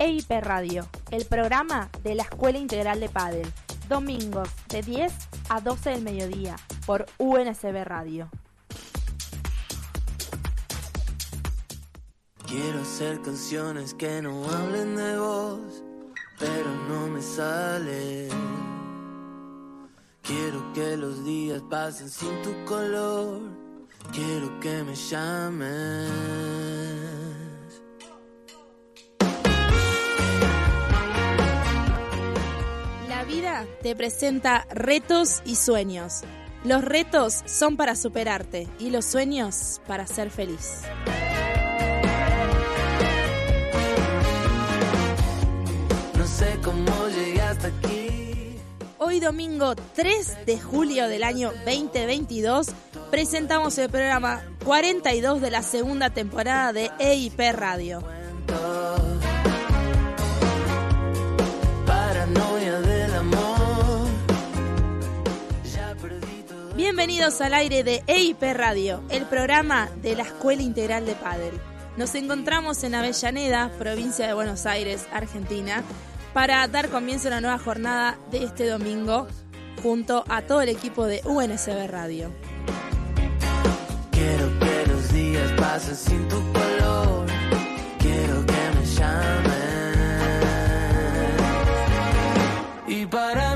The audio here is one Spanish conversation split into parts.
EIP Radio, el programa de la Escuela Integral de Padel. Domingos de 10 a 12 del mediodía por UNSB Radio. Quiero hacer canciones que no hablen de vos, pero no me sale. Quiero que los días pasen sin tu color. Quiero que me llames. Vida te presenta retos y sueños. Los retos son para superarte y los sueños para ser feliz. No sé cómo llegué hasta aquí. Hoy domingo 3 de julio del año 2022 presentamos el programa 42 de la segunda temporada de EIP Radio. Bienvenidos al aire de EIP Radio, el programa de la Escuela Integral de Padel. Nos encontramos en Avellaneda, provincia de Buenos Aires, Argentina, para dar comienzo a una nueva jornada de este domingo junto a todo el equipo de UNSB Radio. Quiero que los días pasen sin tu color. Quiero que me llames. Y para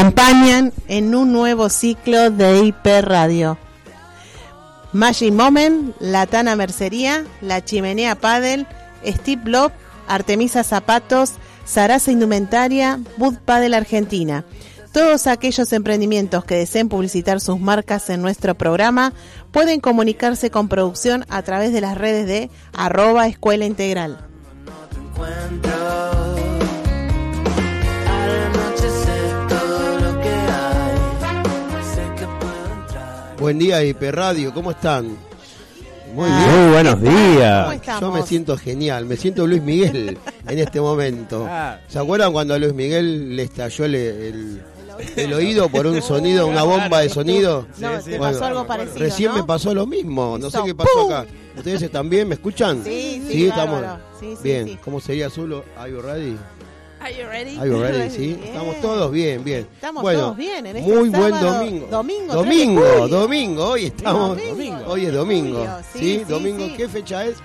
acompañan en un nuevo ciclo de IP Radio. Magic Moment, La Tana Mercería, La Chimenea Padel, Steve Love, Artemisa Zapatos, Sarasa Indumentaria, Bud Padel Argentina. Todos aquellos emprendimientos que deseen publicitar sus marcas en nuestro programa pueden comunicarse con producción a través de las redes de arroba escuela integral. Buen día, IP Radio, ¿cómo están? Muy Muy buenos ¿Cómo días. estamos? Yo me siento genial, me siento Luis Miguel en este momento. Ah. ¿Se acuerdan cuando a Luis Miguel le estalló el, el- el oído por un sonido, una bomba de sonido? No, Sí, te sí. pasó algo parecido, Recién ¿no? me pasó lo mismo, no sé qué pasó ¡pum! acá. ¿Ustedes están bien? ¿Me escuchan? Sí, sí, estamos. Sí, sí, bien. sí. ¿Cómo sería Zulo? ¿Are you ready? Are you ready? Are you ready? Bien. Sí, estamos todos bien, bien. Estamos bueno, todos bien en este Muy buen domingo. domingo, domingo, 3 de julio. domingo. Hoy estamos. Domingo. Hoy es domingo. Julio, sí, Sí, sí, domingo. ¿Qué fecha es?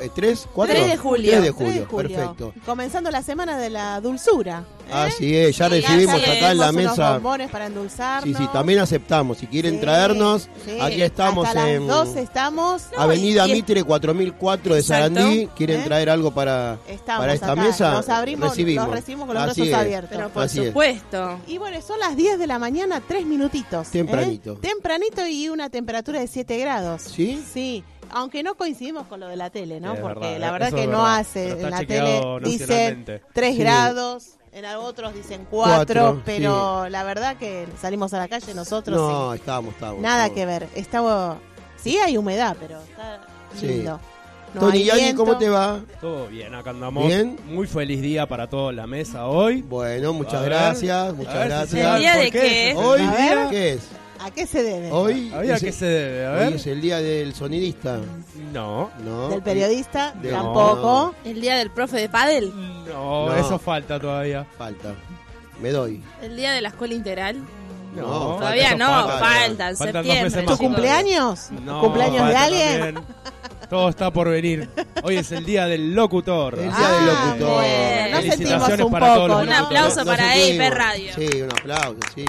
Eh, ¿Tres? ¿Cuatro? 3 de julio. 3 de 3 julio, de julio. perfecto. Comenzando la semana de la dulzura. ¿eh? Así es, ya Sí, recibimos así acá en la Tenemos unos mesa. bombones para endulzarnos. Sí, sí, también aceptamos. Si quieren Sí, traernos, sí. aquí estamos Hasta en las 12 estamos. Avenida y- Mitre 4004 de Exacto. Sarandí. ¿Quieren ¿Eh? traer algo para, Estamos para esta acá. mesa? Los abrimos, recibimos. los recibimos con los Así brazos es. abiertos. Pero por Así es. supuesto. Y bueno, son las 10 de la mañana, 3 minutitos. ¿eh? Tempranito. Tempranito y una temperatura de 7 grados. ¿Sí? Sí, aunque no coincidimos con lo de la tele, ¿no? Es Porque verdad, la verdad eso que es no verdad. hace. En la tele dicen nacionalmente. 3 Sí. grados, en otros dicen 4, Cuatro, pero la verdad que salimos a la calle nosotros. No, y estamos, estamos. nada que ver. Estaba, sí hay humedad, pero está Sí. lindo. No Tony Yanni. ¿cómo te va? Todo bien, acá andamos. Bien. Muy feliz día para toda la mesa hoy. Bueno, muchas A gracias, muchas ver si gracias. saben ¿El día de qué? Hoy, día- ¿qué es? ¿A qué se debe? Hoy, ¿Había es, que se debe? A hoy es el día del sonidista. No. No. Del periodista, De- tampoco. El día del profe de pádel, No, No. eso falta todavía. Falta. Me doy. el día de la escuela integral. No, Todavía eso no, falta. falta, en Faltan dos septiembre. meses ¿Tu chicos. cumpleaños? No, ¿Cumpleaños de falta alguien? también. Todo está por venir. Hoy es el día del locutor. El día del Ah, locutor. bueno, no sentimos Felicitaciones un para todos poco, los Un aplauso Nos para. EIP Radio. Sí, un aplauso, sí.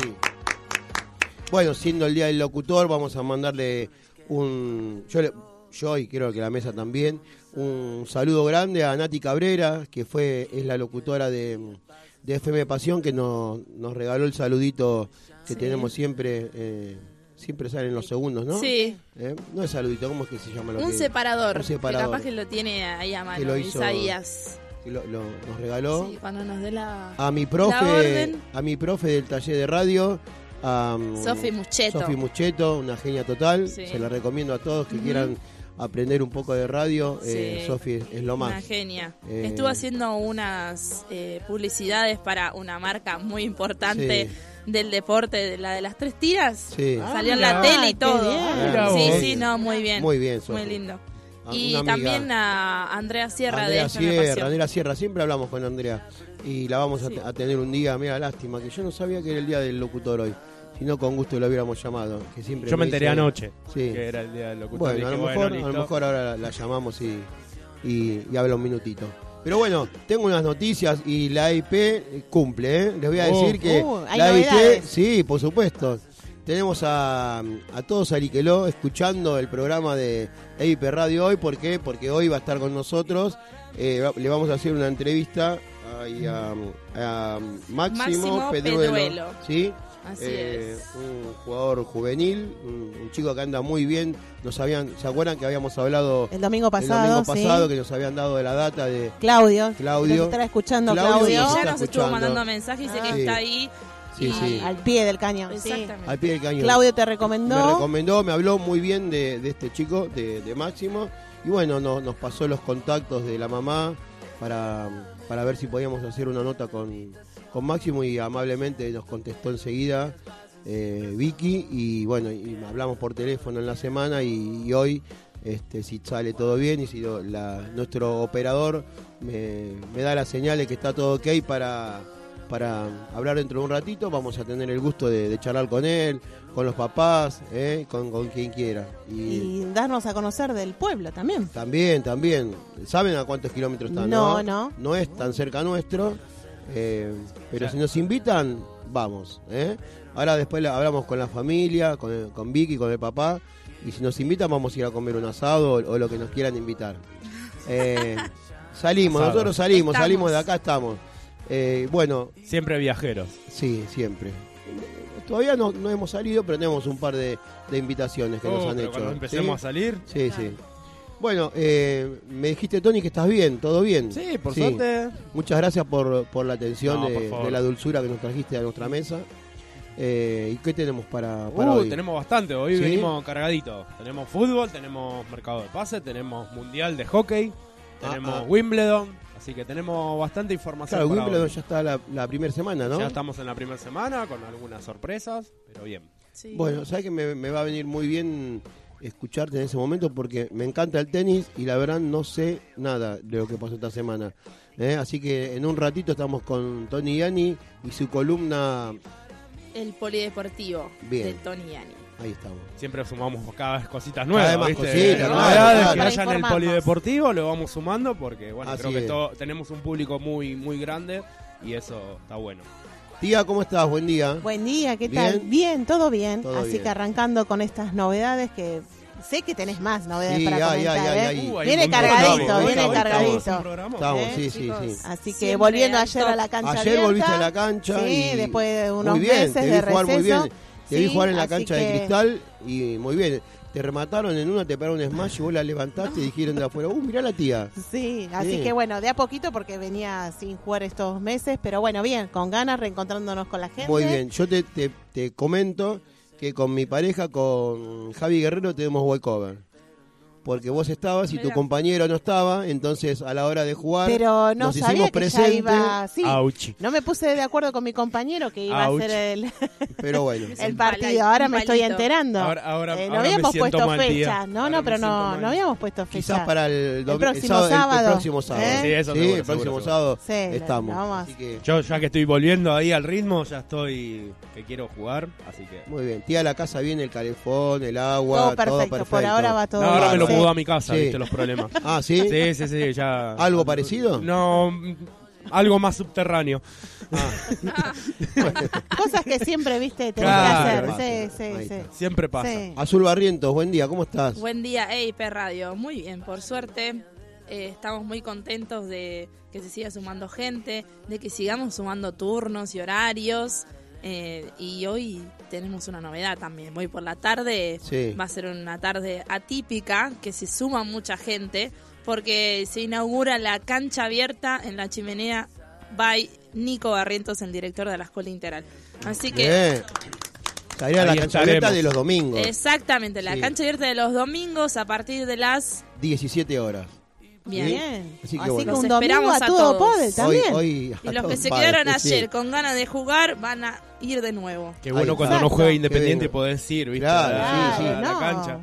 Bueno, siendo el día del locutor, vamos a mandarle un. Yo, le- yo y creo que la mesa también, un saludo grande a Nati Cabrera, que fue es la locutora de, de FM Pasión, que nos, nos regaló el saludito que Sí. tenemos siempre. eh, siempre salen los segundos, ¿no? Sí, ¿Eh? No es saludito, ¿cómo es que se llama? Lo un que, separador. un separador. Que capaz que lo tiene ahí a mano, Que lo hizo- Isaías. que lo- lo- nos regaló. Sí, cuando nos dé la... a mi La profe orden. a mi profe del taller de radio a Sofi Mucheto. Sofi Mucheto una genia total Sí. se la recomiendo a todos que quieran aprender un poco de radio, eh. Sofi es, es lo Una más. genia. Eh, Estuvo haciendo unas eh, publicidades para una marca muy importante Sí. del deporte, de la de las tres tiras. Sí. Ah, Salió en mira. la tele y todo. bien. Mira sí, vos. sí, no, muy bien. Muy bien, Sofi. Muy lindo. Ah, Y una también a Andrea Sierra de Andrea me Sierra. Andrea Sierra, siempre hablamos con Andrea y la vamos a, a tener un día, mira, lástima, que yo no sabía que era el día del locutor hoy, si no con gusto lo hubiéramos llamado, que siempre Yo me enteré dice- anoche Sí. que era el día del locutor. Bueno, Dije, a lo bueno, mejor, a listo. lo mejor ahora la, la llamamos y, y, y habla un minutito. Pero bueno, tengo unas noticias y la IP cumple, ¿eh? Les voy a Oh. decir que Uh, la novedades. IP, sí, por supuesto. Tenemos a, a todos Ariqueló escuchando el programa de EIP Radio hoy. ¿Por qué? Porque hoy va a estar con nosotros. eh, va- le vamos a hacer una entrevista a, a Máximo, Máximo Pedruelo. Pedruelo. ¿sí? Así Eh, es. un jugador juvenil, un, un chico que anda muy bien. Nos habían, ¿se acuerdan que habíamos hablado El domingo el pasado, domingo pasado sí. que nos habían dado de la data de Claudio. Claudio. Nos estará escuchando Claudio Claudio. Sí, nos está nos estuvo mandando mensajes, dice Ah. que Sí. está ahí. Sí, y- sí. Al pie del cañón. Exactamente. al pie del cañón. Claudio te me recomendó. recomendó, me habló muy bien de, de este chico, de, de Máximo, y bueno, no- nos pasó los contactos de la mamá para, para ver si podíamos hacer una nota con, con Máximo y amablemente nos contestó enseguida eh, Vicky y bueno, y hablamos por teléfono en la semana y, y hoy, este, si sale todo bien y si lo- la- nuestro operador me, me da la señal de que está todo ok para para hablar dentro de un ratito. Vamos a tener el gusto de, de charlar con él, con los papás, ¿eh? con, con quien quiera. Y, Y darnos a conocer del pueblo también. también, también, ¿saben a cuántos kilómetros están? No, no. No es tan cerca nuestro, eh, pero si nos invitan, vamos. ¿eh? Ahora después la- hablamos con la familia, con, el- con Vicky, con el papá, y si nos invitan vamos a ir a comer un asado o, o lo que nos quieran invitar. Eh, salimos, Asado. nosotros salimos, Estamos. salimos de acá, estamos. Eh, bueno, Siempre viajeros. Sí, siempre. Todavía no, no hemos salido, pero tenemos un par de, de invitaciones que nos Oh, han pero hecho. Cuando empecemos ¿Sí? a salir. Sí, sí. Bueno, eh, me dijiste, Tony, que estás bien, todo bien. Sí, por suerte. Muchas gracias por, por la atención No, de, por de la dulzura que nos trajiste a nuestra mesa. Eh, ¿Y qué tenemos para, para Uh, hoy? tenemos bastante. Hoy ¿Sí? venimos cargaditos. Tenemos fútbol, tenemos mercado de pase, tenemos mundial de hockey, Ah, tenemos ah. Wimbledon. Así que tenemos bastante información. Claro, para Wimbledon hoy. ya está la, la primera semana, ¿no? Ya estamos en la primera semana con algunas sorpresas, pero bien. Sí. Bueno, sabes que me, me va a venir muy bien escucharte en ese momento porque me encanta el tenis y la verdad no sé nada de lo que pasó esta semana. ¿eh? Así que en un ratito estamos con Tony Yani y su columna. El polideportivo Bien. de Tony Yani. Ahí estamos. Siempre sumamos cada vez cositas Cada nuevas. vez más ¿viste? cositas, Novedades claro. que haya en el polideportivo lo vamos sumando porque bueno, Así creo que todo- tenemos un público muy muy grande y eso está bueno. Tía, ¿cómo estás? Buen día. Buen día, ¿qué tal? ¿Bien? Bien, todo bien. Todo Así bien. que arrancando con estas novedades que sé que tenés más novedades Sí, para ay, comentar. ay, ¿eh? ay. Uh, Viene cargadito, viene estamos- cargadito. estamos ¿Eh, sí, sí, sí. Así que Siempre volviendo ayer a la cancha Ayer abierta, volviste a la cancha sí, y después de unos muy bien, meses te vi de jugar muy receso. bien. Te vi Sí, jugar en la cancha de que- cristal y muy bien. Te remataron en una, te pegaron un smash y vos la levantaste y dijeron de afuera, uh, mirá la tía. Sí, así Sí. que bueno, de a poquito porque venía sin jugar estos meses, pero bueno, bien, con ganas, reencontrándonos con la gente. Muy bien, yo te, te, te comento que con mi pareja, con Javi Guerrero, tenemos walkover. Porque vos estabas y tu compañero no estaba, entonces a la hora de jugar Pero no nos sabía hicimos que ya presente, iba... Sí, Ouch. no me puse de acuerdo con mi compañero que iba Ouch. a ser el, pero bueno. Es el un partido. Ahora un me estoy palito. enterando. Ahora- ahora- Eh, no ahora me habíamos siento puesto mal, tía. No, Ahora no, me pero siento no, mal. no habíamos puesto fecha. Quizás para el, dom- próximo sábado- sábado, el próximo sábado. ¿eh? Sí, eso Sí, seguro, el próximo seguro, sábado Sí, lo- estamos. lo vamos a- Así que, Yo ya que estoy volviendo ahí al ritmo, ya estoy que quiero jugar, así que muy bien. Tía, a la casa viene el calefón, el agua, Todo perfecto, perfecto. por ahora va todo No, ahora me lo bien. Sí. a mi casa, Sí. viste los problemas. Ah, ¿sí? Sí, sí, sí, ya. ¿Algo parecido? No, algo más subterráneo. Cosas que siempre, viste, tenés Claro. que hacer. Sí, sí, sí. Siempre pasa. Sí. Azul Barrientos, buen día, ¿cómo estás? Buen día, EIP Radio. Muy bien, por suerte. eh, estamos muy contentos de que se siga sumando gente, de que sigamos sumando turnos y horarios. Eh, y hoy tenemos una novedad también. Hoy por la tarde Sí. va a ser una tarde atípica, que se suma mucha gente, porque se inaugura la cancha abierta en la chimenea by Nico Barrientos, el director de la Escuela Integral. Así que Bien. Estaría la cancha abierta de los domingos, Exactamente, la Sí. cancha abierta de los domingos a partir de las... 17 horas. Bien. Así que Así bueno. que un domingo esperamos a a todo todos. padre también. Hoy, hoy Y los que se quedaron padres, sí. ayer con ganas de jugar van a ir de nuevo. Qué bueno cuando no juega. Independiente podés ir, ¿viste? Claro, sí, sí. a la No. cancha.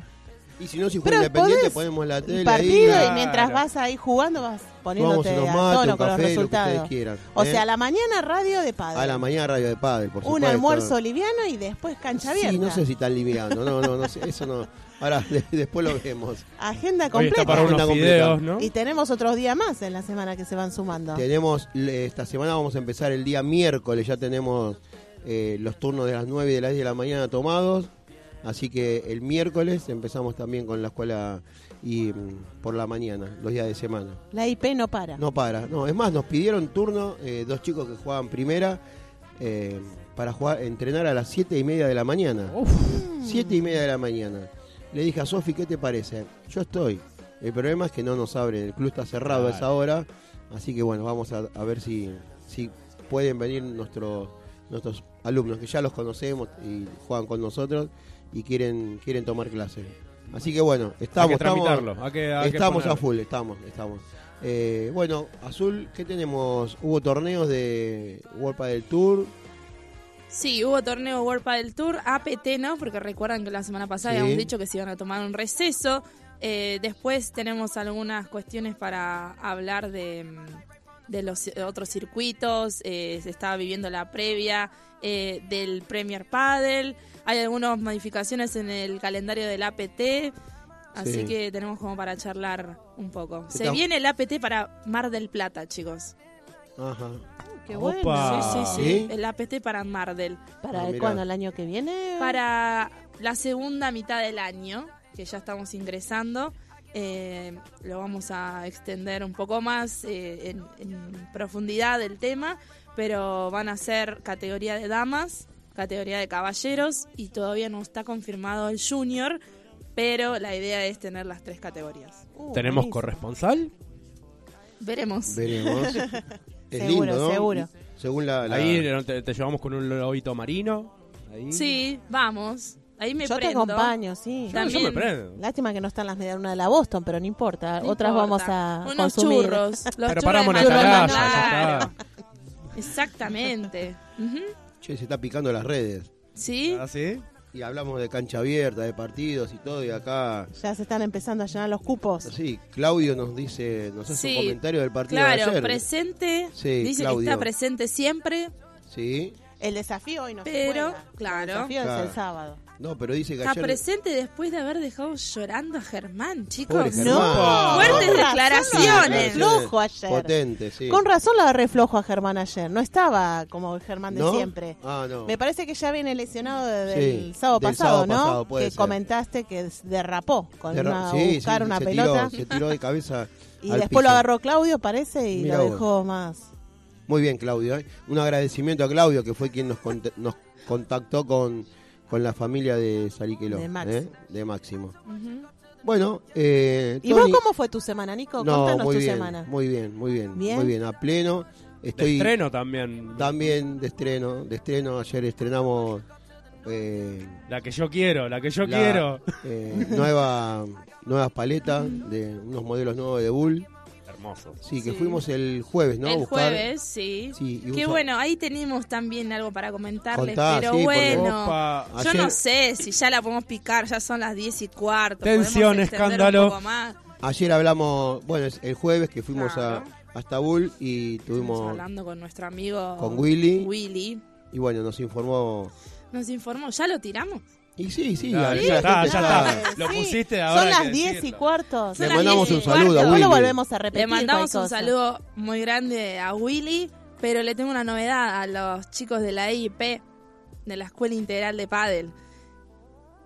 Y si no, si juega Independiente, ponemos la tele Partido ahí. y mientras Claro. vas ahí jugando vas poniéndote a tono con los café, lo que resultados. quieran. O ¿eh? sea, a la mañana radio de padre. A la mañana radio de padre, por supuesto. un almuerzo liviano y después cancha abierta. Sí, no sé si tan liviano. No, no, no sé. Eso no. Ahora, de- después lo vemos. Agenda completa. está para Agenda unos completa. videos, ¿no? Y tenemos otros días más en la semana que se van sumando. Tenemos, esta semana vamos a empezar el día miércoles, ya tenemos eh, los turnos de las 9 y de las 10 de la mañana tomados, así que el miércoles empezamos también con la escuela y mm, por la mañana, los días de semana. La IP no para. No para, no, es más, nos pidieron turno eh, dos chicos que jugaban primera eh, para jugar, entrenar a las 7 y media de la mañana. Uf, 7 y media de la mañana. Le dije a Sofi, ¿qué te parece? Yo estoy. El problema es que no nos abren, el club está cerrado a esa hora, así que bueno, vamos a, a ver si, si pueden venir nuestros nuestros alumnos que ya los conocemos y juegan con nosotros y quieren quieren tomar clases. Así que bueno, estamos, que estamos, tramitarlo. hay que- hay estamos a full, estamos, estamos. Eh, bueno, Azul, ¿qué tenemos? Hubo torneos de World del Tour, Sí, hubo torneo World Padel Tour, APT no, porque recuerdan que la semana pasada Sí. habíamos dicho que se iban a tomar un receso. Eh, después tenemos algunas cuestiones para hablar de, mm, de los otros circuitos. Eh, se estaba viviendo la previa eh, del Premier Padel. Hay algunas modificaciones en el calendario del APT. Así Sí. que tenemos como para charlar un poco. Se viene el APT para Mar del Plata, chicos. Ajá. Qué Opa. bueno. Sí, sí, sí. ¿sí? El APT para Mar del ¿Para Ah, cuándo? ¿El año que viene? para la segunda mitad del año, que ya estamos ingresando. eh, lo vamos a extender un poco más eh, en, en profundidad del tema, pero van a ser categoría de damas, categoría de caballeros y todavía no está confirmado el junior, pero la idea es tener las tres categorías. Uh, ¿Tenemos buenísimo. corresponsal? Veremos. Veremos. Es Seguro, lindo, ¿no? seguro. Según la, la- Ahí te, te llevamos con un lobito marino. Ahí. Sí, vamos. Ahí me Yo te acompaño, sí. Yo, yo me prendo. Lástima que no están las medialunas de la Boston, pero no importa. No Otras importa. vamos a Unos consumir. churros. Los Pero churros paramos de en Churros de Atalaya. Exactamente. Che, se está picando las redes. ¿Sí? ¿Ah, sí? Y hablamos de cancha abierta, de partidos y todo, y acá... Ya se están empezando a llenar los cupos. Sí, Claudio nos dice, nos hace Sí, un comentario del partido de Claro, ayer. presente. Sí, dice Claudio. que está presente siempre. Sí, El desafío hoy no se Pero, juega. claro. El desafío es Claro. el sábado. No, pero dice que Está presente después de haber dejado llorando a Germán, chicos. Pobre Germán. No, Fuertes con declaraciones. lo agarré flojo ayer. Potente, sí. Con razón lo agarré flojo a Germán ayer. No estaba como el Germán de ¿No? siempre. Ah, no. Me parece que ya viene lesionado desde el Sí, sábado del pasado, sábado ¿no? pasado, puede que ser. comentaste que derrapó con Derra- una, sí, buscar sí, una se pelota. Tiró, se tiró de cabeza y al después piso. lo agarró Claudio, parece, y Mirá lo vos. dejó más. Muy bien, Claudio. ¿eh? Un agradecimiento a Claudio, que fue quien nos, cont- nos contactó con, con la familia de Sariqueló. De Máximo. ¿eh? De Máximo. Bueno, eh, ¿Y vos cómo fue tu semana, Nico? No, Contanos muy tu bien, semana. muy bien, muy bien, ¿Bien? muy bien, a pleno. De Estoy estreno también. también de estreno, de estreno. Ayer estrenamos eh, La que yo quiero, la que yo la, quiero. eh, nueva, nuevas paletas de unos modelos nuevos de Bull. Hermoso. Sí, que Sí. fuimos el jueves, ¿no? El buscar. jueves, sí. Sí, usa- bueno, ahí tenemos también algo para comentarles, Contá, pero sí, bueno. Yo Ayer- no sé si ya la podemos picar, ya son las 10 y cuarto. Tensión, escándalo. Un poco más. Ayer hablamos, bueno, es el jueves que fuimos Claro. a, a Estambul y Estuvimos tuvimos hablando con nuestro amigo con Willy Willy. y bueno, nos informó. Nos informó, ¿ya lo tiramos? Y sí, sí, ya está, ya está. está. Lo pusiste ahora. Son las que 10 y cuarto. Son Le las mandamos 10 un y saludo a Willy. lo volvemos a repetir. Le mandamos un saludo muy grande a Willy, pero le tengo una novedad a los chicos de la EIP, de la Escuela Integral de Padel.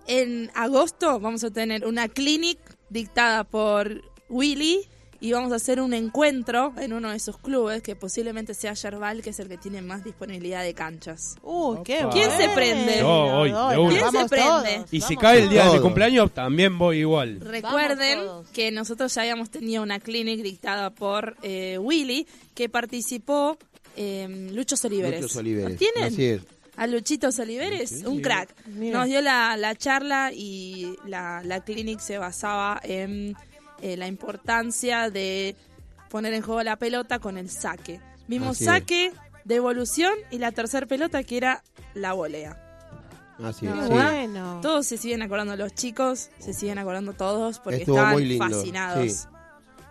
En agosto vamos a tener una clinic dictada por Willy y vamos a hacer un encuentro en uno de sus clubes, que posiblemente sea Yerbal, que es el que tiene más disponibilidad de canchas. Uy, qué Opa. ¿Quién se prende? Yo de una. ¿Quién se prende? todos, Y si vamos cae el día de mi todos. cumpleaños, también voy igual. Recuerden que nosotros ya habíamos tenido una clinic dictada por eh, Willy, que participó eh, Luchos Oliveres. Luchos Oliveres. ¿Lo tienen? Así es. a Luchito Oliveres, un crack. Mira. Nos dio la, la charla y la, la clinic se basaba en eh, la importancia de poner en juego la pelota con el saque. Vimos Así es. saque, devolución y la tercer pelota que era la volea. Así es, sí. bueno. Todos se siguen acordando, los chicos se siguen acordando todos porque Estuvo estaban muy lindo, fascinados. sí.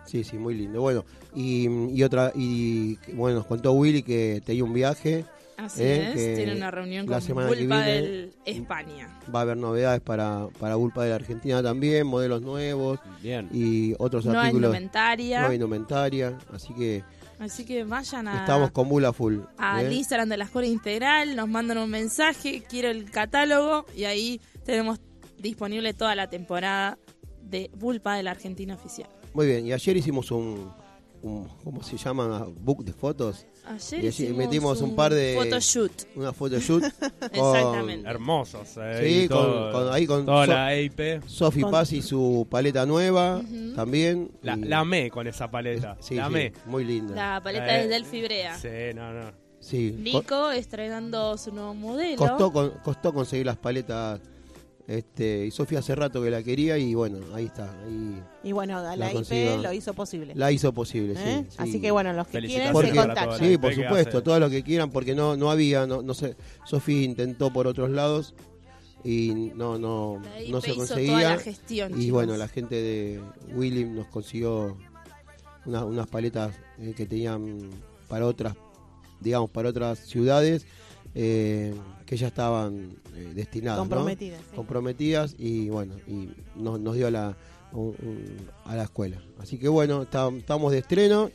Sí, sí, muy lindo. Bueno, y, y otra, y bueno, nos contó Willy que tenía un viaje, Así Eh, es, que tiene una reunión la con viene- del España. va a haber novedades para, para Bulpa de la Argentina también, modelos nuevos Bien. y otros No hay artículos. indumentaria. Nueva indumentaria, así que Así que vayan a, estamos con Bula Full. al ¿eh? Instagram de la Escuela Integral, nos mandan un mensaje, quiero el catálogo y ahí tenemos disponible toda la temporada de Bulpa de la Argentina oficial. Muy bien, y ayer hicimos un, un ¿cómo se llama? Book de fotos, Ayer Y así hicimos metimos un par de- photoshoot. una photoshoot Exactamente. Hermosos, eh. Sí, con- ahí con Toda so- la EIP. Sofi Con- Paz y su paleta nueva también. La, y- la amé con esa paleta. sí, la sí, amé. muy linda. La paleta La- es del Fibrea. Sí, no, no. Sí, co- Nico estrenando su nuevo modelo. costó, con- costó conseguir las paletas. Este, y Sofía hace rato que la quería y bueno, ahí está. Ahí Y bueno, la, La IP consiguió. lo hizo posible. la hizo posible, ¿Eh? sí, sí. Así que bueno, los que quieren Felicitaciones se contactan. Sí, por supuesto, hace. todo lo que quieran, porque no no había, no, no sé, Sofía intentó por otros lados y no no no se toda conseguía. la gestión, y chicos. bueno, la gente de William nos consiguió una- unas paletas eh, que tenían para otras, digamos, para otras ciudades eh, que ya estaban eh, destinadas, ¿no? Comprometidas. sí. comprometidas y bueno, y nos, nos dio a la, un- un- a la escuela. Así que bueno, está- estamos de estreno.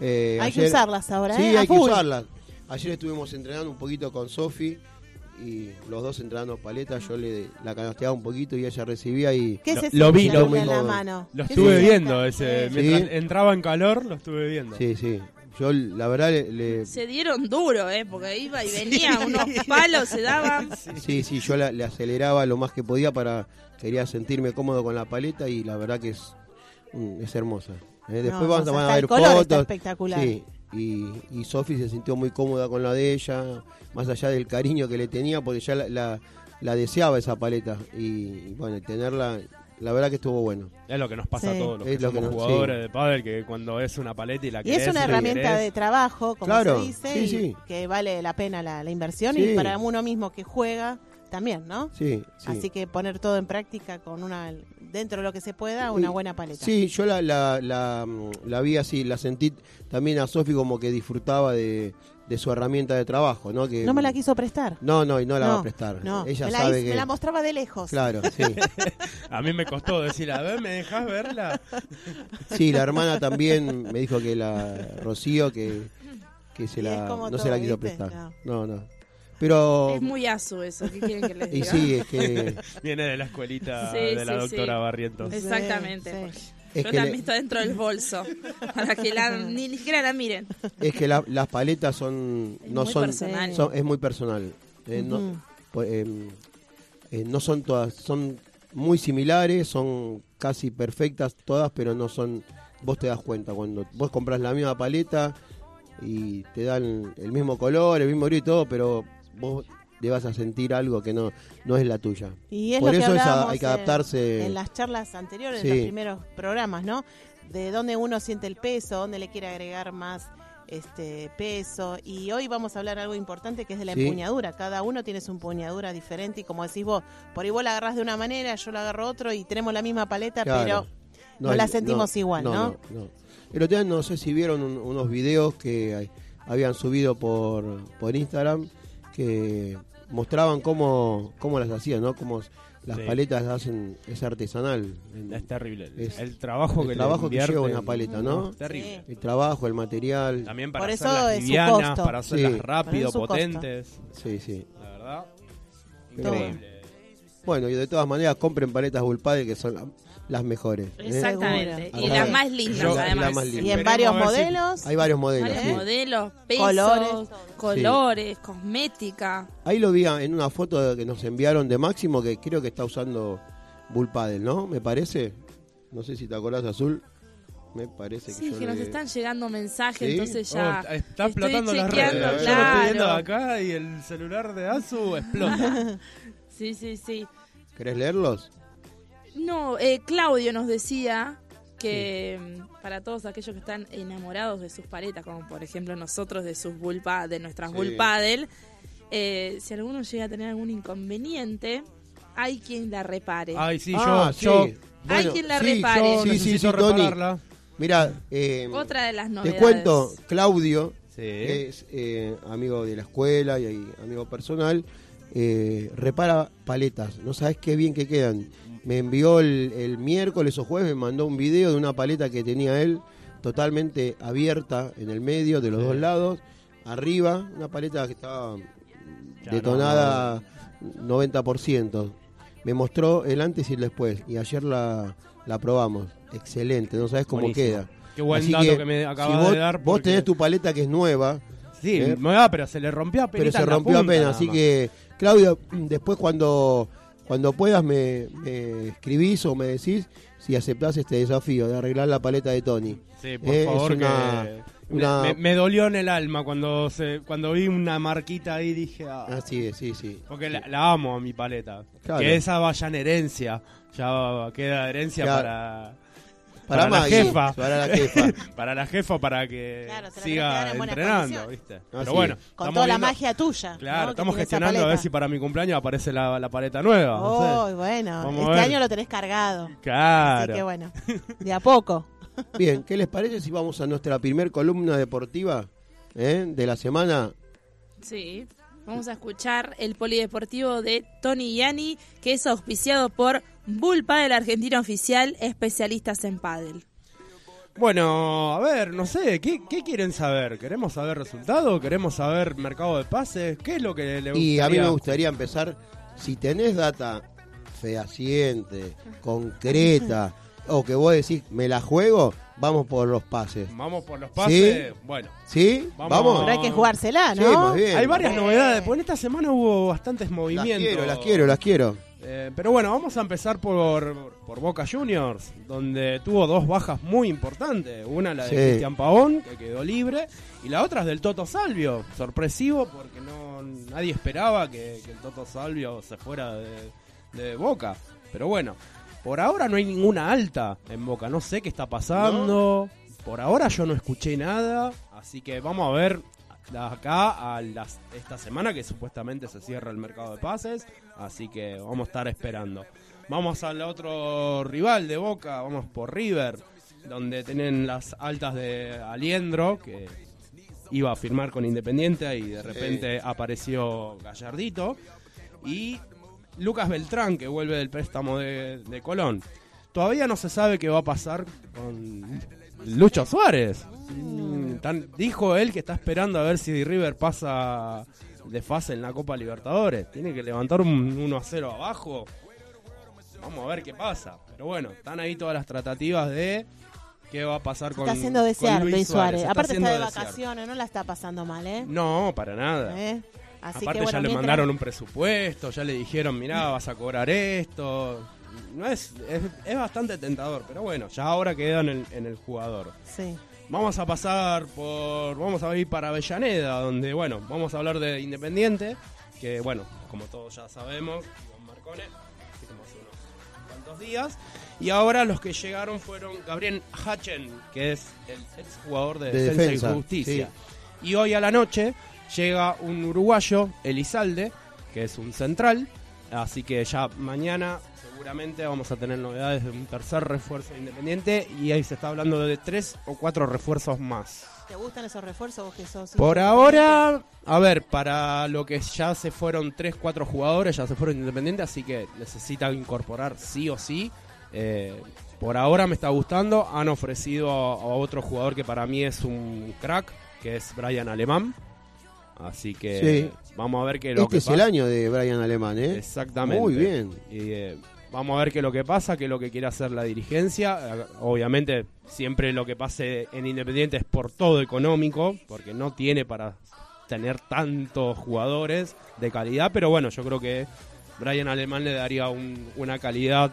Eh, Hay que usarlas ahora, Sí, ¿eh? A hay que usarlas. Ayer estuvimos entrenando un poquito con Sofi y los dos entrenando paletas. Yo le la canasteaba un poquito y ella recibía y ¿Qué Lo- se lo vi, lo en vi. la mano? Lo ¿Qué estuve viendo ese. Sí. Mientras entraba en calor, lo estuve viendo. sí, sí. Yo la verdad le, le- Se dieron duro, ¿eh? Porque iba y venía, unos palos se daban. sí, sí, yo la- le aceleraba lo más que podía para quería sentirme cómodo con la paleta y la verdad que es es hermosa. ¿eh? Después No, van a ver el color está fotos. espectacular. Sí, y, y Sofi se sintió muy cómoda con la de ella, más allá del cariño que le tenía, porque ya la, la- la deseaba esa paleta. Y, y bueno, tenerla, la verdad que estuvo bueno. Es lo que nos pasa Sí. a todos los Es que lo que somos nos- jugadores sí. de pádel, que cuando es una paleta y la Y es una herramienta querés, de trabajo, como Claro, se dice, sí, y sí. que vale la pena la, la inversión Sí. y para uno mismo que juega también, ¿no? Sí, sí. Así que poner todo en práctica con una dentro de lo que se pueda, una buena paleta. Sí, yo la, la, la, mm, la vi así, la sentí también a Sofi como que disfrutaba de, de su herramienta de trabajo, ¿no? Que, No me la quiso prestar. No, no, y no la No, va a prestar. No, Ella me, la sabe hizo- que... me la mostraba de lejos. Claro, sí. A mí me costó decir, a ver, ¿me dejas verla? Sí, la hermana también me dijo que la Rocío que, que se Y la, no se la quiso ¿viste? prestar. No, no. Pero Es muy asu eso, ¿qué quieren que les y diga? sí, es que Viene de la escuelita Sí, de la sí, doctora sí. Barrientos. Sí, Exactamente. Es Yo que la he le- visto dentro del bolso, para que la, ni, ni siquiera la miren. es que la- las paletas son Es no muy son, personal. son- es muy personal. Eh, no, po- em, eh, no son todas, son muy similares, son casi perfectas todas, pero no son. Vos te das cuenta cuando vos compras la misma paleta y te dan el mismo color, el mismo todo, pero vos le vas a sentir algo que no, no es la tuya. Y es Por lo eso que es a- hablábamos hay que en- adaptarse. En, las charlas anteriores, Sí. en los primeros programas, ¿no? De dónde uno siente el peso, dónde le quiere agregar más este peso. Y hoy vamos a hablar algo importante que es de la Sí. empuñadura. Cada uno tiene su empuñadura diferente y como decís vos, por ahí vos la agarrás de una manera, yo la agarro otro y tenemos la misma paleta, Claro. pero no la sentimos igual, ¿no? no, no. El otro día no sé si vieron un- unos videos que habían subido por, por Instagram que mostraban cómo, cómo las hacían, ¿no? Cómo las Sí. paletas las hacen, es artesanal. El, Es terrible. El, Es- el trabajo el que trabajo le que lleva una paleta, ¿no? es terrible. el trabajo, el material. También para Por eso hacerlas livianas, costo. para hacerlas Sí. rápido, potentes. Sí, sí. La verdad, Pero- increíble. Bueno, y de todas maneras compren paletas Bulpade que son las mejores. ¿eh? Exactamente. Y las más lindas, Yo- además. la más linda. Y en varios modelos. Hay varios modelos. Varios sí. modelos, pesos, Colores, colores, cosmética. Ahí lo vi en una foto que nos enviaron de Máximo que creo que está usando Bull Paddle, ¿no? Me parece. No sé si te acordás, Azul. Me parece que Sí, yo que nos le- están llegando mensajes, ¿Sí? entonces ya. Oh, está estoy explotando las chequeando, redes. Yo lo estoy viendo claro. acá y el celular de Azu explota. Sí, sí, sí. ¿Querés leerlos? No, eh, Claudio nos decía que mm, para todos aquellos que están enamorados de sus paletas, como por ejemplo nosotros de sus bull pa- de nuestras Sí. bull paddle, eh, si alguno llega a tener algún inconveniente, hay quien la repare. Ay, sí, Ah, yo, sí. yo, Hay quien la sí, repare. yo Sí, sí, sí, Tony. Mira, eh, Otra de las te novedades. cuento, Claudio Sí. es eh, amigo de la escuela y, y amigo personal, eh, repara paletas, no sabes qué bien que quedan. Me envió el, el miércoles o jueves, me mandó un video de una paleta que tenía él, totalmente abierta en el medio, de los Sí. dos lados, arriba, una paleta que estaba Ya detonada 90%. Me mostró el antes y el después, y ayer la, la probamos. Excelente, no sabes cómo Buenísimo. queda. Qué buen Así dato que, me acabas si vos, de dar. vos porque- tenés tu paleta que es nueva, Sí, ¿eh? pero se le rompió apenas. pero se rompió apenas. Así que, Claudio, después cuando, cuando puedas me, me escribís o me decís si aceptás este desafío de arreglar la paleta de Tony. Sí, por Eh, favor, una- que. una- Me, me dolió en el alma cuando se, cuando vi una marquita ahí dije ah, Así es, sí, sí. porque la, la amo a mi paleta Claro. que esa vaya en herencia ya queda herencia Claro. para Para, para la jefa. Para la jefa. para la jefa para que Claro, siga entrenando viste Así pero bueno Con toda la magia tuya. claro estamos gestionando a ver si para mi cumpleaños aparece la, la paleta nueva no sé. Oh, bueno, Vamos este año lo tenés cargado. claro Así que bueno, de a poco. Bien, ¿qué les parece si vamos a nuestra primer columna deportiva eh, de la semana? Sí. Vamos a escuchar el polideportivo de Tony Yani, que es auspiciado por Bull Paddle Argentina Oficial, especialistas en paddle. Bueno, a ver, no sé, ¿qué, qué quieren saber? ¿Queremos saber resultados? ¿Queremos saber mercado de pases? ¿Qué es lo que le gustaría? Y a mí me gustaría empezar, si tenés data fehaciente, concreta, o que vos decís, me la juego, vamos por los pases. Vamos por los pases. Bueno, ¿Sí? Vamos. ¿Vamos? Pero hay que jugársela, Sí, ¿no? más bien. hay varias Eh. novedades. Pues en esta semana hubo bastantes Las movimientos. quiero, las quiero, las quiero. Eh, pero bueno, vamos a empezar por, por Boca Juniors, donde tuvo dos bajas muy importantes. Una la de Sí. Cristian Pavón, que quedó libre, y la otra es del Toto Salvio. Sorpresivo porque no nadie esperaba que, que el Toto Salvio se fuera de, de Boca. Pero bueno, por ahora no hay ninguna alta en Boca. No sé qué está pasando. Por ahora yo no escuché nada. Así que vamos a ver de acá a las, esta semana que supuestamente se cierra el mercado de pases. Así que vamos a estar esperando. Vamos al otro rival de Boca, vamos por River, donde tienen las altas de Aliendro, que iba a firmar con Independiente y de repente apareció Gallardito. Y Lucas Beltrán, que vuelve del préstamo de, de Colón. Todavía no se sabe qué va a pasar con Lucho Suárez. Mm, tan- dijo él que está esperando a ver si River pasa de fase en la Copa Libertadores. Tiene que levantar un 1 a 0 abajo. Vamos a ver qué pasa. Pero bueno, están ahí todas las tratativas de qué va a pasar con está haciendo con desear Luis Luis Suárez. Está Aparte está de desear. vacaciones, no la está pasando mal, ¿eh? No, para nada. ¿Eh? Así Aparte que, bueno, ya le mientras- mandaron un presupuesto, ya le dijeron, mirá, vas a cobrar esto. No es, es, es bastante tentador, pero bueno, ya ahora queda en el, en el jugador. Sí. Vamos a pasar por, vamos a ir para Avellaneda, donde, bueno, vamos a hablar de Independiente, que, bueno, como todos ya sabemos, Iván Marcone, así como hace unos cuantos días. Y ahora los que llegaron fueron Gabriel Hachen, que es el exjugador de, De Defensa, Defensa, y Justicia. Y hoy a la noche llega un uruguayo, Elizalde, que es un central. Así que ya mañana seguramente vamos a tener novedades de un tercer refuerzo de Independiente y ahí se está hablando de tres o cuatro refuerzos más. ¿Te gustan esos refuerzos vos que sos? Por ahora, a ver, para lo que ya se fueron tres, cuatro jugadores, ya se fueron Independiente, así que necesitan incorporar sí o sí. Eh, por ahora me está gustando. Han ofrecido a, a otro jugador que para mí es un crack, que es Brian Alemán. Así que vamos a ver qué es lo Este que es pasa. el año de Brian Alemán, ¿eh? Exactamente. Muy bien. Y, eh, vamos a ver qué es lo que pasa, qué es lo que quiere hacer la dirigencia. Obviamente, siempre lo que pase en Independiente es por todo económico, porque no tiene para tener tantos jugadores de calidad. Pero bueno, yo creo que Brian Alemán le daría un- una calidad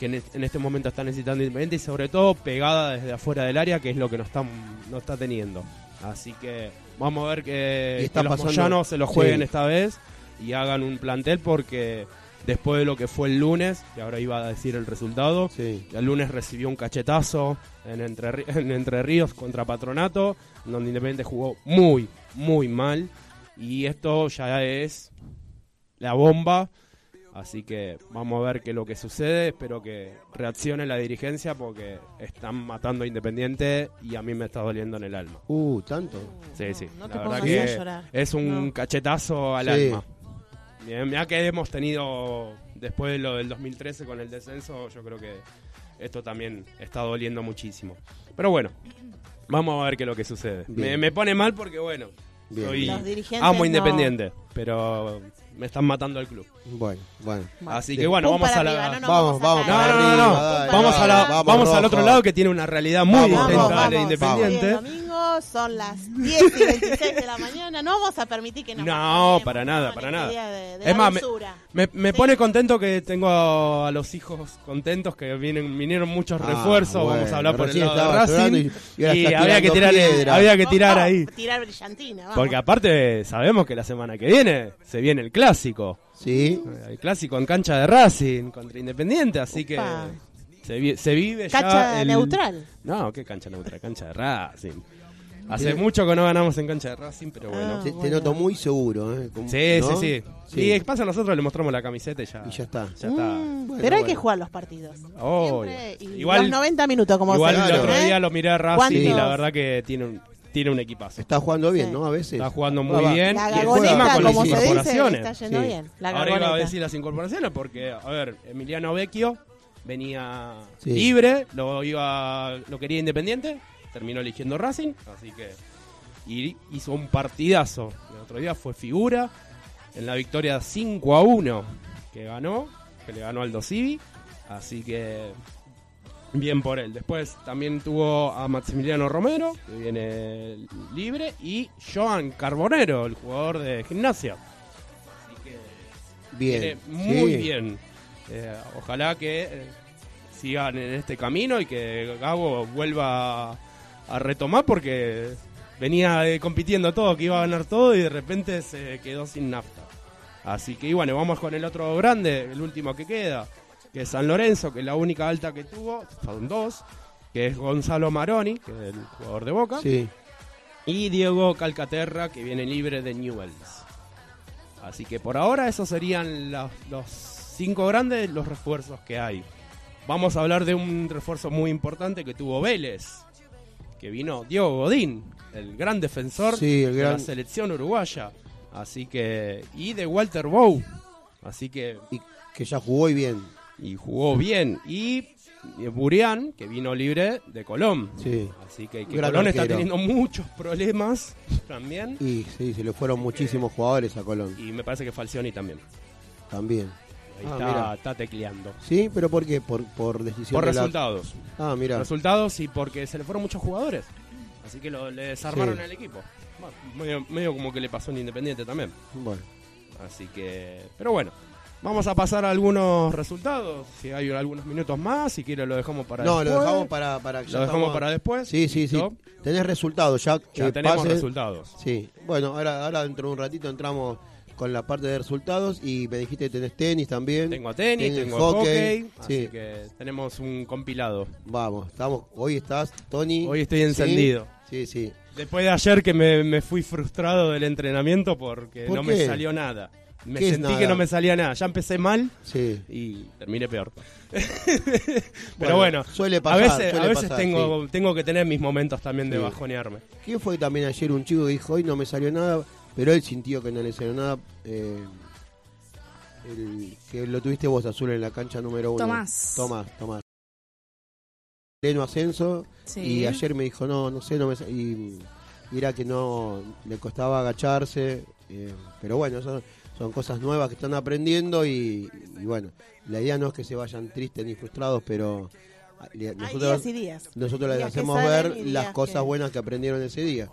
que en este momento está necesitando Independiente y sobre todo pegada desde afuera del área, que es lo que no está, no está teniendo. Así que vamos a ver que, está que los moyanos se lo jueguen sí. esta vez y hagan un plantel porque después de lo que fue el lunes, que ahora iba a decir el resultado, Sí. el lunes recibió un cachetazo en Entre, en Entre Ríos contra Patronato, donde Independiente jugó muy, muy mal. Y esto ya es la bomba. Así que vamos a ver qué es lo que sucede. Espero que reaccione la dirigencia porque están matando a Independiente y a mí me está doliendo en el alma. Uh, tanto. Sí, sí. No la te verdad que a llorar. es un No. cachetazo al Sí. alma. Bien, Mira que hemos tenido, después de lo del 2013 con el descenso, yo creo que esto también está doliendo muchísimo. Pero bueno, vamos a ver qué es lo que sucede. Me, pone mal porque, bueno, Bien. soy Los dirigentes amo no- Independiente, pero me están matando al club. Bueno, bueno. Así que bueno, Pum vamos para a la... arriba, no nos Vamos, vamos a vamos, No, no, no, arriba, no. dale, Vamos, a la, vamos, vamos, vamos, al otro rojo. lado que tiene una realidad muy Vamos, distinta rojo. a la de Vamos, Independiente. Domingo, son las 10 y 26 de la mañana. No vamos a permitir que nos No, para nada, para nada. día de- de Es la más, me-. Me, me Sí. pone contento que tengo a, a los hijos contentos, que vienen vinieron muchos Ah, refuerzos, vamos a hablar por el lado de Racing. y- había que tirar, piedra. había que tirar ahí. Tirar brillantina, vamos. Porque aparte sabemos que la semana que viene se viene el clásico. Sí. El clásico en cancha de Racing contra Independiente, así que se, vi- se vive ya Cancha el- neutral. No, qué cancha neutral, cancha de Racing. Hace mucho que no ganamos en cancha de Racing, pero bueno. Ah. Te, te bueno. noto muy seguro, ¿eh? Como- Sí, ¿no? sí, sí. Sí. Y pasa, nosotros le mostramos la camiseta y ya, Y ya está. ya está. Mm, Bueno, pero hay bueno. que jugar los partidos. Y Igual- los 90 minutos como Igual el otro ¿eh? día lo miré a Racing y la verdad que tiene un, tiene un equipazo. Está jugando bien, Sí. ¿no? A veces. Está jugando Va, muy bien. La gagoneta, con las dice, incorporaciones. está yendo Sí. bien. La Ahora iba a decir las incorporaciones porque, a ver, Emiliano Vecchio venía Sí. libre, lo iba lo quería Independiente, terminó eligiendo Racing, así que y hizo un partidazo. El otro día fue figura en la victoria 5 a 1 que ganó, que le ganó Aldo Civi, así que bien por él. Después también tuvo a Maximiliano Romero, que viene libre, y Joan Carbonero, el jugador de gimnasia. Así que Bien. viene muy Sí. bien. Eh, ojalá que eh, sigan en este camino y que Gago vuelva a, retomar porque venía eh, compitiendo todo, que iba a ganar todo y de repente se quedó sin nafta. Así que y bueno, vamos con el otro grande, el último que queda, que es San Lorenzo, que es la única alta que tuvo, son dos, que es Gonzalo Maroni, que es el jugador de Boca, Sí. y Diego Calcaterra, que viene libre de Newells. Así que por ahora esos serían los, los cinco grandes, los refuerzos que hay. Vamos a hablar de un refuerzo muy importante que tuvo Vélez, que vino Diego Godín, el gran defensor Sí, el de la selección uruguaya. Así que y de Walter Bow. Así que Y que ya jugó y bien. y jugó bien y y Burián, que vino libre de Colón. Sí. Así que, Colón está teniendo muchos problemas también. Y sí, se le fueron muchísimos jugadores a Colón. Y me parece que Falcioni también. También. Ahí Ah, está, está tecleando. Sí, pero ¿por qué? Por, por decisión Por de la- resultados. Ah, mira. Resultados y porque se le fueron muchos jugadores. Así que lo, le desarmaron Sí. el equipo. Bueno, medio, medio como que le pasó en Independiente también. Bueno. Así que. Pero bueno. Vamos a pasar a algunos resultados. Si hay algunos minutos más, si quiere lo dejamos para No, después. lo dejamos para, para que ya Lo dejamos estamos- para después. Sí, sí, sí. Tenés resultados ya. Ya eh, tenemos resultados. Sí. Bueno, ahora, ahora dentro de un ratito entramos con la parte de resultados y me dijiste que tenés tenis también. Tengo tenis, Tenés tengo hockey, hockey, así sí. que tenemos un compilado. Vamos, estamos. Hoy estás, Tony. Hoy estoy encendido. Sí, sí. Después de ayer que me, me fui frustrado del entrenamiento porque ¿Por no qué? me salió nada. Me ¿Qué es sentí nada? que no me salía nada. Ya empecé mal Sí. y terminé peor. Pero Bueno, bueno, suele pasar, a veces, suele a veces pasar, tengo, tengo que tener mis momentos también de bajonearme. ¿Quién fue también ayer un chico que dijo hoy no me salió nada? Pero él sintió que no le salió nada. eh, el- que lo tuviste vos azul en la cancha número uno. Tomás. Tomás, Tomás. Pleno ascenso. Sí. Y ayer me dijo, no, no sé, no me y, y era que no le costaba agacharse. eh, pero bueno, son, son cosas nuevas que están aprendiendo y, y bueno, la idea no es que se vayan tristes ni frustrados, pero ah, nosotros, días y días. nosotros les días hacemos ver las cosas que- buenas que aprendieron ese día.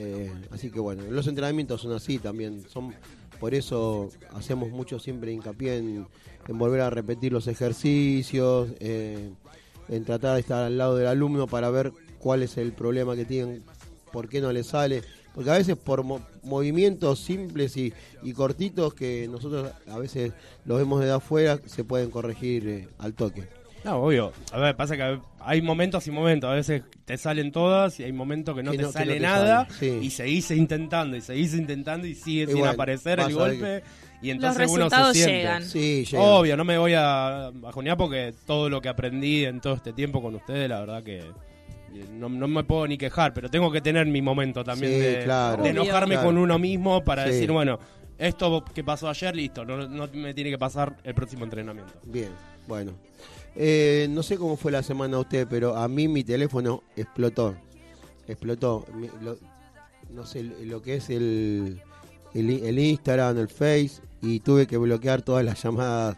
Eh, así que bueno, los entrenamientos son así también, son por eso hacemos mucho siempre hincapié en, volver a repetir los ejercicios, eh, en tratar de estar al lado del alumno para ver cuál es el problema que tienen, por qué no le sale. Porque a veces por mo- movimientos simples y, y cortitos que nosotros a veces los vemos de afuera, se pueden corregir eh, al toque. No, obvio. A ver, pasa que hay momentos y momentos. A veces te salen todas y hay momentos que no Que te no- que sale no te nada. sale, sí. Y seguís intentando y seguís intentando y sigue sin aparecer el golpe. Y Los entonces uno se resultados siente. llegan. Sí, llega. Obvio, no me voy a bajonear porque todo lo que aprendí en todo este tiempo con ustedes, la verdad que eh, no, no me puedo ni quejar, pero tengo que tener mi momento también Sí, de, claro. de Obvio. enojarme Claro. con uno mismo para Sí. decir, bueno, esto que pasó ayer, listo, no, no me tiene que pasar el próximo entrenamiento. Bien, bueno. Eh, no sé cómo fue la semana a usted, pero a mí mi teléfono explotó. Explotó. Mi- lo- no sé lo que es el, el, el Instagram, el Face, y tuve que bloquear todas las llamadas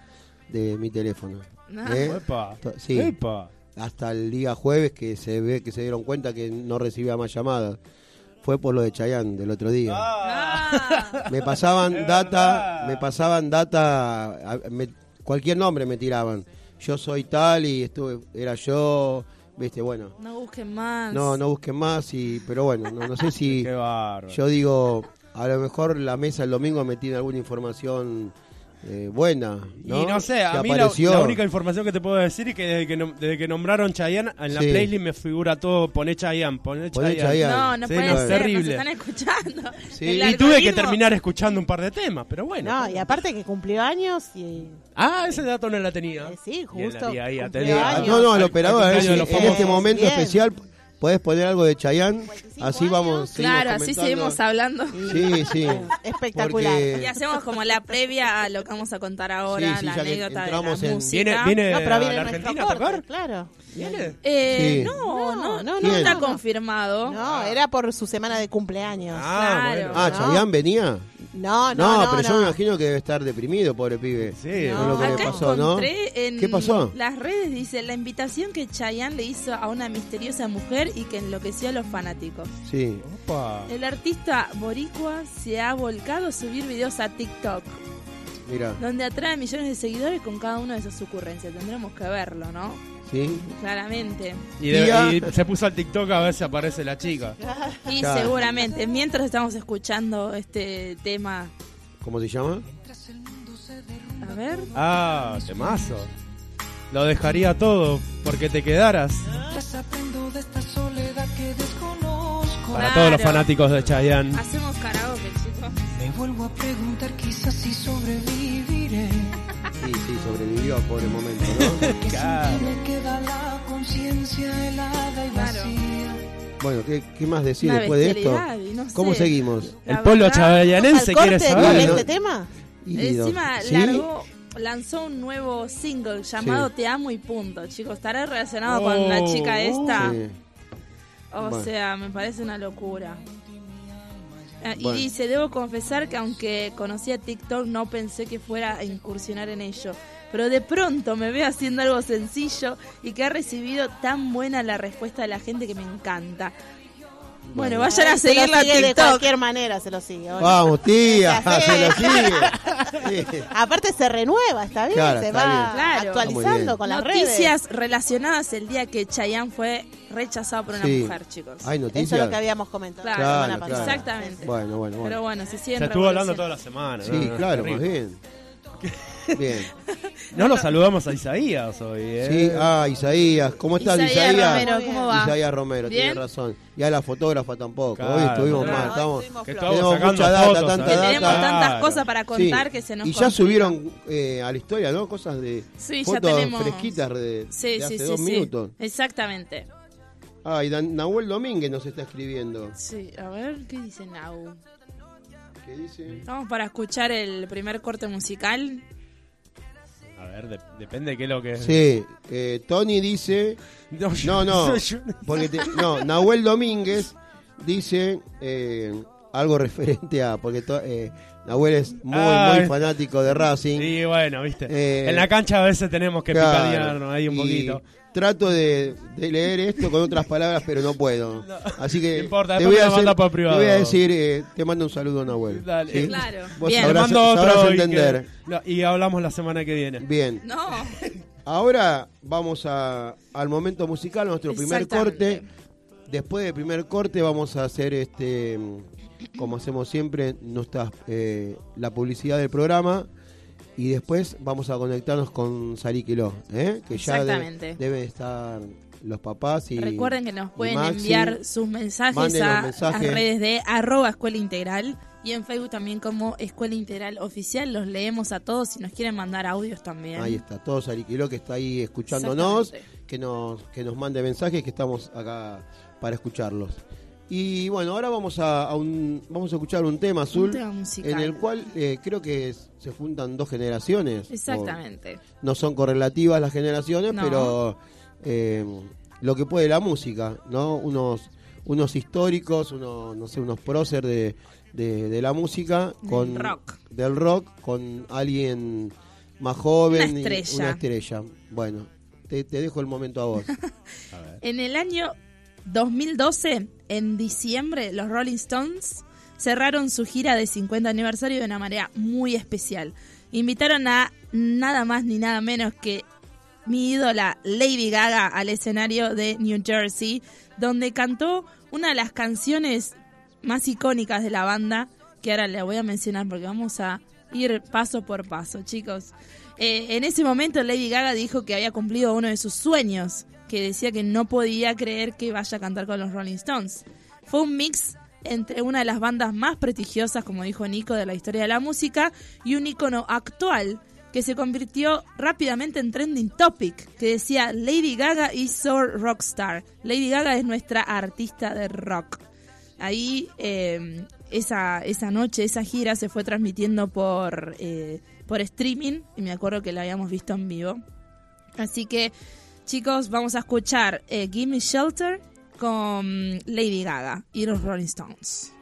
de mi teléfono. Ah. ¿Eh? Epa, sí. epa. Hasta el día jueves que se ve que se dieron cuenta que no recibía más llamadas. Fue por lo de Chayanne del otro día. Ah. Me pasaban data, me pasaban data, me- cualquier nombre me tiraban. Yo soy tal y estuve, era yo, viste, bueno. No busquen más. No, no busquen más, y, pero bueno, no, no sé si Qué bárbaro. yo digo, a lo mejor la mesa el domingo me tiene alguna información eh, buena. ¿no? Y no sé, a mí la, la única información que te puedo decir es que desde que, nom- desde que nombraron Chayanne, en la Sí. playlist me figura todo, poné Chayanne, poné Poné Chayanne. Chayanne. No, no Sí, puede no, ser, terrible. nos están escuchando. Sí. Y tuve que algoritmo- terminar escuchando un par de temas, pero bueno. No, y aparte que cumplió años y... Ah, ese dato no la tenía. Eh, sí, justo la ahí. Ah, años. no, no, el Al- operador, en este momento Bien. especial podés poner algo de Chayanne, 55 así vamos. Claro, así seguimos hablando. Sí, sí. Espectacular. Porque- Y hacemos como la previa a lo que vamos a contar ahora, Sí, sí, la anécdota de entramos la en- música. ¿Viene, viene No, pero a viene la nuestro Argentina a corte, tocar? claro. ¿Viene? Eh, Sí. no, no, No, no, no, no, está confirmado. No, era por su semana de cumpleaños. Ah, Claro. bueno. Ah. Chayanne venía. No, No, no, no. pero yo no. me imagino que debe estar deprimido, pobre pibe. Sí, No. Con lo que le Acá pasó, ¿no? encontré en ¿Qué pasó? las redes, dice, la invitación que Chayanne le hizo a una misteriosa mujer y que enloqueció a los fanáticos. Sí. Opa. El artista boricua se ha volcado a subir videos a TikTok, Mira, donde atrae millones de seguidores con cada una de sus ocurrencias. Tendremos que verlo, ¿no? Sí. Claramente. Y, de- y se puso al TikTok a ver si aparece la chica. Y Claro. seguramente, mientras estamos escuchando este tema, ¿Cómo se llama? a ver, Ah, temazo. Lo dejaría todo porque te quedaras. Para Claro. todos los fanáticos de Chayanne. hacemos karaoke, chicos. Me vuelvo a preguntar quizás si sobreviviré. Sí, sí, sobrevivió a pobre momento, ¿no? Claro. bueno, ¿qué, qué más decir Una después de esto? no ¿Cómo sé. seguimos? La El pueblo ¿Al quiere saber. este tema? Y Encima ¿Sí? largó, lanzó un nuevo single llamado Sí. Te amo y punto, chicos. ¿Estará relacionado con la Oh, chica esta? Sí. O Bueno. sea, me parece una locura. Ah, Y Bueno. dice, debo confesar que aunque conocía TikTok no pensé que fuera a incursionar en ello. Pero de pronto me veo haciendo algo sencillo y que ha recibido tan buena la respuesta de la gente que me encanta. Bueno, Bueno. vayan a Se lo seguirla a sigue de cualquier manera, se lo sigue. Vamos, tía, se lo sigue. Sí. Aparte se renueva, está bien, Claro, se está va bien. Actualizando con las redes. Noticias relacionadas el día que Chayanne fue rechazado por una Sí. mujer, chicos. Hay Eso es noticias. lo que habíamos comentado Claro, la semana claro, pasada. Exactamente. Bueno, bueno, bueno. Pero bueno, se siguen Se estuvo hablando toda la semana. Sí, ¿no? claro, más bien. Bien. No lo saludamos a Isaías hoy, ¿eh? Sí, ah, Isaías. ¿Cómo estás, Isaías Isaías? Romero, ¿cómo va? Isaías Romero, tiene razón. Y a la fotógrafa tampoco. Claro, Hoy estuvimos claro. mal. Hoy Estamos, Que Tenemos mucha data, fotos, tanta data. tenemos tantas Claro. cosas para Sí. contar que se nos Y ya complica. subieron eh, a la historia, ¿no? Cosas de Sí, ya fotos tenemos. fresquitas de, Sí, de sí, hace sí, dos sí. minutos. Exactamente. Ah, y Dan- Nahuel Domínguez nos está escribiendo. Sí, a ver, ¿qué dice Nau? ¿Qué dice? Estamos para escuchar el primer corte musical. A ver, de- depende de qué es lo que... Sí, eh, Tony dice... No, No, no, yo- porque te- no, Nahuel Domínguez dice eh, algo referente a... Porque to- eh, Nahuel es muy, Ah, muy fanático de Racing. Sí, bueno, viste. Eh, en la cancha a veces tenemos que Claro, picadearnos ahí un y poquito. Trato de, de leer esto con otras palabras, pero no puedo. Así que No importa, te, voy a hacer- por te voy a decir, eh, te mando un saludo, Nahuel. Dale. ¿sí? Claro. Vos Bien. Te sabrás, mando otro sabrás y que- entender. no, y hablamos la semana que viene. Bien, No. ahora vamos a, al momento musical, nuestro primer corte. Después del primer corte vamos a hacer este, como hacemos siempre, nuestra, eh, la publicidad del programa y después vamos a conectarnos con Sariquiló, ¿eh? que ya de- deben estar los papás y Recuerden que nos pueden Maxi. enviar sus mensajes a mensajes. las redes de arroba escuela integral y en Facebook también como escuela integral oficial. Los leemos a todos si nos quieren mandar audios también. Ahí está, todo Sariquiló que está ahí escuchándonos, que nos, que nos mande mensajes, que estamos acá para escucharlos. Y bueno, ahora vamos a, a un, vamos a escuchar un tema azul Un tema musical. en el cual eh, creo que se juntan dos generaciones. Exactamente. O- no son correlativas las generaciones, No. pero eh, lo que puede la música, ¿no? Unos, unos históricos, unos, no sé, unos prócer de, de, de la música Del con rock. del rock con alguien más joven Una y estrella. una estrella. Bueno, te, te dejo el momento a vos. En el año 2012, en diciembre, los Rolling Stones cerraron su gira de 50 aniversario de una manera muy especial. Invitaron a nada más ni nada menos que mi ídola Lady Gaga al escenario de New Jersey, donde cantó una de las canciones más icónicas de la banda, que ahora le voy a mencionar porque vamos a ir paso por paso, chicos. Eh, en ese momento Lady Gaga dijo que había cumplido uno de sus sueños, que decía que no podía creer que vaya a cantar con los Rolling Stones. Fue un mix entre una de las bandas más prestigiosas, como dijo Nico, de la historia de la música, y un icono actual que se convirtió rápidamente en trending topic, que decía Lady Gaga is so rockstar. Lady Gaga es nuestra artista de rock. Ahí eh, esa, esa noche, esa gira se fue transmitiendo por, eh, por streaming y me acuerdo que la habíamos visto en vivo. Así que chicos, vamos a escuchar eh, Give Me Shelter con Lady Gaga y los Rolling Stones.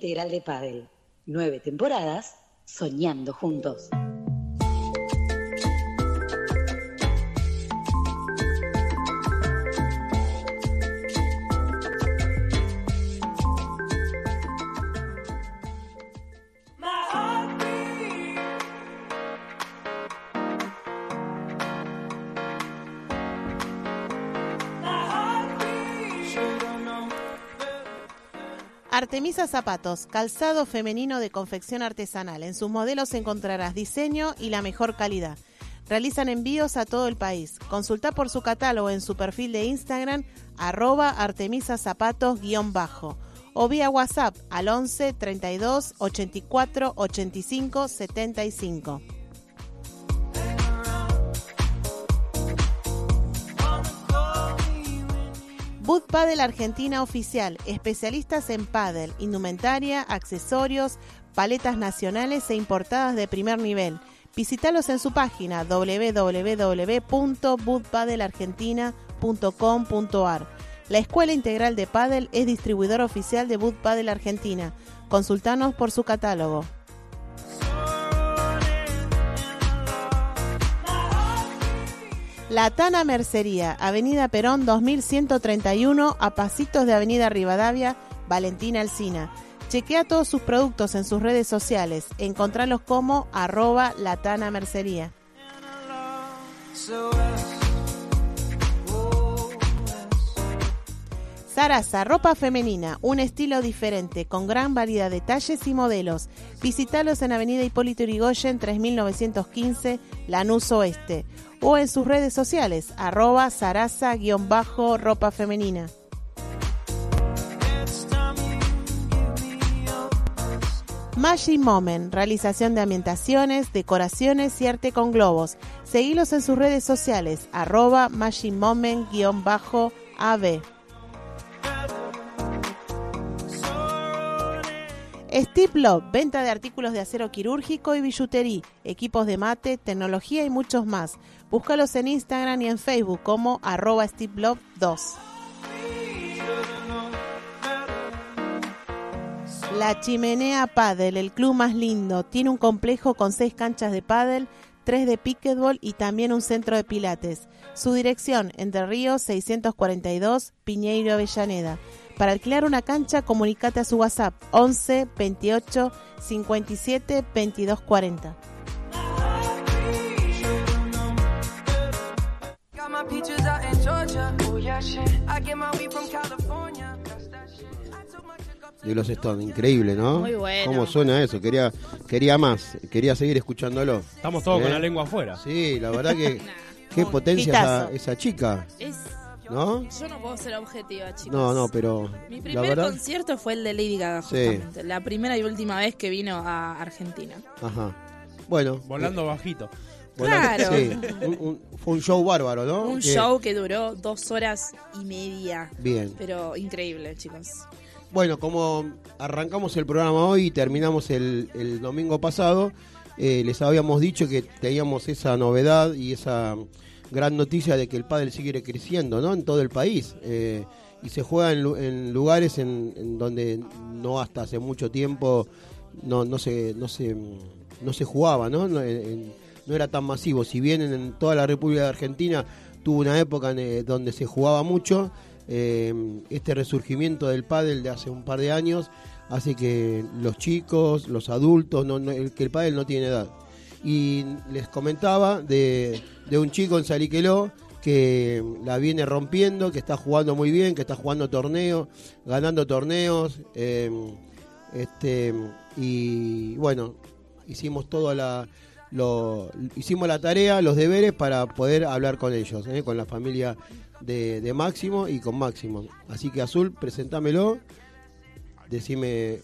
Integral de. Nueve temporadas soñando juntos. Artemisa Zapatos, calzado femenino de confección artesanal. En sus modelos encontrarás diseño y la mejor calidad. Realizan envíos a todo el país. Consulta por su catálogo en su perfil de Instagram, arroba artemisazapatos-bajo o vía WhatsApp al 11 32 84 85 75. Paddle Argentina Oficial, especialistas en paddle, indumentaria, accesorios, paletas nacionales e importadas de primer nivel. Visítalos en su página www.bootpaddleargentina.com.ar. La Escuela Integral de Paddle es distribuidor oficial de Boot Paddle Argentina. Consultanos por su catálogo. La Tana Mercería, Avenida Perón 2131, a pasitos de Avenida Rivadavia, Valentina Alcina. Chequea todos sus productos en sus redes sociales. Encontralos como arroba Latana Mercería. Sarasa, ropa femenina, un estilo diferente, con gran variedad de talles y modelos. Visítalos en Avenida Hipólito Yrigoyen 3915, Lanús Oeste, o en sus redes sociales, arroba sarasa-ropa femenina. Magic Moment, realización de ambientaciones, decoraciones y arte con globos. Seguilos en sus redes sociales, arroba Magic Moment-AB. Steve venta de artículos de acero quirúrgico y billutería, equipos de mate, tecnología y muchos más. Búscalos en Instagram y en Facebook como arroba Steve Love 2. La Chimenea Paddle, el club más lindo, tiene un complejo con seis canchas de paddle, tres de pickleball y también un centro de pilates. Su dirección, Entre Ríos 642, Piñeiro Avellaneda. Para alquilar una cancha, comunícate a su WhatsApp 11 28 57 22 40. De los Stones, increíble, ¿no? Muy bueno. ¿Cómo suena eso? Quería, quería más, quería seguir escuchándolo. Estamos todos con ¿Eh? la lengua afuera. Sí, la verdad que qué potencia esa, esa chica, Es, ¿no? yo no puedo ser objetiva, chicos. No, no, pero Mi primer verdad, concierto fue el de Lady Gaga, Sí. justamente. La primera y última vez que vino a Argentina. ajá. Bueno, Volando bajito. volando- Claro. sí, un- un- fue un show bárbaro, ¿no? Un Que- show que duró dos horas y media. Bien. Pero increíble, chicos. Bueno, como arrancamos el programa hoy y terminamos el, el domingo pasado, eh, les habíamos dicho que teníamos esa novedad y esa gran noticia de que el pádel sigue creciendo, ¿no? En todo el país. Eh, y se juega en, lu- en lugares en, donde no hasta hace mucho tiempo no, no se no se no se jugaba, ¿no? No, era tan masivo. Si bien en, toda la República de Argentina tuvo una época eh, donde se jugaba mucho, eh, este resurgimiento del pádel de hace un par de años hace que los chicos, los adultos, el, que el pádel no tiene edad. Y les comentaba de, de un chico en Saliqueló que la viene rompiendo, que está jugando muy bien, que está jugando torneos, ganando torneos, eh, este y bueno, hicimos toda la lo, hicimos la tarea, los deberes para poder hablar con ellos, eh, con la familia de, de Máximo y con Máximo. Así que Azul, presentámelo, decime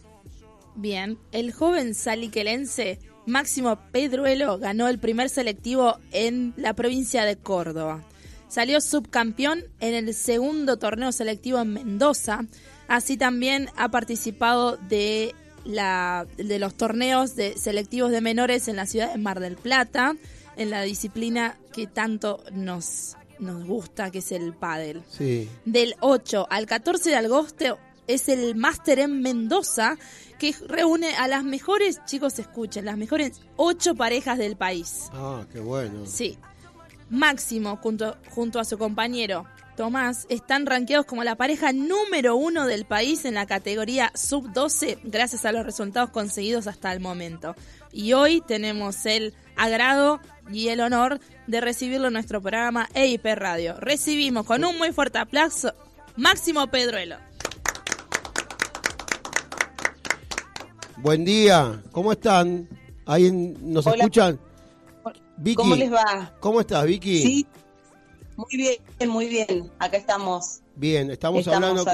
Bien, el joven saliquelense Máximo Pedruelo ganó el primer selectivo en la provincia de Córdoba. Salió subcampeón en el segundo torneo selectivo en Mendoza. Así también ha participado de, la, de los torneos de selectivos de menores en la ciudad de Mar del Plata, en la disciplina que tanto nos, nos gusta, que es el pádel. Sí, Del 8 al 14 de agosto, es el Máster en Mendoza, que reúne a las mejores, chicos, escuchen, las mejores ocho parejas del país. Ah, qué bueno. Sí. Máximo, junto, junto a su compañero Tomás, están rankeados como la pareja número uno del país en la categoría sub-12, gracias a los resultados conseguidos hasta el momento. Y hoy tenemos el agrado y el honor de recibirlo en nuestro programa EIP Radio. Recibimos con un muy fuerte aplauso Máximo Pedruelo. Buen día, ¿cómo están? ¿Ahí nos Hola. escuchan? Vicky, ¿Cómo les va? ¿Cómo estás, Vicky? Sí, muy bien, muy bien. Acá estamos. Bien, estamos, Estamos hablando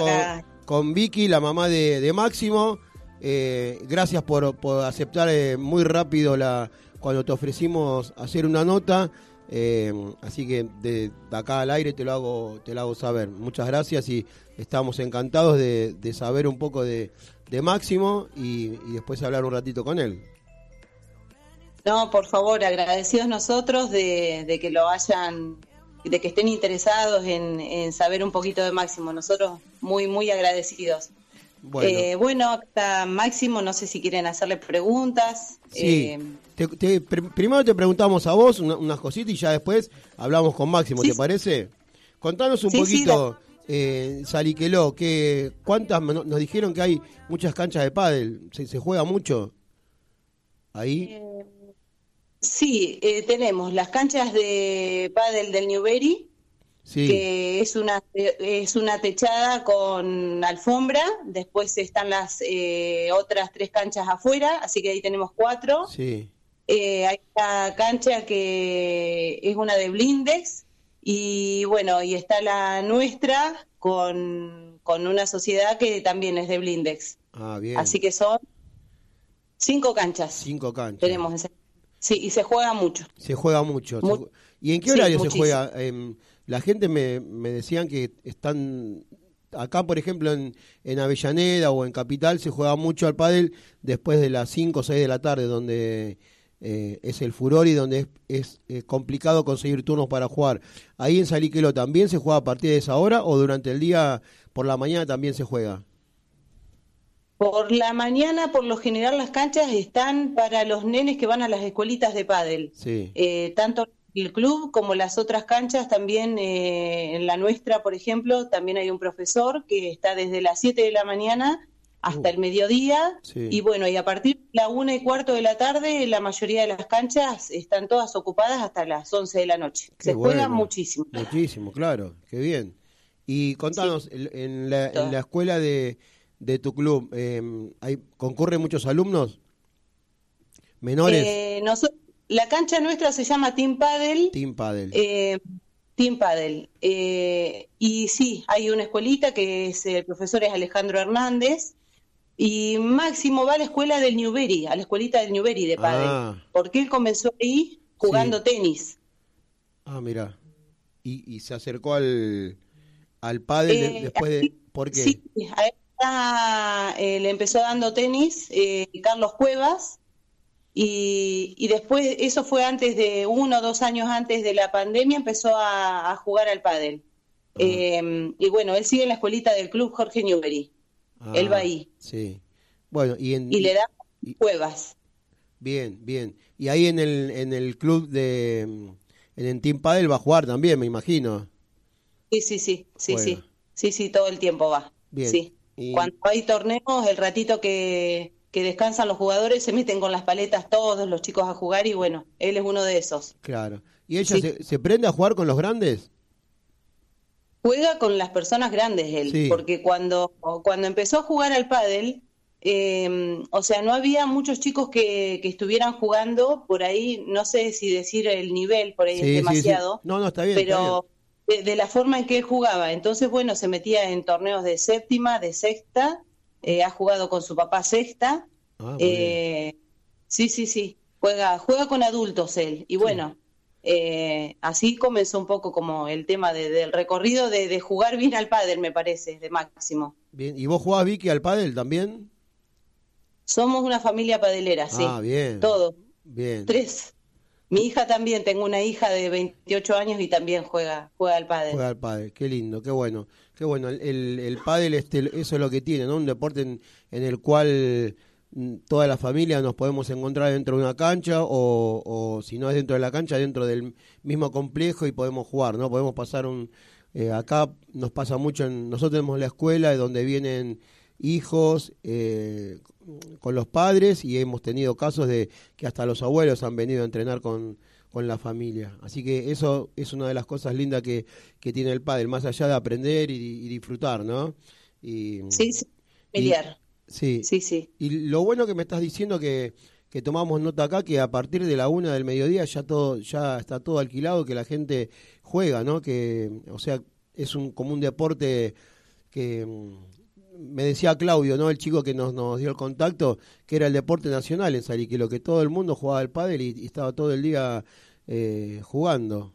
con Vicky, la mamá de, de Máximo. Eh, gracias por, por aceptar eh, muy rápido la cuando te ofrecimos hacer una nota. Eh, así que de, de acá al aire te lo hago te lo hago saber. Muchas gracias y estamos encantados de, de saber un poco de, de Máximo y, y después hablar un ratito con él. No, por favor, agradecidos nosotros de, de que lo hayan, de que estén interesados en, en saber un poquito de Máximo. Nosotros muy, muy agradecidos. Bueno, Eh, bueno, Máximo, no sé si quieren hacerle preguntas. Sí. Eh, Te- te- pr- primero te preguntamos a vos una- unas cositas y ya después hablamos con Máximo, Sí, ¿te parece? Contanos un Sí, sí, poquito, eh, Saliqueló, que ¿cuántas? no- Nos dijeron que hay muchas canchas de pádel, ¿se, se juega mucho ahí? sí, eh, tenemos las canchas de pádel del Newbery, Sí, que es una es una techada con alfombra. Después están las eh, otras tres canchas afuera, así que ahí tenemos cuatro. sí, Eh, hay una cancha que es una de blindex y bueno, y está la nuestra con, con una sociedad que también es de blindex. ah, bien, Así que son cinco canchas. cinco canchas. Tenemos Sí, y se juega mucho. Se juega mucho. Mu- ¿Y en qué sí, horario se juega? Em, la gente me, me decían que están acá, por ejemplo, en, en Avellaneda o en Capital se juega mucho al pádel después de las 5 o 6 de la tarde, donde eh, es el furor y donde es, es, eh, complicado conseguir turnos para jugar. Ahí en Saliquelo también se juega a partir de esa hora o durante el día por la mañana también se juega. Por la mañana, por lo general, las canchas están para los nenes que van a las escuelitas de pádel. Sí. Eh, tanto el club como las otras canchas, también eh, en la nuestra, por ejemplo, también hay un profesor que está desde las 7 de la mañana hasta Uh. el mediodía. Sí. Y bueno, y a partir de la una y cuarto de la tarde, la mayoría de las canchas están todas ocupadas hasta las 11 de la noche. Qué Se juega muchísimo. Muchísimo, claro, qué bien. Y contanos, en, en la, en la escuela de, de tu club, eh, ¿hay, ¿concurren muchos alumnos menores? Eh, noso- la cancha nuestra se llama Team Paddle. Team Paddle. Eh, Team Paddle. Eh, y sí, hay una escuelita que es, el profesor es Alejandro Hernández. Y Máximo va a la escuela del Newbery, a la escuelita del Newbery de Paddle. Ah. Porque él comenzó ahí jugando Sí. tenis. ah, mira. Y, y se acercó al, al pádel de- Eh, después de... ¿Por qué? Sí, a él eh, le empezó dando tenis eh, Carlos Cuevas. Y, y después, eso fue antes de uno o dos años antes de la pandemia, empezó a, a jugar al pádel. Eh, y bueno, él sigue en la escuelita del club Jorge Newbery. Ah, él va ahí. Sí. Bueno, y en... Y le da cuevas. Bien, bien. Y ahí en el, en el club de... En el Team Paddle va a jugar también, me imagino. Sí, sí, sí, sí, Bueno. sí. Sí, sí, todo el tiempo va. Bien. Sí. Y- Cuando hay torneos, el ratito que, que descansan los jugadores, se meten con las paletas todos los chicos a jugar y bueno, él es uno de esos. Claro. ¿Y ella Sí. se, se prende a jugar con los grandes? Juega con las personas grandes él, Sí. porque cuando, cuando empezó a jugar al pádel, eh, o sea, no había muchos chicos que, que estuvieran jugando por ahí, no sé si decir el nivel, por ahí Sí, es sí. demasiado, No, no, está bien. está pero de, de la forma en que él jugaba. Entonces, bueno, se metía en torneos de séptima, de sexta, eh, ha jugado con su papá sexta. Ah. Eh, sí, sí, sí. Juega, juega con adultos él. Y bueno, eh, así comenzó un poco como el tema de- del recorrido de, de jugar bien al pádel, me parece, de máximo. Bien. ¿Y vos jugás, Vicky, al pádel también? Somos una familia padelera, sí. Ah, bien. Todos, Bien. tres. Mi hija también, tengo una hija de 28 años y también juega, juega al pádel. Juega al pádel, qué lindo, qué bueno. Qué bueno, el, el, el pádel este, eso es lo que tiene, ¿no? Un deporte en, en el cual toda la familia nos podemos encontrar dentro de una cancha o, o, si no es dentro de la cancha, dentro del mismo complejo y podemos jugar, ¿no? Podemos pasar un... Eh, acá nos pasa mucho, en, nosotros tenemos la escuela donde vienen hijos eh, con los padres y hemos tenido casos de que hasta los abuelos han venido a entrenar con, con la familia. Así que eso es una de las cosas lindas que, que tiene el padre, más allá de aprender y, y disfrutar, ¿no? Y, sí, sí, pelear. Sí, sí, sí. Y lo bueno que me estás diciendo que, que tomamos nota acá que a partir de la una del mediodía ya todo ya está todo alquilado, que la gente juega, ¿no? Que, o sea, es un como un deporte que me decía Claudio, ¿no? El chico que nos, nos dio el contacto, que era el deporte nacional en Saliquilo, que todo el mundo jugaba al pádel y, y, estaba todo el día eh, jugando.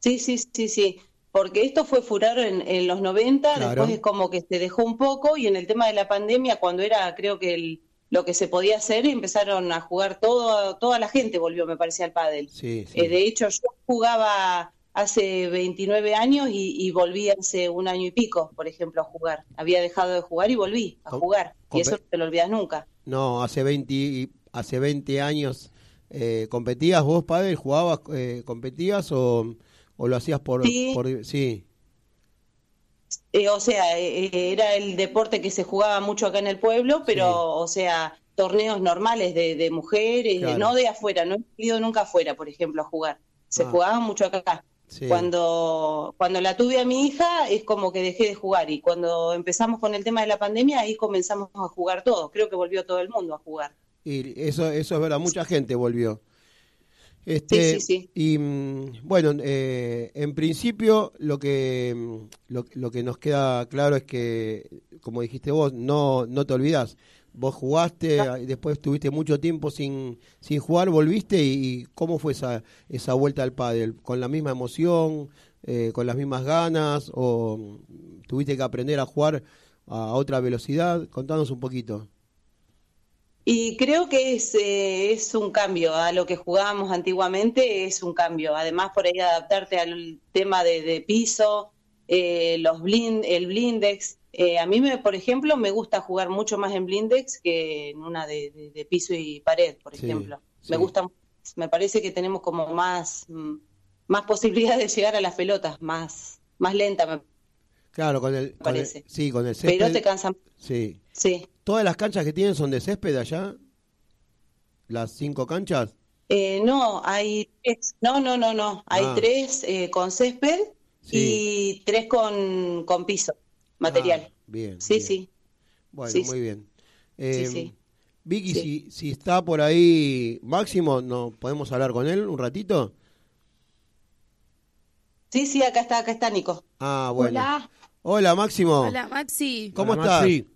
Sí, sí, sí, sí. Porque esto fue furor en, en los 90, claro. después es como que se dejó un poco y en el tema de la pandemia, cuando era, creo que el, lo que se podía hacer, empezaron a jugar todo, toda la gente volvió, me parecía, al pádel. Sí, sí. Eh, de hecho, yo jugaba hace 29 años y, y, volví hace un año y pico, por ejemplo, a jugar. Había dejado de jugar y volví a jugar. Y eso no te lo olvidas nunca. No, hace 20, hace 20 años eh, competías vos, padre, jugabas, eh, competías o, o, lo hacías por... Sí. Por, sí. Eh, o sea, era el deporte que se jugaba mucho acá en el pueblo, pero, sí. o sea, torneos normales de, de mujeres, claro. de, no de afuera, no he ido nunca afuera, por ejemplo, a jugar. Se ah. jugaba mucho acá. Sí. Cuando, cuando la tuve a mi hija es como que dejé de jugar y cuando empezamos con el tema de la pandemia ahí comenzamos a jugar todos, creo que volvió todo el mundo a jugar. Y eso, eso es verdad, mucha gente volvió. Este, sí, sí, sí. Y bueno, eh, en principio lo que, lo, lo, que nos queda claro es que, como dijiste vos, no, no te olvidas. Vos jugaste, no. después tuviste mucho tiempo sin, sin jugar, volviste y, y ¿cómo fue esa, esa vuelta al pádel? ¿Con la misma emoción, eh, con las mismas ganas o tuviste que aprender a jugar a otra velocidad? Contanos un poquito. Y creo que es, eh, es un cambio a lo que jugábamos antiguamente, es un cambio. Además, por ahí adaptarte al tema de, de piso, eh, los blind, el blindex. Eh, a mí, me, por ejemplo, me gusta jugar mucho más en blindex que en una de, de, de piso y pared, por Sí, ejemplo. sí. Me gusta, me parece que tenemos como más, mm, más posibilidad de llegar a las pelotas, más, más lenta, me Claro, con el, con el- sí, con el césped. Pero te cansan. Sí. Sí. ¿Todas las canchas que tienen son de césped allá? ¿Las cinco canchas? Eh, no, hay tres. No, no, no, no. Hay Ah. tres eh, con césped Sí. y tres con, con piso, material. Ah, bien. sí, bien. sí. Bueno, Sí, muy bien. Eh, sí. Vicky, Sí. si, si está por ahí Máximo, ¿no podemos hablar con él un ratito? Sí, sí, acá está, acá está Nico. Ah, bueno. Hola. Hola, Máximo. Hola, Maxi. ¿Cómo Hola, estás? Maxi.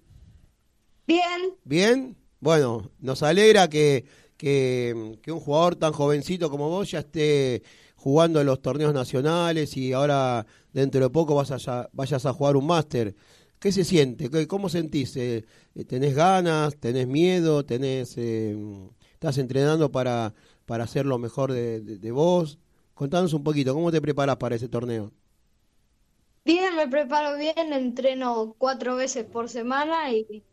Bien. ¿Bien? Bueno, nos alegra que, que, que un jugador tan jovencito como vos ya esté jugando en los torneos nacionales y ahora dentro de poco vas a, vayas a jugar un máster. ¿Qué se siente? ¿Qué- ¿Cómo sentís? Eh, ¿Tenés ganas? ¿Tenés miedo? ¿Tenés, eh, ¿Estás entrenando para, para hacer lo mejor de, de- de vos? Contanos un poquito, ¿cómo te preparás para ese torneo? Bien, me preparo bien, entreno cuatro veces por semana y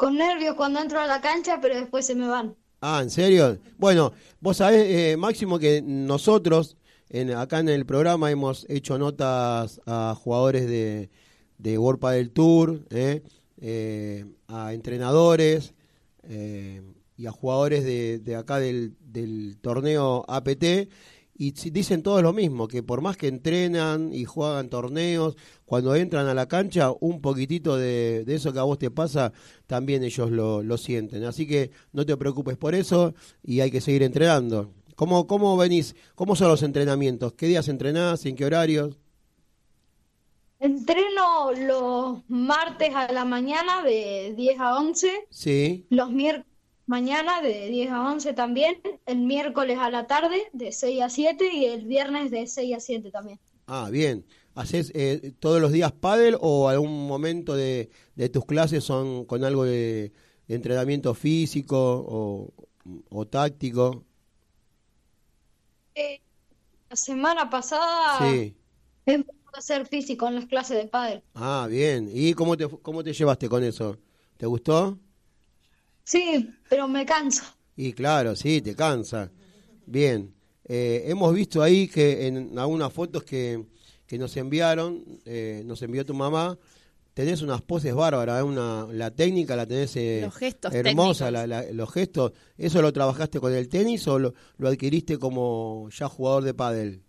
con nervios cuando entro a la cancha, pero después se me van. Ah, ¿en serio? Bueno, vos sabés, eh, Máximo, que nosotros en, acá en el programa hemos hecho notas a jugadores de, de del Tour, eh, eh, a entrenadores y a jugadores de, de acá del, del torneo APT. Y dicen todos lo mismo, que por más que entrenan y juegan torneos, cuando entran a la cancha, un poquitito de, de eso que a vos te pasa, también ellos lo, lo sienten. Así que no te preocupes por eso y hay que seguir entrenando. ¿Cómo, cómo venís? ¿Cómo son los entrenamientos? ¿Qué días entrenás? ¿En qué horarios? Entreno los martes a la mañana de 10 a 11, Sí. los miércoles mañana de 10 a 11 también, el miércoles a la tarde de 6 a 7 y el viernes de 6 a 7 también. Ah, bien. ¿Haces eh, todos los días pádel o algún momento de, de tus clases son con algo de, de entrenamiento físico o, o táctico? Eh, la semana pasada Sí. empezado a hacer físico en las clases de pádel. Ah, bien. ¿Y cómo te, cómo te llevaste con eso? ¿Te gustó? Sí, pero me canso. Y claro, sí, te cansa. Bien. Eh, hemos visto ahí que en algunas fotos que, que nos enviaron, eh, nos envió tu mamá, tenés unas poses bárbaras, ¿eh? una, la técnica la tenés eh, Los gestos hermosa, técnicos. la- la- los gestos. ¿Eso lo trabajaste con el tenis o lo, lo adquiriste como ya jugador de pádel?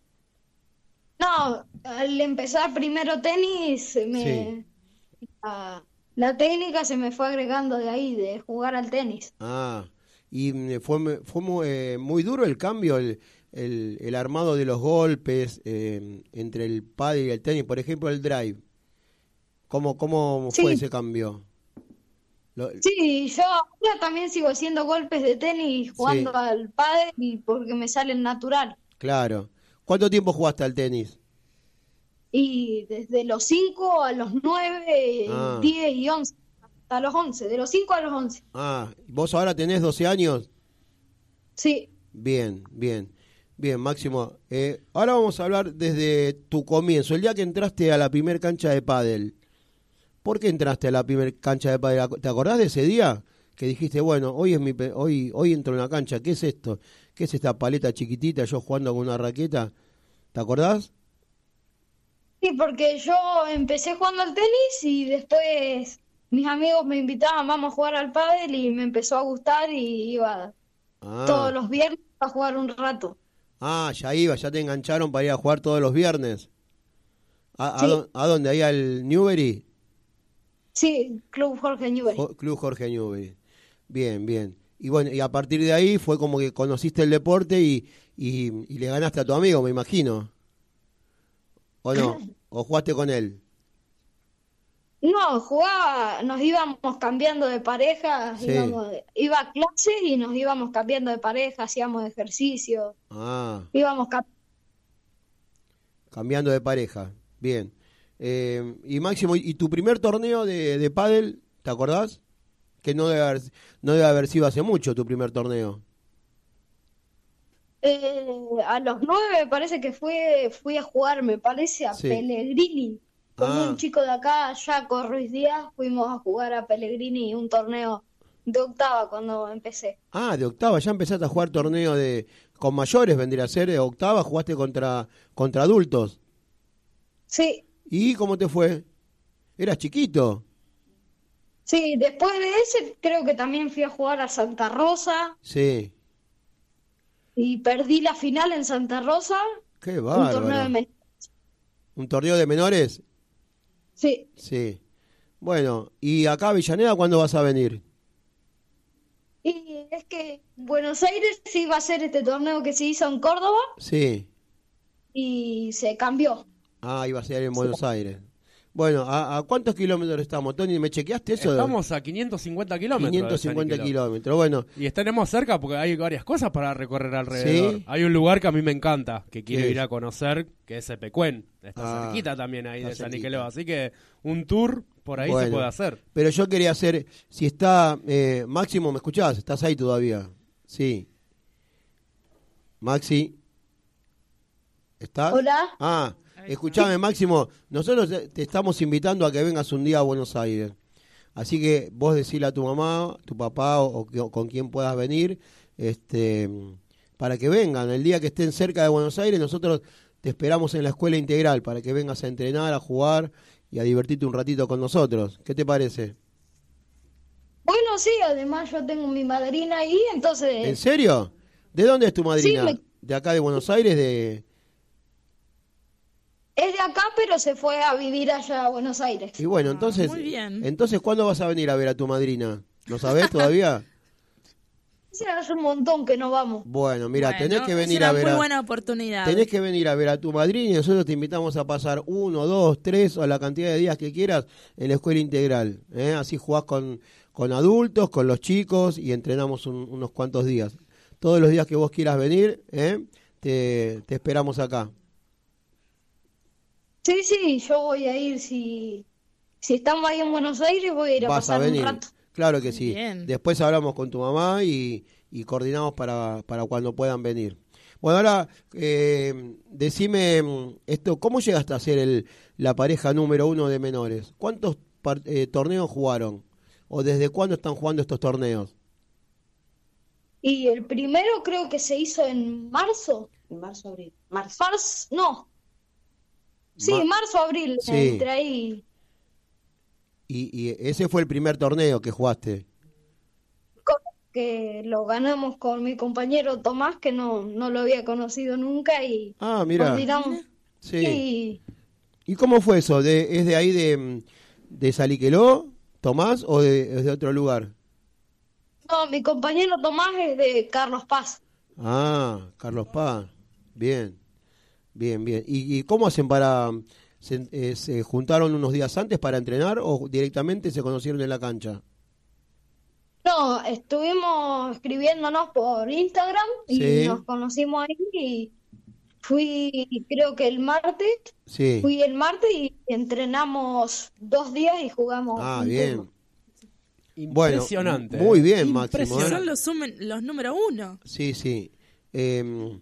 No, al empezar primero tenis, me, la, la técnica se me fue agregando de ahí, de jugar al tenis. Ah, y mm, fue, fue muy, eh, muy duro el cambio, el, el, el armado de los golpes eh, entre el pádel y el tenis, por ejemplo, el drive. ¿Cómo, cómo fue Sí. ese cambio? Lo- Sí, yo ahora también sigo haciendo golpes de tenis jugando Sí. al pádel y porque me salen natural. claro. ¿Cuánto tiempo jugaste al tenis? Y desde los 5 a los 9, Ah. 10 y 11, hasta los 11, de los 5 a los 11. Ah, ¿vos ahora tenés 12 años? Sí, Bien, bien. Bien, Máximo. Eh, ahora vamos a hablar desde tu comienzo, el día que entraste a la primer cancha de pádel. ¿Por qué entraste a la primer cancha de pádel? ¿Te acordás de ese día que dijiste, bueno, hoy es mi hoy hoy entro en una cancha, ¿qué es esto? ¿Qué es esta paleta chiquitita yo jugando con una raqueta? ¿Te acordás? Sí, porque yo empecé jugando al tenis y después mis amigos me invitaban, vamos a jugar al pádel y me empezó a gustar y iba Ah, todos los viernes a jugar un rato. ah, ya iba, ya te engancharon para ir a jugar todos los viernes. ¿A, Sí. a dónde? ¿Ahí al Newbery? Sí, Club Jorge Newbery. Jo- Club Jorge Newbery. Bien, bien. Y bueno, y a partir de ahí fue como que conociste el deporte y, y, y le ganaste a tu amigo, me imagino. ¿O no? ¿O jugaste con él? No, jugaba, nos íbamos cambiando de pareja, Sí. íbamos, iba a clase y nos íbamos cambiando de pareja, hacíamos ejercicio, Ah, íbamos cap- cambiando de pareja. Bien. Eh, y Máximo, ¿y tu primer torneo de, de pádel, te acordás? Que no debe, haber, no debe haber sido hace mucho tu primer torneo. Eh, a los nueve me parece que fue, fui a jugar, me parece, a Sí. Pellegrini. Con Ah. un chico de acá, Jaco Ruiz Díaz, fuimos a jugar a Pellegrini un torneo de octava cuando empecé. Ah, de octava, ya empezaste a jugar torneo de con mayores, vendría a ser de octava, jugaste contra, contra adultos. Sí, ¿Y cómo te fue? ¿Eras chiquito? sí, después de ese creo que también fui a jugar a Santa Rosa Sí. Y perdí la final en Santa Rosa, Qué un torneo de bárbaro. men- ¿Un torneo de menores? Sí, Sí. Bueno, ¿y acá a Avellaneda cuándo vas a venir? y es que Buenos Aires sí iba a ser este torneo que se hizo en Córdoba Sí. y se cambió. Ah, iba a ser en Buenos Aires. Bueno, ¿a, a cuántos kilómetros estamos, Tony? ¿Me chequeaste eso? Estamos a 550 kilómetros. de San 550 Nicolás. kilómetros. Bueno, Y estaremos cerca porque hay varias cosas para recorrer alrededor. Sí. Hay un lugar que a mí me encanta, que quiero ¿Qué ir es? a conocer, que es Epecuén. Está Ah, cerquita también ahí de San. Nicolás. Así que un tour por ahí se puede hacer. pero yo quería hacer, si está, eh, Máximo, ¿me escuchás? ¿Estás ahí todavía? Sí. Maxi. ¿Estás? Hola. Ah, escuchame, Máximo. Nosotros te estamos invitando a que vengas un día a Buenos Aires. Así que vos decirle a tu mamá, tu papá o, con quien puedas venir, este, para que vengan. El día que estén cerca de Buenos Aires, nosotros te esperamos en la escuela integral para que vengas a entrenar, a jugar y a divertirte un ratito con nosotros. ¿Qué te parece? Bueno, sí, además yo tengo mi madrina ahí, ¿En entonces serio? ¿De dónde es tu madrina? me- ¿De acá de Buenos Aires? De... es de acá, pero se fue a vivir allá a Buenos Aires. Y bueno, entonces, muy bien. entonces ¿cuándo vas a venir a ver a tu madrina? ¿No sabés todavía? Sí, hace un montón que no vamos. Bueno, mira, Bueno, tenés que es venir una a ver muy a, buena oportunidad. tenés que venir a ver a tu madrina y nosotros te invitamos a pasar uno, dos, tres o la cantidad de días que quieras en la escuela integral. ¿eh? Así jugás con, con adultos, con los chicos y entrenamos un- unos cuantos días. Todos los días que vos quieras venir, ¿eh? te, te esperamos acá. Sí, sí, yo voy a ir si, si estamos ahí en Buenos Aires, voy a ir a Vas a pasar un venir. rato. Claro que sí. Bien. Después hablamos con tu mamá y, y coordinamos para, para cuando puedan venir. Bueno, ahora eh, decime esto, ¿cómo llegaste a ser el, la pareja número uno de menores? ¿Cuántos par- eh, torneos jugaron? ¿O desde cuándo están jugando estos torneos? Y el primero creo que se hizo en marzo. En marzo, abril. Marzo. Marzo, no. Sí, Ma- marzo, abril, Sí. entre ahí. Y, y ese fue el primer torneo que jugaste. Que lo ganamos con mi compañero Tomás, que no, no lo había conocido nunca y Ah, mira. Sí. Y ¿Y cómo fue eso? ¿De, ¿Es de ahí de, de Saliqueló, Tomás, o de, es de otro lugar? no, mi compañero Tomás es de Carlos Paz. Ah, Carlos Paz. Bien, bien, bien. ¿Y, y cómo hacen para... Se, eh, ¿Se juntaron unos días antes para entrenar o directamente se conocieron en la cancha? No, estuvimos escribiéndonos por Instagram y Sí. nos conocimos ahí y fui, creo que el martes, Sí. fui el martes y entrenamos dos días y jugamos Ah, bien. Bueno, Impresionante. muy ¿eh? bien, Máximo. ¿eh? Son los, los número uno. Sí, sí. Eh,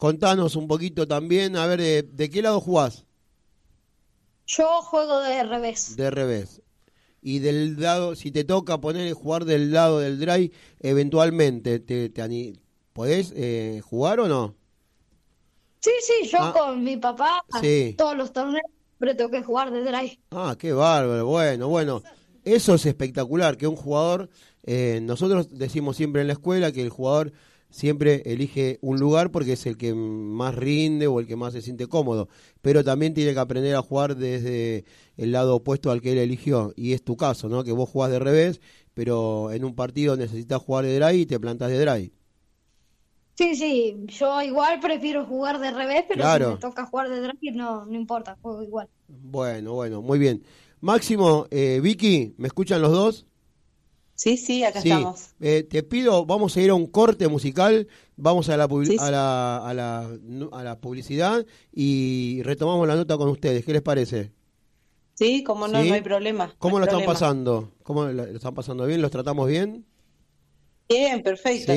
contanos un poquito también, a ver, de, de qué lado jugás? Yo juego de revés. De revés. Y del lado, si te toca poner jugar del lado del drive, eventualmente, te, te ¿podés eh, jugar o no? Sí, sí, yo Ah. con mi papá, Sí. todos los torneos siempre tengo que jugar de drive. Ah, qué bárbaro. Bueno, bueno. Eso es espectacular, que un jugador, eh, nosotros decimos siempre en la escuela que el jugador siempre elige un lugar porque es el que más rinde o el que más se siente cómodo, pero también tiene que aprender a jugar desde el lado opuesto al que él eligió, y es tu caso, ¿no? Que vos jugás de revés, pero en un partido necesitas jugar de drive y te plantas de drive. Sí, sí, yo igual prefiero jugar de revés, pero Claro. si me toca jugar de drive no, no importa, juego igual. Bueno, bueno, muy bien. Máximo, eh, Vicky, ¿me escuchan los dos? Sí, sí, acá Sí, estamos. eh, te pido, vamos a ir a un corte musical, vamos a la, publi- Sí, sí. a la, a la, nu- a la publicidad y retomamos la nota con ustedes. ¿Qué les parece? Sí, como no, no hay problema. ¿Cómo no lo están pasando? ¿Cómo lo, lo están pasando bien? ¿Los tratamos bien? Bien, perfecto.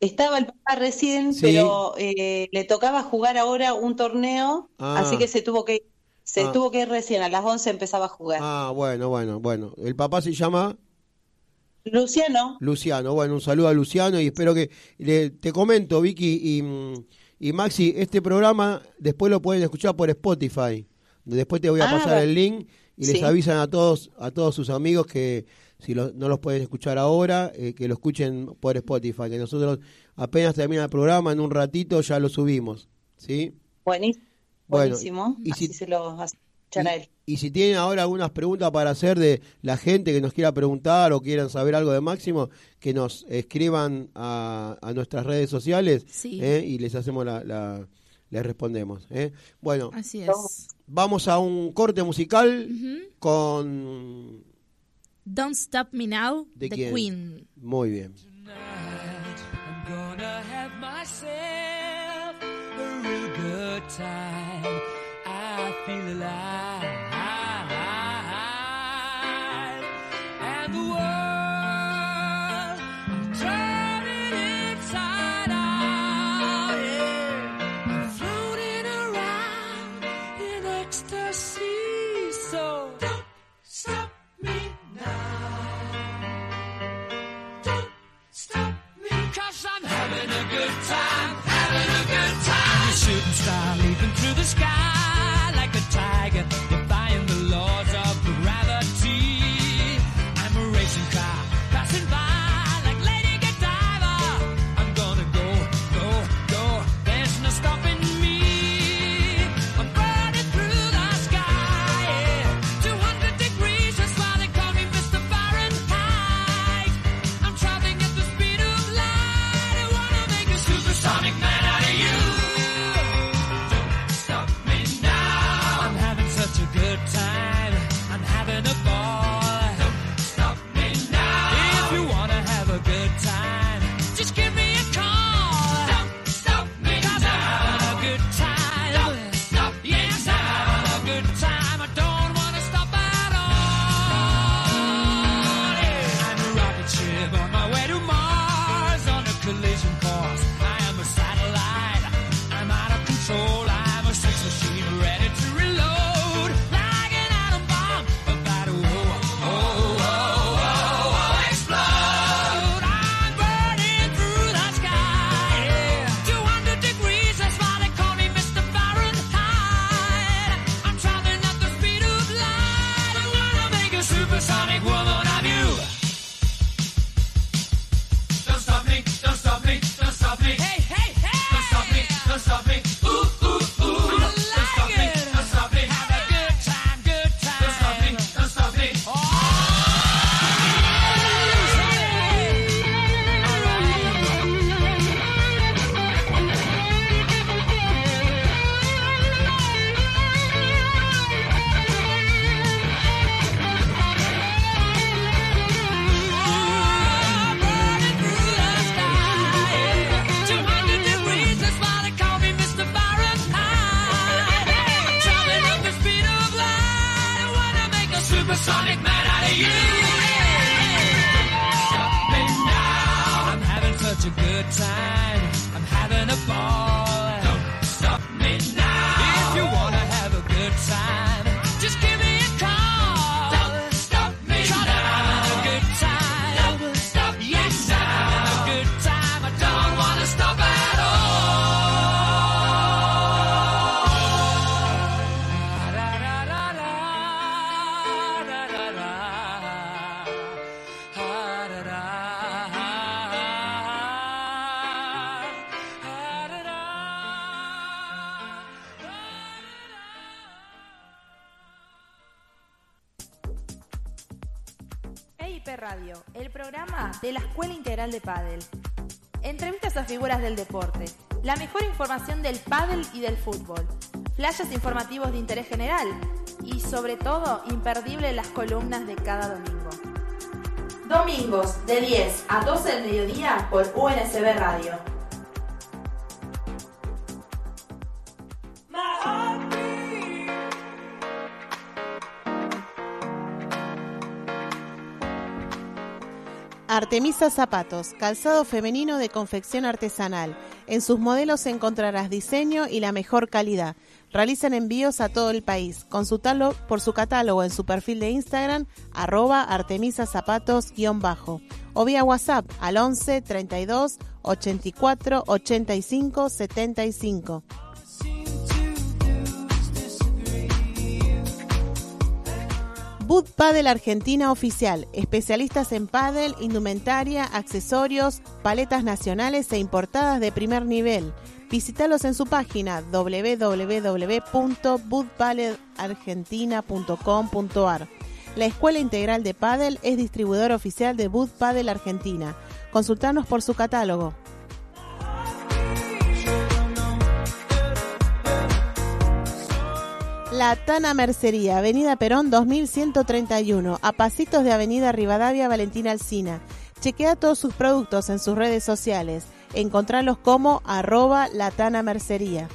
Estaba el papá recién, pero eh, le tocaba jugar ahora un torneo, Ah. así que se tuvo que se Ah. tuvo que ir recién, a las 11 empezaba a jugar. Ah, bueno, bueno, bueno. El papá se llama Luciano, Luciano. Bueno, un saludo a Luciano y espero que... le- te comento, Vicky y, y Maxi, este programa después lo pueden escuchar por Spotify. Después te voy a Ah, pasar el link y les Sí. avisan a todos a todos sus amigos que si lo- no los pueden escuchar ahora, eh, que lo escuchen por Spotify, que nosotros apenas termina el programa, en un ratito ya lo subimos. ¿Sí? buenísimo, Bueno, buenísimo. y si- se lo escuchar a él. Y si tienen ahora algunas preguntas para hacer de la gente que nos quiera preguntar o quieran saber algo de Máximo, que nos escriban a, a nuestras redes sociales Sí. ¿eh? y les hacemos la, la- les respondemos. ¿eh? Bueno, Así es. vamos a un corte musical con... Don't Stop Me Now, ¿De The quién? Queen. Muy bien. I'm gonna have myself a real good time. I feel alive. Entrevistas a figuras del deporte, la mejor información del pádel y del fútbol, flashes informativos de interés general y sobre todo imperdible las columnas de cada domingo. Domingos de 10 a 12 del mediodía por UNSB Radio. Artemisa Zapatos, calzado femenino de confección artesanal. En sus modelos encontrarás diseño y la mejor calidad. Realizan envíos a todo el país. Consultalo por su catálogo en su perfil de Instagram, arroba Artemisa Zapatos-bajo. O vía WhatsApp al 11 32 84 85 75. Boot Paddle Argentina Oficial, especialistas en paddle, indumentaria, accesorios, paletas nacionales e importadas de primer nivel. Visítalos en su página www.bootpaddleargentina.com.ar. La Escuela Integral de Paddle es distribuidor oficial de Boot Paddle Argentina. Consultanos por su catálogo. La Tana Mercería, Avenida Perón 2131, a pasitos de Avenida Rivadavia Valentina Alsina. Chequea todos sus productos en sus redes sociales. Encontralos como arroba Latana Mercería.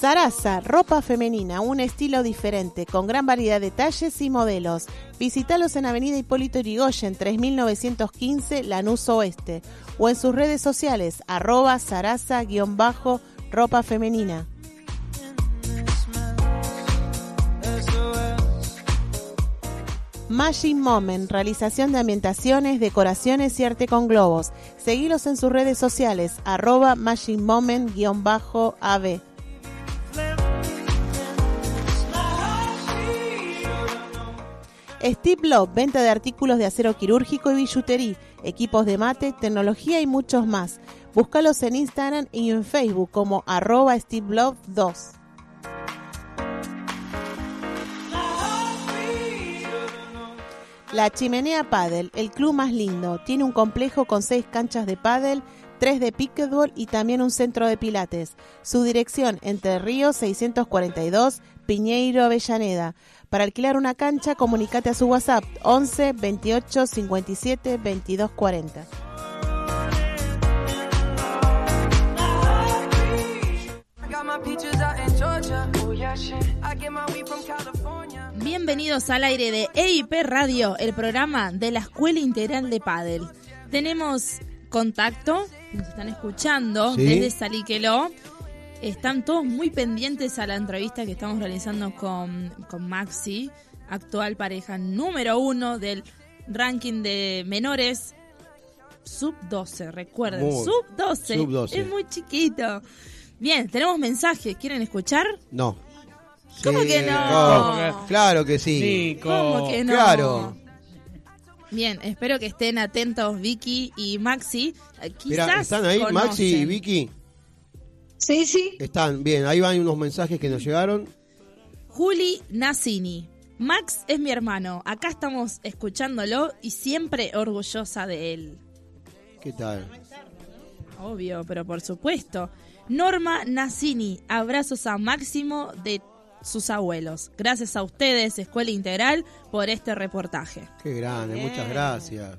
Sarasa, ropa femenina, un estilo diferente, con gran variedad de talles y modelos. Visítalos en Avenida Hipólito Yrigoyen, 3915, Lanús Oeste, o en sus redes sociales, arroba sarasa-ropa femenina. Magic Moment, realización de ambientaciones, decoraciones y arte con globos. Seguilos en sus redes sociales, arroba. Steve Love, venta de artículos de acero quirúrgico y billutería, equipos de mate, tecnología y muchos más. Búscalos en Instagram y en Facebook como arroba Steve Love 2. La Chimenea Paddle, el club más lindo, tiene un complejo con seis canchas de paddle, tres de pickleball y también un centro de pilates. Su dirección, Entre Ríos 642, Piñeiro, Avellaneda. Para alquilar una cancha, comunicate a su WhatsApp 11 28 57 22 40. Bienvenidos al aire de EIP Radio, el programa de la Escuela Integral de Padel. Tenemos contacto, nos están escuchando Sí. desde Saliqueló. Están todos muy pendientes a la entrevista que estamos realizando con, con Maxi, actual pareja número uno del ranking de menores sub 12, recuerden, Muy- sub 12. sub-12. Es muy chiquito. Bien, tenemos mensajes, ¿quieren escuchar? No. ¿Cómo Sí, que no? Claro que sí. Nico. ¿Cómo que no? Claro. Bien, espero que estén atentos Vicky y Maxi. Eh, Quizás Mira, ¿están ahí conocen. Maxi y Vicky? Sí, sí. Están, bien, ahí van unos mensajes que nos llegaron. Juli Nassini. Max es mi hermano. Acá estamos escuchándolo y siempre orgullosa de él. ¿Qué tal? Obvio, pero por supuesto. Norma Nassini. Abrazos a Máximo de sus abuelos. Gracias a ustedes, Escuela Integral, por este reportaje. Qué grande, muchas gracias.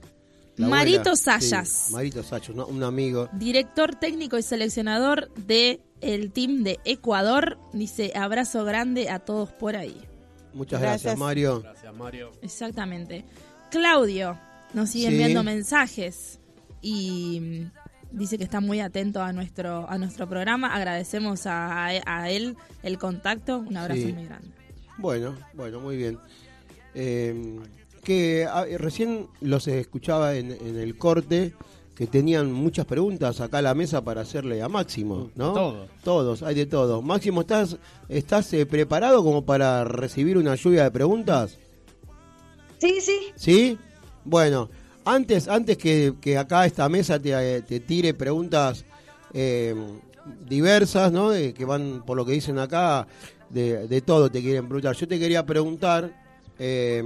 La Marito abuela, Sayas. sí, Marito Sayas, un, un amigo. Director técnico y seleccionador de el team de Ecuador. Dice abrazo grande a todos por ahí. Muchas gracias, Gracias. Mario. Gracias, Mario. Exactamente. Claudio nos sigue Sí. enviando mensajes y mm, dice que está muy atento a nuestro a nuestro programa. Agradecemos a, a él el contacto. Un abrazo Sí. muy grande. Bueno, bueno, muy bien. Eh, que ah, recién los escuchaba en, en el corte que tenían muchas preguntas acá a la mesa para hacerle a Máximo, ¿no? todo. Todos, hay de todo. Máximo, ¿estás, estás eh, preparado como para recibir una lluvia de preguntas? Sí, sí. ¿Sí? Bueno, antes, antes que, que acá esta mesa te, eh, te tire preguntas eh, diversas, ¿no? De- que van, por lo que dicen acá, de, de todo te quieren preguntar. Yo te quería preguntar, eh,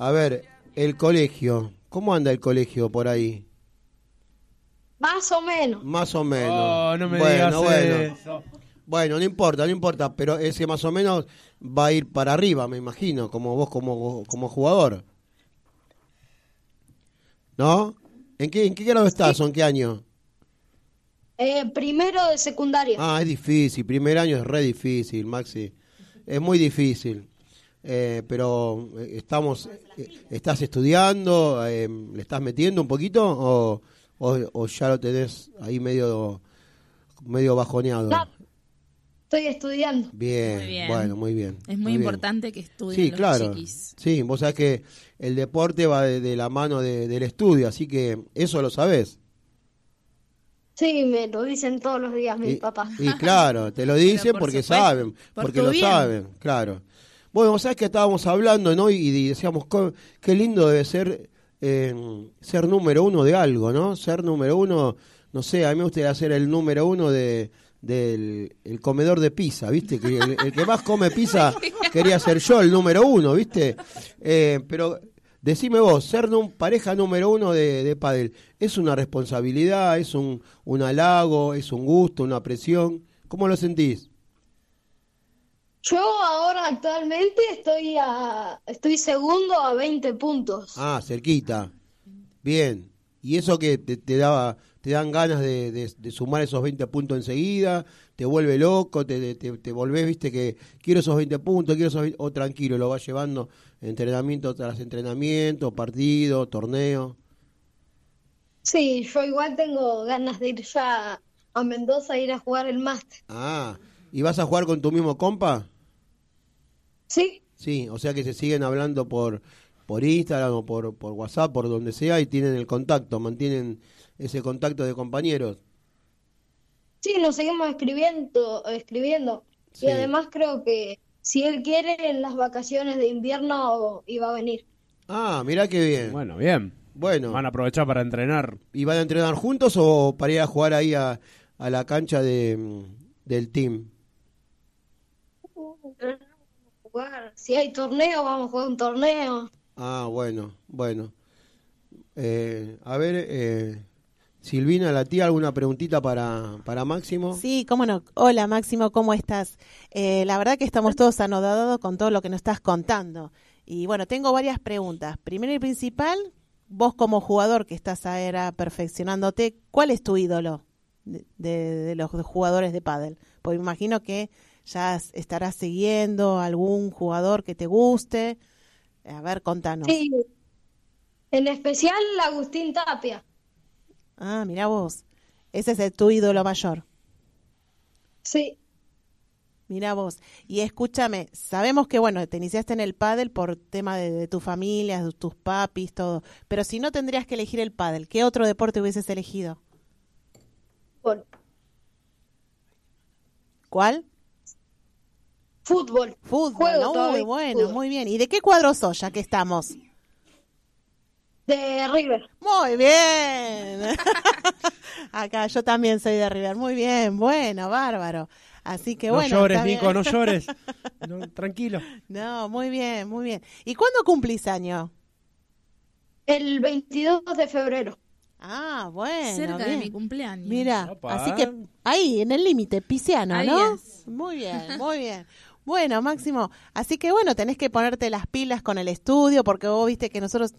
a ver, el colegio, ¿cómo anda el colegio por ahí? Más o menos. Más o menos. Oh, no me bueno, digas bueno. eso. Bueno, no importa, no importa, pero ese más o menos va a ir para arriba, me imagino, como vos como, como jugador. ¿No? ¿En qué, ¿En qué grado estás o en qué año? Eh, primero de secundaria. Ah, es difícil, primer año es re difícil, Maxi. Es muy difícil. Eh, pero eh, estamos, eh, ¿estás estudiando? Eh, ¿Le estás metiendo un poquito? ¿O, o, o ya lo tenés ahí medio, medio bajoneado? No. Estoy estudiando. Bien, Muy bien. bueno, muy bien. Es muy, importante que estudien Sí, los claro. chiquis. Sí, vos sabés que el deporte va de, de la mano de- del estudio, así que eso lo sabés. Sí, me lo dicen todos los días mi Y, papá. y claro, te lo dicen por porque supuesto, saben, por porque lo bien. saben, claro. Bueno, vos sabés que estábamos hablando, ¿no? Y, y decíamos, qué lindo debe ser eh, ser número uno de algo, ¿no? Ser número uno, no sé, a mí me gustaría ser el número uno de del el comedor de pizza, ¿viste? Que el, el que más come pizza quería ser yo, el número uno, ¿viste? Eh, pero decime vos, ser num- pareja número uno de, de pádel, ¿es una responsabilidad, es un, un halago, es un gusto, una presión? ¿Cómo lo sentís? Yo ahora actualmente estoy a estoy segundo a 20 puntos. Ah, cerquita. Bien. ¿Y eso que te, te daba, te dan ganas de, de- de sumar esos 20 puntos enseguida? ¿Te vuelve loco? ¿Te, te, te volvés, viste, que quiero esos 20 puntos, quiero esos 20 o tranquilo, lo vas llevando entrenamiento tras entrenamiento, partido, torneo? Sí, yo igual tengo ganas de ir ya a Mendoza a ir a jugar el máster. Ah, ¿y vas a jugar con tu mismo compa? Sí, Sí, o sea que se siguen hablando por, por Instagram o por, por WhatsApp, por donde sea, y tienen el contacto, mantienen ese contacto de compañeros. sí, nos seguimos escribiendo, escribiendo. Sí. Y además creo que si él quiere en las vacaciones de invierno iba a venir. Ah, mirá qué bien. Bueno, bien. Bueno, Van a aprovechar para entrenar. ¿y van a entrenar juntos o para ir a jugar ahí a, a la cancha de, del team? Jugar. Si hay torneo, vamos a jugar un torneo. Ah, bueno, bueno. Eh, a ver, eh, Silvina, la tía, ¿alguna preguntita para, para Máximo? Sí, cómo no. Hola Máximo, ¿cómo estás? Eh, la verdad que estamos todos anodados con todo lo que nos estás contando. Y bueno, tengo varias preguntas. Primero y principal, vos como jugador que estás ahora perfeccionándote, ¿cuál es tu ídolo de, de- de los jugadores de pádel? Porque me imagino que ya estarás siguiendo algún jugador que te guste. A ver, contanos. Sí, en especial Agustín Tapia. Ah, mira vos. Ese es el- tu ídolo mayor. Sí, Mira vos. Y escúchame, sabemos que, bueno, te iniciaste en el pádel por tema de, de tu familia, de tus papis, todo. Pero si no tendrías que elegir el pádel, ¿qué otro deporte hubieses elegido? fútbol. ¿Cuál? Fútbol. Fútbol. Juego Muy bueno, fútbol. muy bien. ¿Y de qué cuadro sos, ya que estamos? De River. Muy bien. Acá yo también soy de River. Muy bien, bueno, bárbaro. Así que no bueno. llores, está bien. Nico, no llores. No, tranquilo. No, muy bien, muy bien. ¿Y cuándo cumplís año? El 22 de febrero. Ah, bueno. Cerca de mi cumpleaños. Mira, Opa. así que ahí, en el límite, pisciano, Ahí ¿no? es. Muy bien, muy bien. Bueno, Máximo, así que bueno, tenés que ponerte las pilas con el estudio, porque vos viste que nosotros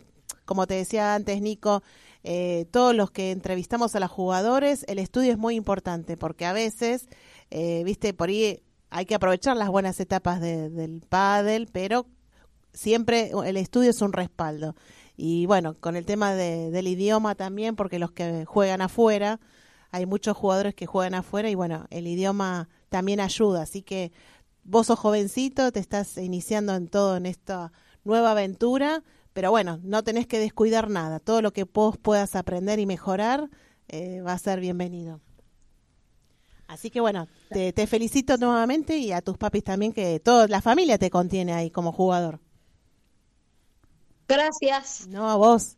como te decía antes, Nico, eh, todos los que entrevistamos a los jugadores, el estudio es muy importante porque a veces, eh, viste, por ahí hay que aprovechar las buenas etapas de- del pádel, pero siempre el estudio es un respaldo. Y bueno, con el tema de- del idioma también, porque los que juegan afuera, hay muchos jugadores que juegan afuera y bueno, el idioma también ayuda. Así que vos sos jovencito, te estás iniciando en todo en esta nueva aventura, pero bueno, no tenés que descuidar nada. Todo lo que vos puedas aprender y mejorar eh, va a ser bienvenido. Así que bueno, te, te felicito nuevamente y a tus papis también, que toda la familia te contiene ahí como jugador. Gracias. No a vos.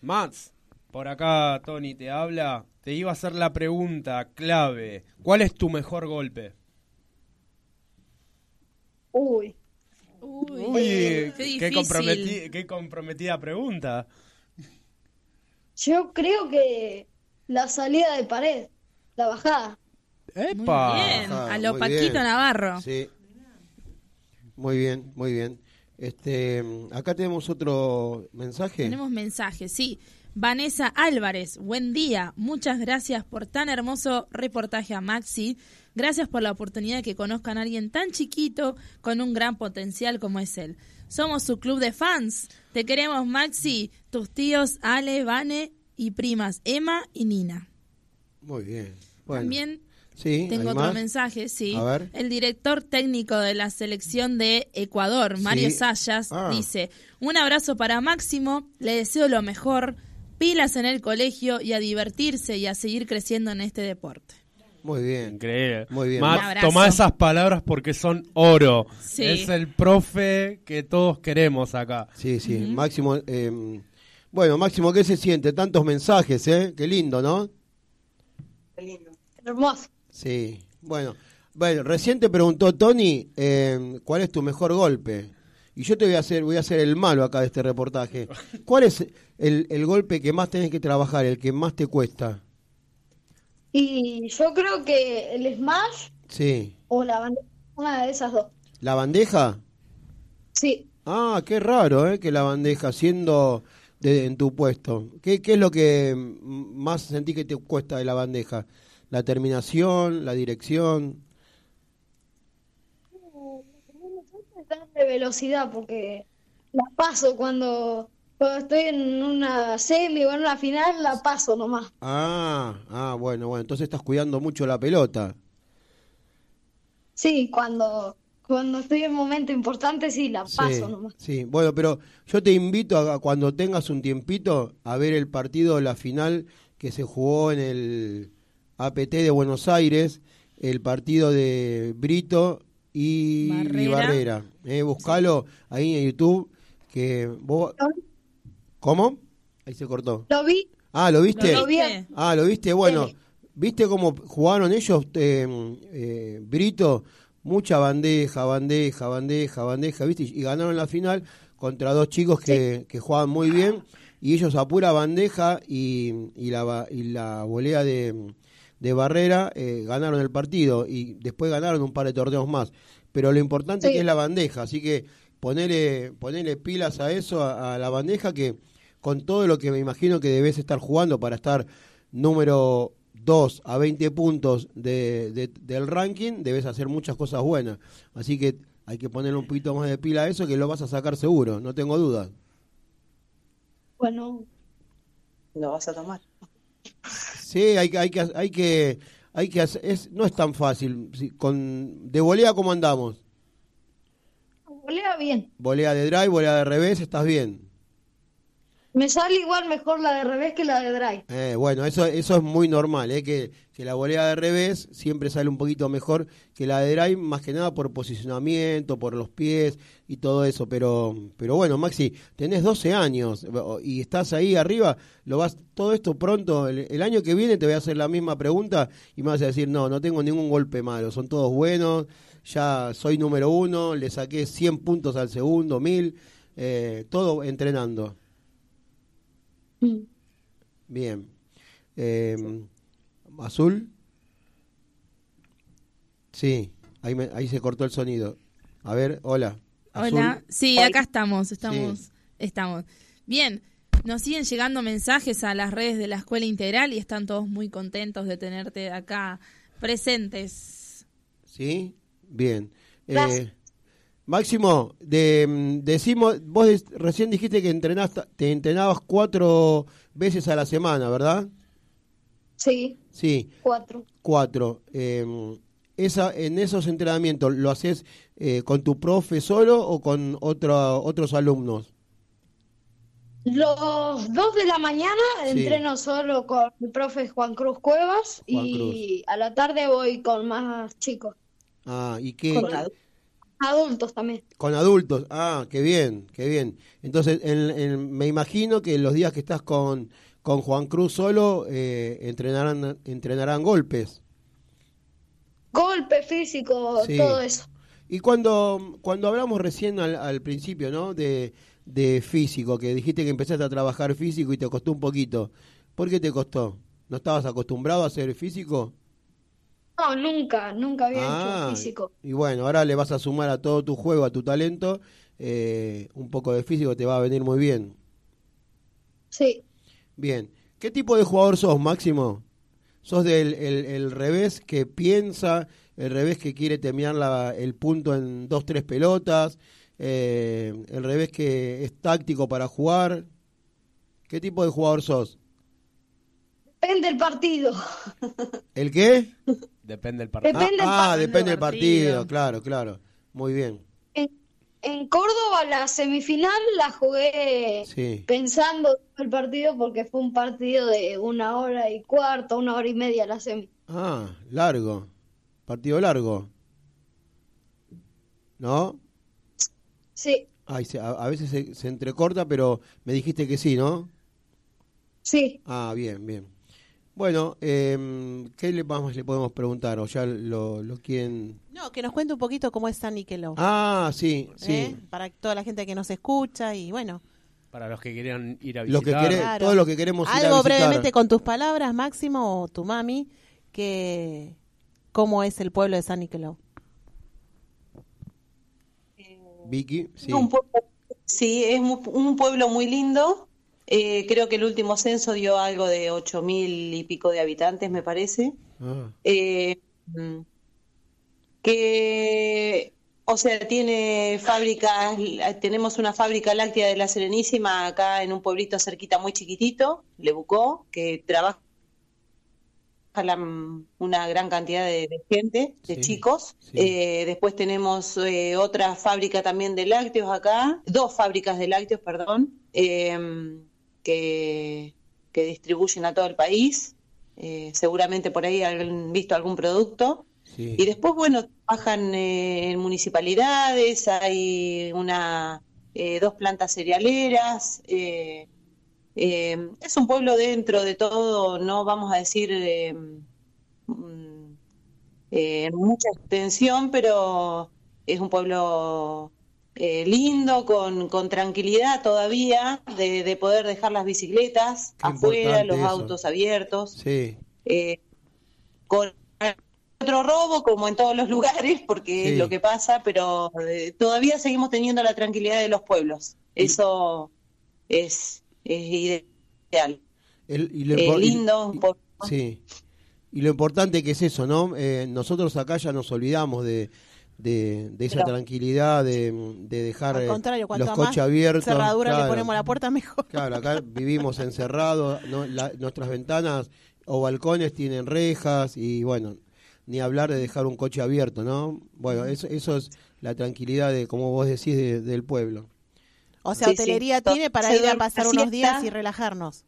Mats, por acá Tony te habla. Te iba a hacer la pregunta clave. ¿Cuál es tu mejor golpe? Uy. Uy, Uy, qué qué, difícil. comprometi- qué comprometida pregunta. Yo creo que la salida de pared, la bajada. Muy ¡Epa! bien, Ajá, a lo muy Paquito bien. Navarro. Sí. Muy bien, muy bien. Este, acá tenemos otro mensaje. Tenemos mensajes, sí. Vanessa Álvarez, buen día. Muchas gracias por tan hermoso reportaje a Maxi. Gracias por la oportunidad de que conozcan a alguien tan chiquito con un gran potencial como es él. Somos su club de fans. Te queremos, Maxi. Tus tíos Ale, Vane y primas Emma y Nina. Muy bien. Bueno, También sí, tengo ¿hay otro más? mensaje, sí. A ver. El director técnico de la selección de Ecuador, Mario Sí. Sayas, Ah. dice, un abrazo para Máximo, le deseo lo mejor, pilas en el colegio y a divertirse y a seguir creciendo en este deporte. Muy bien. Increíble. Muy bien. Toma esas palabras porque son oro. Sí. Es el profe que todos queremos acá. Sí, sí. Máximo, eh, bueno, Máximo, ¿qué se siente? Tantos mensajes, ¿eh? Qué lindo, ¿no? Hermoso. Sí. Bueno, bueno, recién te preguntó Tony, eh, ¿cuál es tu mejor golpe? Y yo te voy a hacer, voy a hacer el malo acá de este reportaje. ¿Cuál es el, el golpe que más tenés que trabajar, el que más te cuesta? Y yo creo que el Smash Sí. o la bandeja, una de esas dos. ¿La bandeja? Sí. Ah, qué raro, ¿eh? Que la bandeja, siendo de- en tu puesto. ¿Qué, ¿Qué es lo que más sentí que te cuesta de la bandeja? ¿La terminación, la dirección? De velocidad porque la paso cuando, cuando estoy en una semi o en una final, la paso nomás. Ah, ah, bueno, bueno, entonces estás cuidando mucho la pelota. Sí, cuando, cuando estoy en un momento importante, sí, la paso sí, nomás. sí, bueno, pero yo te invito a, a cuando tengas un tiempito a ver el partido, la final que se jugó en el APT de Buenos Aires, el partido de Brito y y Barrera. Barrera. Eh, buscalo ahí en YouTube. Que vos... ¿Cómo? Ahí se cortó. Lo vi, Ah, ¿lo viste? lo vi. Ah, ¿lo viste? Bueno, Sí. ¿viste cómo jugaron ellos, eh, eh, Brito? Mucha bandeja, bandeja, bandeja, bandeja, ¿viste? Y ganaron la final contra dos chicos que, que jugaban muy bien y ellos a pura bandeja y, y la, y la volea de, de Barrera eh, ganaron el partido y después ganaron un par de torneos más. Pero lo importante Sí. que es la bandeja, así que ponele, ponele pilas a eso, a, a la bandeja que con todo lo que me imagino que debes estar jugando para estar número 2 a 20 puntos de, de- del ranking, debes hacer muchas cosas buenas. Así que hay que ponerle un poquito más de pila a eso que lo vas a sacar seguro, no tengo dudas. Bueno, Lo vas a tomar. Sí, hay, que- hay que hay que hay que hacer, es, no es tan fácil. Con de volea cómo andamos? volea bien. Volea de drive, volea de revés, estás bien. Me sale igual mejor la de revés que la de drive. Eh, bueno, eso, eso es muy normal, ¿eh? que, que la volea de revés siempre sale un poquito mejor que la de drive, más que nada por posicionamiento, por los pies y todo eso. Pero, pero bueno, Maxi, tenés 12 años y estás ahí arriba, lo vas todo esto pronto, el, año que viene te voy a hacer la misma pregunta y me vas a decir, no, no tengo ningún golpe malo, son todos buenos, ya soy número uno, le saqué 100 puntos al segundo, 1000, eh, todo entrenando. Bien. Eh, ¿Azul? Sí, ahí, me- ahí se cortó el sonido. A ver, hola. Azul. Hola, sí, acá estamos, estamos, Sí. estamos. Bien, nos siguen llegando mensajes a las redes de la Escuela Integral y están todos muy contentos de tenerte acá presentes. ¿Sí? Bien. Eh. Máximo, de, mm, decimos, vos recién dijiste que entrenaste, te entrenabas cuatro veces a la semana, ¿verdad? Sí, Sí, cuatro. cuatro. Eh, esa, en esos entrenamientos, ¿lo haces eh, con tu profe solo o con otro, otros alumnos? Los dos de la mañana Sí. entreno solo con mi profe Juan Cruz Cuevas Juan y a la tarde voy con más chicos, Ah, ¿y qué? Con adultos. adultos también. Con adultos. Ah, qué bien, qué bien. Entonces, en- en- me imagino que los días que estás con, con Juan Cruz solo, eh, entrenarán, entrenarán golpes. Golpe físico, Sí. todo eso. Y cuando, cuando hablamos recién al, al principio, ¿no? De, de físico, que dijiste que empezaste a trabajar físico y te costó un poquito. ¿Por qué te costó? ¿No estabas acostumbrado a hacer físico? No, nunca, nunca había Ah, hecho físico. y bueno, ahora le vas a sumar a todo tu juego, a tu talento, eh, un poco de físico te va a venir muy bien. Sí, Bien. ¿Qué tipo de jugador sos, Máximo? ¿Sos del el, el revés que piensa, el revés que quiere terminar la- el punto en dos, tres pelotas, eh, el revés que es táctico para jugar? ¿Qué tipo de jugador sos? depende del partido. ¿El qué? Depende del partido. Ah, partido. depende del partido, partido. claro, claro. Muy bien. En, en Córdoba la semifinal la jugué Sí. pensando el partido porque fue un partido de una hora y cuarto, una hora y media la semi. Ah, largo. Partido largo. ¿No? Sí, Ay, a, a veces se, se entrecorta, pero me dijiste que sí, ¿no? sí. Ah, bien, bien. Bueno, em, ¿qué le, más le podemos preguntar? ¿O ya lo, lo quieren...? No, que nos cuente un poquito cómo es San Niqueló. Ah, sí, sí. ¿eh? Para toda la gente que nos escucha y bueno, Para los que quieran ir a que visitar. quere- Claro. todo lo que queremos ir a algo visitar. brevemente con tus palabras, Máximo, o tu mami, que cómo es el pueblo de San Niqueló. Vicky, sí. Un pueblo- sí, es un pueblo muy lindo. Eh, creo que el último censo dio algo de ocho mil y pico de habitantes, me parece. Ah, Eh, que, o sea, tiene fábricas, tenemos una fábrica láctea de la Serenísima acá en un pueblito cerquita muy chiquitito, Lebucó, que trabaja la- una gran cantidad de, de gente, de Sí, chicos. sí. Eh, después tenemos eh, otra fábrica también de lácteos acá, dos fábricas de lácteos, perdón, eh, que, que distribuyen a todo el país. Eh, seguramente por ahí han visto algún producto. sí. Y después, bueno, trabajan eh, en municipalidades, hay una, eh, dos plantas cerealeras. eh, es un pueblo dentro de todo, no vamos a decir mm, en mucha extensión, pero es un pueblo eh, lindo, con, con tranquilidad todavía, de, de poder dejar las bicicletas Qué afuera, los eso. autos abiertos Sí, eh, con otro robo como en todos los lugares, porque Sí. es lo que pasa, pero eh, todavía seguimos teniendo la tranquilidad de los pueblos. Eso es, es ideal. El- y lo impo- y- lindo, Sí. Y lo importante que es eso, ¿no? Nosotros acá ya nos olvidamos de, de, de esa tranquilidad, de, de dejar Al eh, contrario, los más coches abiertos. cerradura le claro. ponemos a la puerta, mejor. Claro, acá vivimos encerrados, ¿no? La- nuestras ventanas o balcones tienen rejas y bueno, ni hablar de dejar un coche abierto, ¿no? Bueno, eso, eso es la tranquilidad de, como vos decís, de- del pueblo. O sea, Sí, hotelería tiene para se ir a pasar unos siesta. días y relajarnos.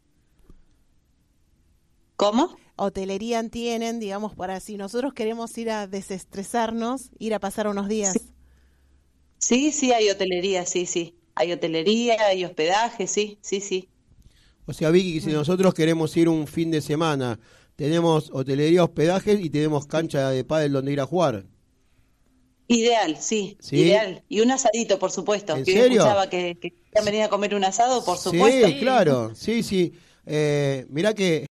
¿Cómo? Hotelería tienen, digamos, para si nosotros queremos ir a desestresarnos, ir a pasar unos días. Sí, sí, hay hotelería, sí, sí. Hay hotelería, hay hospedaje, sí, sí, sí. O sea, Vicky, que si nosotros queremos ir un fin de semana, tenemos hotelería, hospedaje y tenemos cancha de pádel donde ir a jugar. Ideal, sí, ¿Sí? ideal. Y un asadito, por supuesto. ¿En que serio? escuchaba que, que querían venir a comer un asado, por supuesto. Sí, claro, sí, sí. Eh, mirá que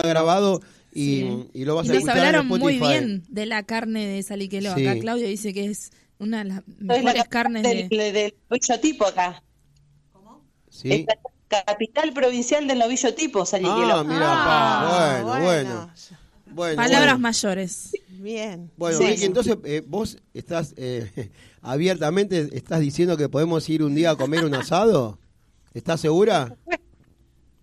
queda grabado y, Sí. y lo vas Y a nos en muy bien de la carne de Saliqueló. Sí. Acá Claudio dice que es una de las Es la mejores carnes del, de... del bicho tipo acá. Sí. Esta- capital provincial del novillo tipo, Saliqueló. Ah, mira, Ah, pa, bueno, bueno. bueno. Bueno, Palabras bueno. mayores. Bien. Bueno, Sí. Vicky, entonces eh, vos estás eh, abiertamente, estás diciendo que podemos ir un día a comer un asado. ¿Estás segura?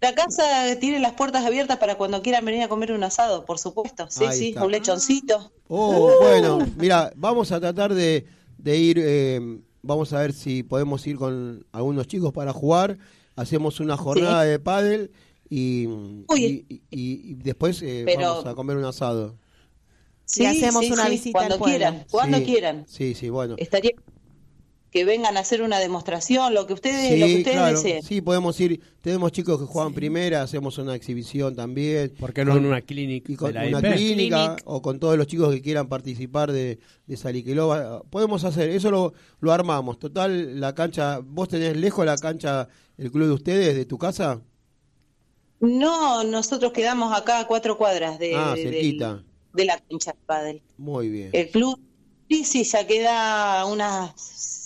La casa tiene las puertas abiertas para cuando quieran venir a comer un asado, por supuesto. Sí, Ahí sí, está. un lechoncito. Oh, bueno, mira, vamos a tratar de, de ir, eh, vamos a ver si podemos ir con algunos chicos para jugar. Hacemos una jornada de pádel y, y, y- y después eh, Pero- vamos a comer un asado. Sí, hacemos sí, una sí, visita cuando al pueblo. quieran, cuando Sí, quieran. Sí, sí, bueno. Estaría que vengan a hacer una demostración, lo que ustedes, lo que ustedes claro, deseen. sí, podemos ir. Tenemos chicos que juegan primera, hacemos una exhibición también. ¿Por qué no en una clínica y con de la una IP? clínica o con todos los chicos que quieran participar de, de Saliqueló. Podemos hacer, eso lo, lo armamos. Total, la cancha, ¿vos tenés lejos la cancha, el club de ustedes, de tu casa? No, nosotros quedamos acá a cuatro cuadras de, Ah, del- de la cancha de pádel. Muy bien. El club, sí, sí, ya queda unas,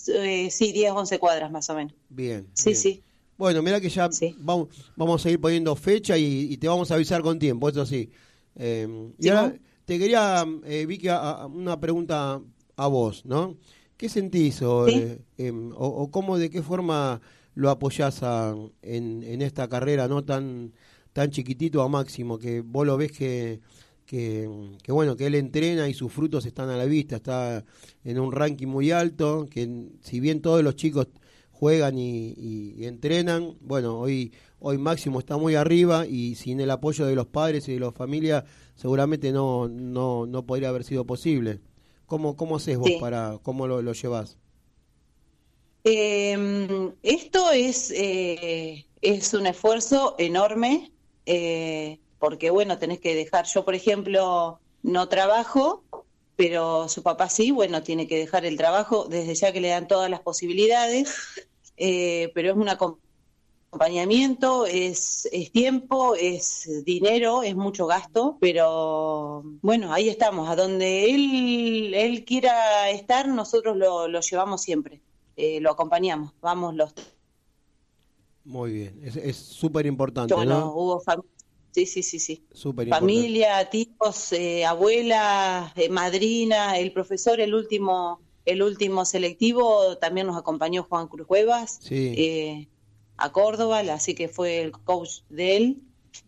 eh, sí, 10, 11 cuadras más o menos. Bien. Sí, bien. sí. Bueno, mira que ya Sí. vamos, vamos a ir poniendo fecha y, y te vamos a avisar con tiempo, eso sí. Eh, y Sí, ahora ¿no? te quería, eh, Vicky, a- a- una pregunta a vos, ¿no? ¿Qué sentís o, Sí. eh, em, o, o cómo, de qué forma lo apoyás a- en, en esta carrera no tan tan chiquitito a Máximo, que vos lo ves que, que, que, bueno, que él entrena y sus frutos están a la vista, está en un ranking muy alto, que si bien todos los chicos juegan y, y- y entrenan, bueno, hoy, hoy Máximo está muy arriba y sin el apoyo de los padres y de las familias seguramente no, no, no podría haber sido posible. ¿Cómo, cómo haces vos Sí. para, cómo lo, lo llevas? Eh, esto es, eh, es un esfuerzo enorme, eh, porque bueno, tenés que dejar, yo por ejemplo no trabajo, pero su papá sí, bueno, tiene que dejar el trabajo desde ya que le dan todas las posibilidades, eh, pero es un acom- acompañamiento, es, es tiempo, es dinero, es mucho gasto, pero bueno, ahí estamos, a donde él, él quiera estar, nosotros lo, lo llevamos siempre eh, lo acompañamos, vamos los Muy bien, es súper importante, bueno, ¿no? hubo fam- sí, sí, sí, sí. Súper importante. Familia, tíos, eh, abuela, eh, madrina, el profesor, el último, el último selectivo también nos acompañó Juan Cruz Cuevas Sí. eh, a Córdoba, así que fue el coach de él.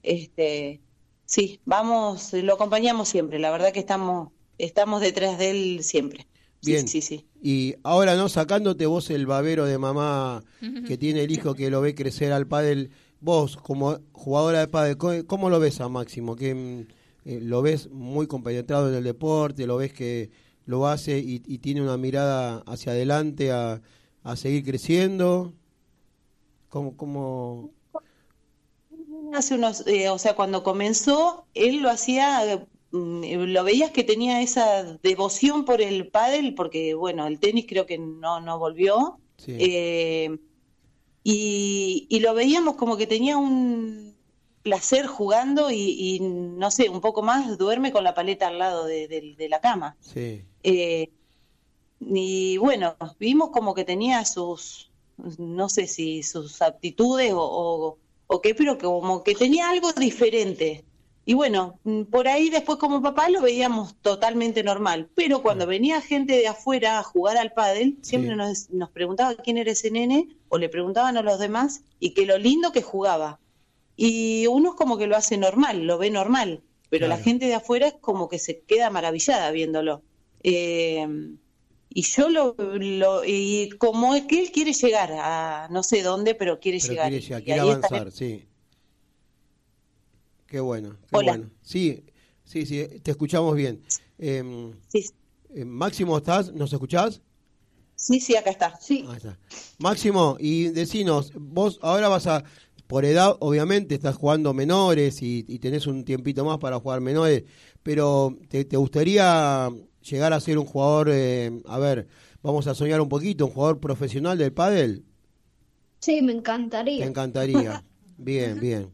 Este, sí, vamos, lo acompañamos siempre. La verdad que estamos, estamos detrás de él siempre. Sí, Bien. sí, sí. Y ahora, ¿no? Sacándote vos el babero de mamá que tiene el hijo que lo ve crecer al pádel, vos como jugadora de pádel, ¿cómo, lo ves a Máximo? ¿Que mm, eh, lo ves muy compenetrado en el deporte? ¿Lo ves que lo hace y, y tiene una mirada hacia adelante a, a seguir creciendo? ¿Cómo, cómo... Hace unos, eh, o sea, cuando comenzó, él lo hacía, mm, lo veías que tenía esa devoción por el pádel, porque bueno, el tenis creo que no, no volvió, Sí. eh, y, y lo veíamos como que tenía un placer jugando y, y, no sé, un poco más duerme con la paleta al lado de, de- de la cama. sí. Eh, y bueno, vimos como que tenía sus, no sé si sus aptitudes o, o, o qué, pero como que tenía algo diferente. Y bueno, mm, por ahí después como papá lo veíamos totalmente normal, pero cuando venía gente de afuera a jugar al pádel, siempre Sí. nos, nos preguntaba quién era ese nene o le preguntaban a los demás y que lo lindo que jugaba. Y uno es como que lo hace normal, lo ve normal, pero la gente de afuera es como que se queda maravillada viéndolo. Eh, y yo lo, lo- y como es que él quiere llegar a no sé dónde, pero quiere Pero llegar. quiere, llegar, Y quiere avanzar, sí. Qué bueno, qué Hola. bueno. Sí, sí, sí, te escuchamos bien. Em, Sí, eh, Máximo, ¿estás? ¿Nos escuchás? sí, sí, acá está. Sí. Está. Máximo, y decinos, vos ahora vas a, por edad, obviamente, estás jugando menores y, y tenés un tiempito más para jugar menores, pero ¿te, te gustaría llegar a ser un jugador, eh, a ver, vamos a soñar un poquito, un jugador profesional del pádel? Sí, me encantaría. encantaría. Bien, bien.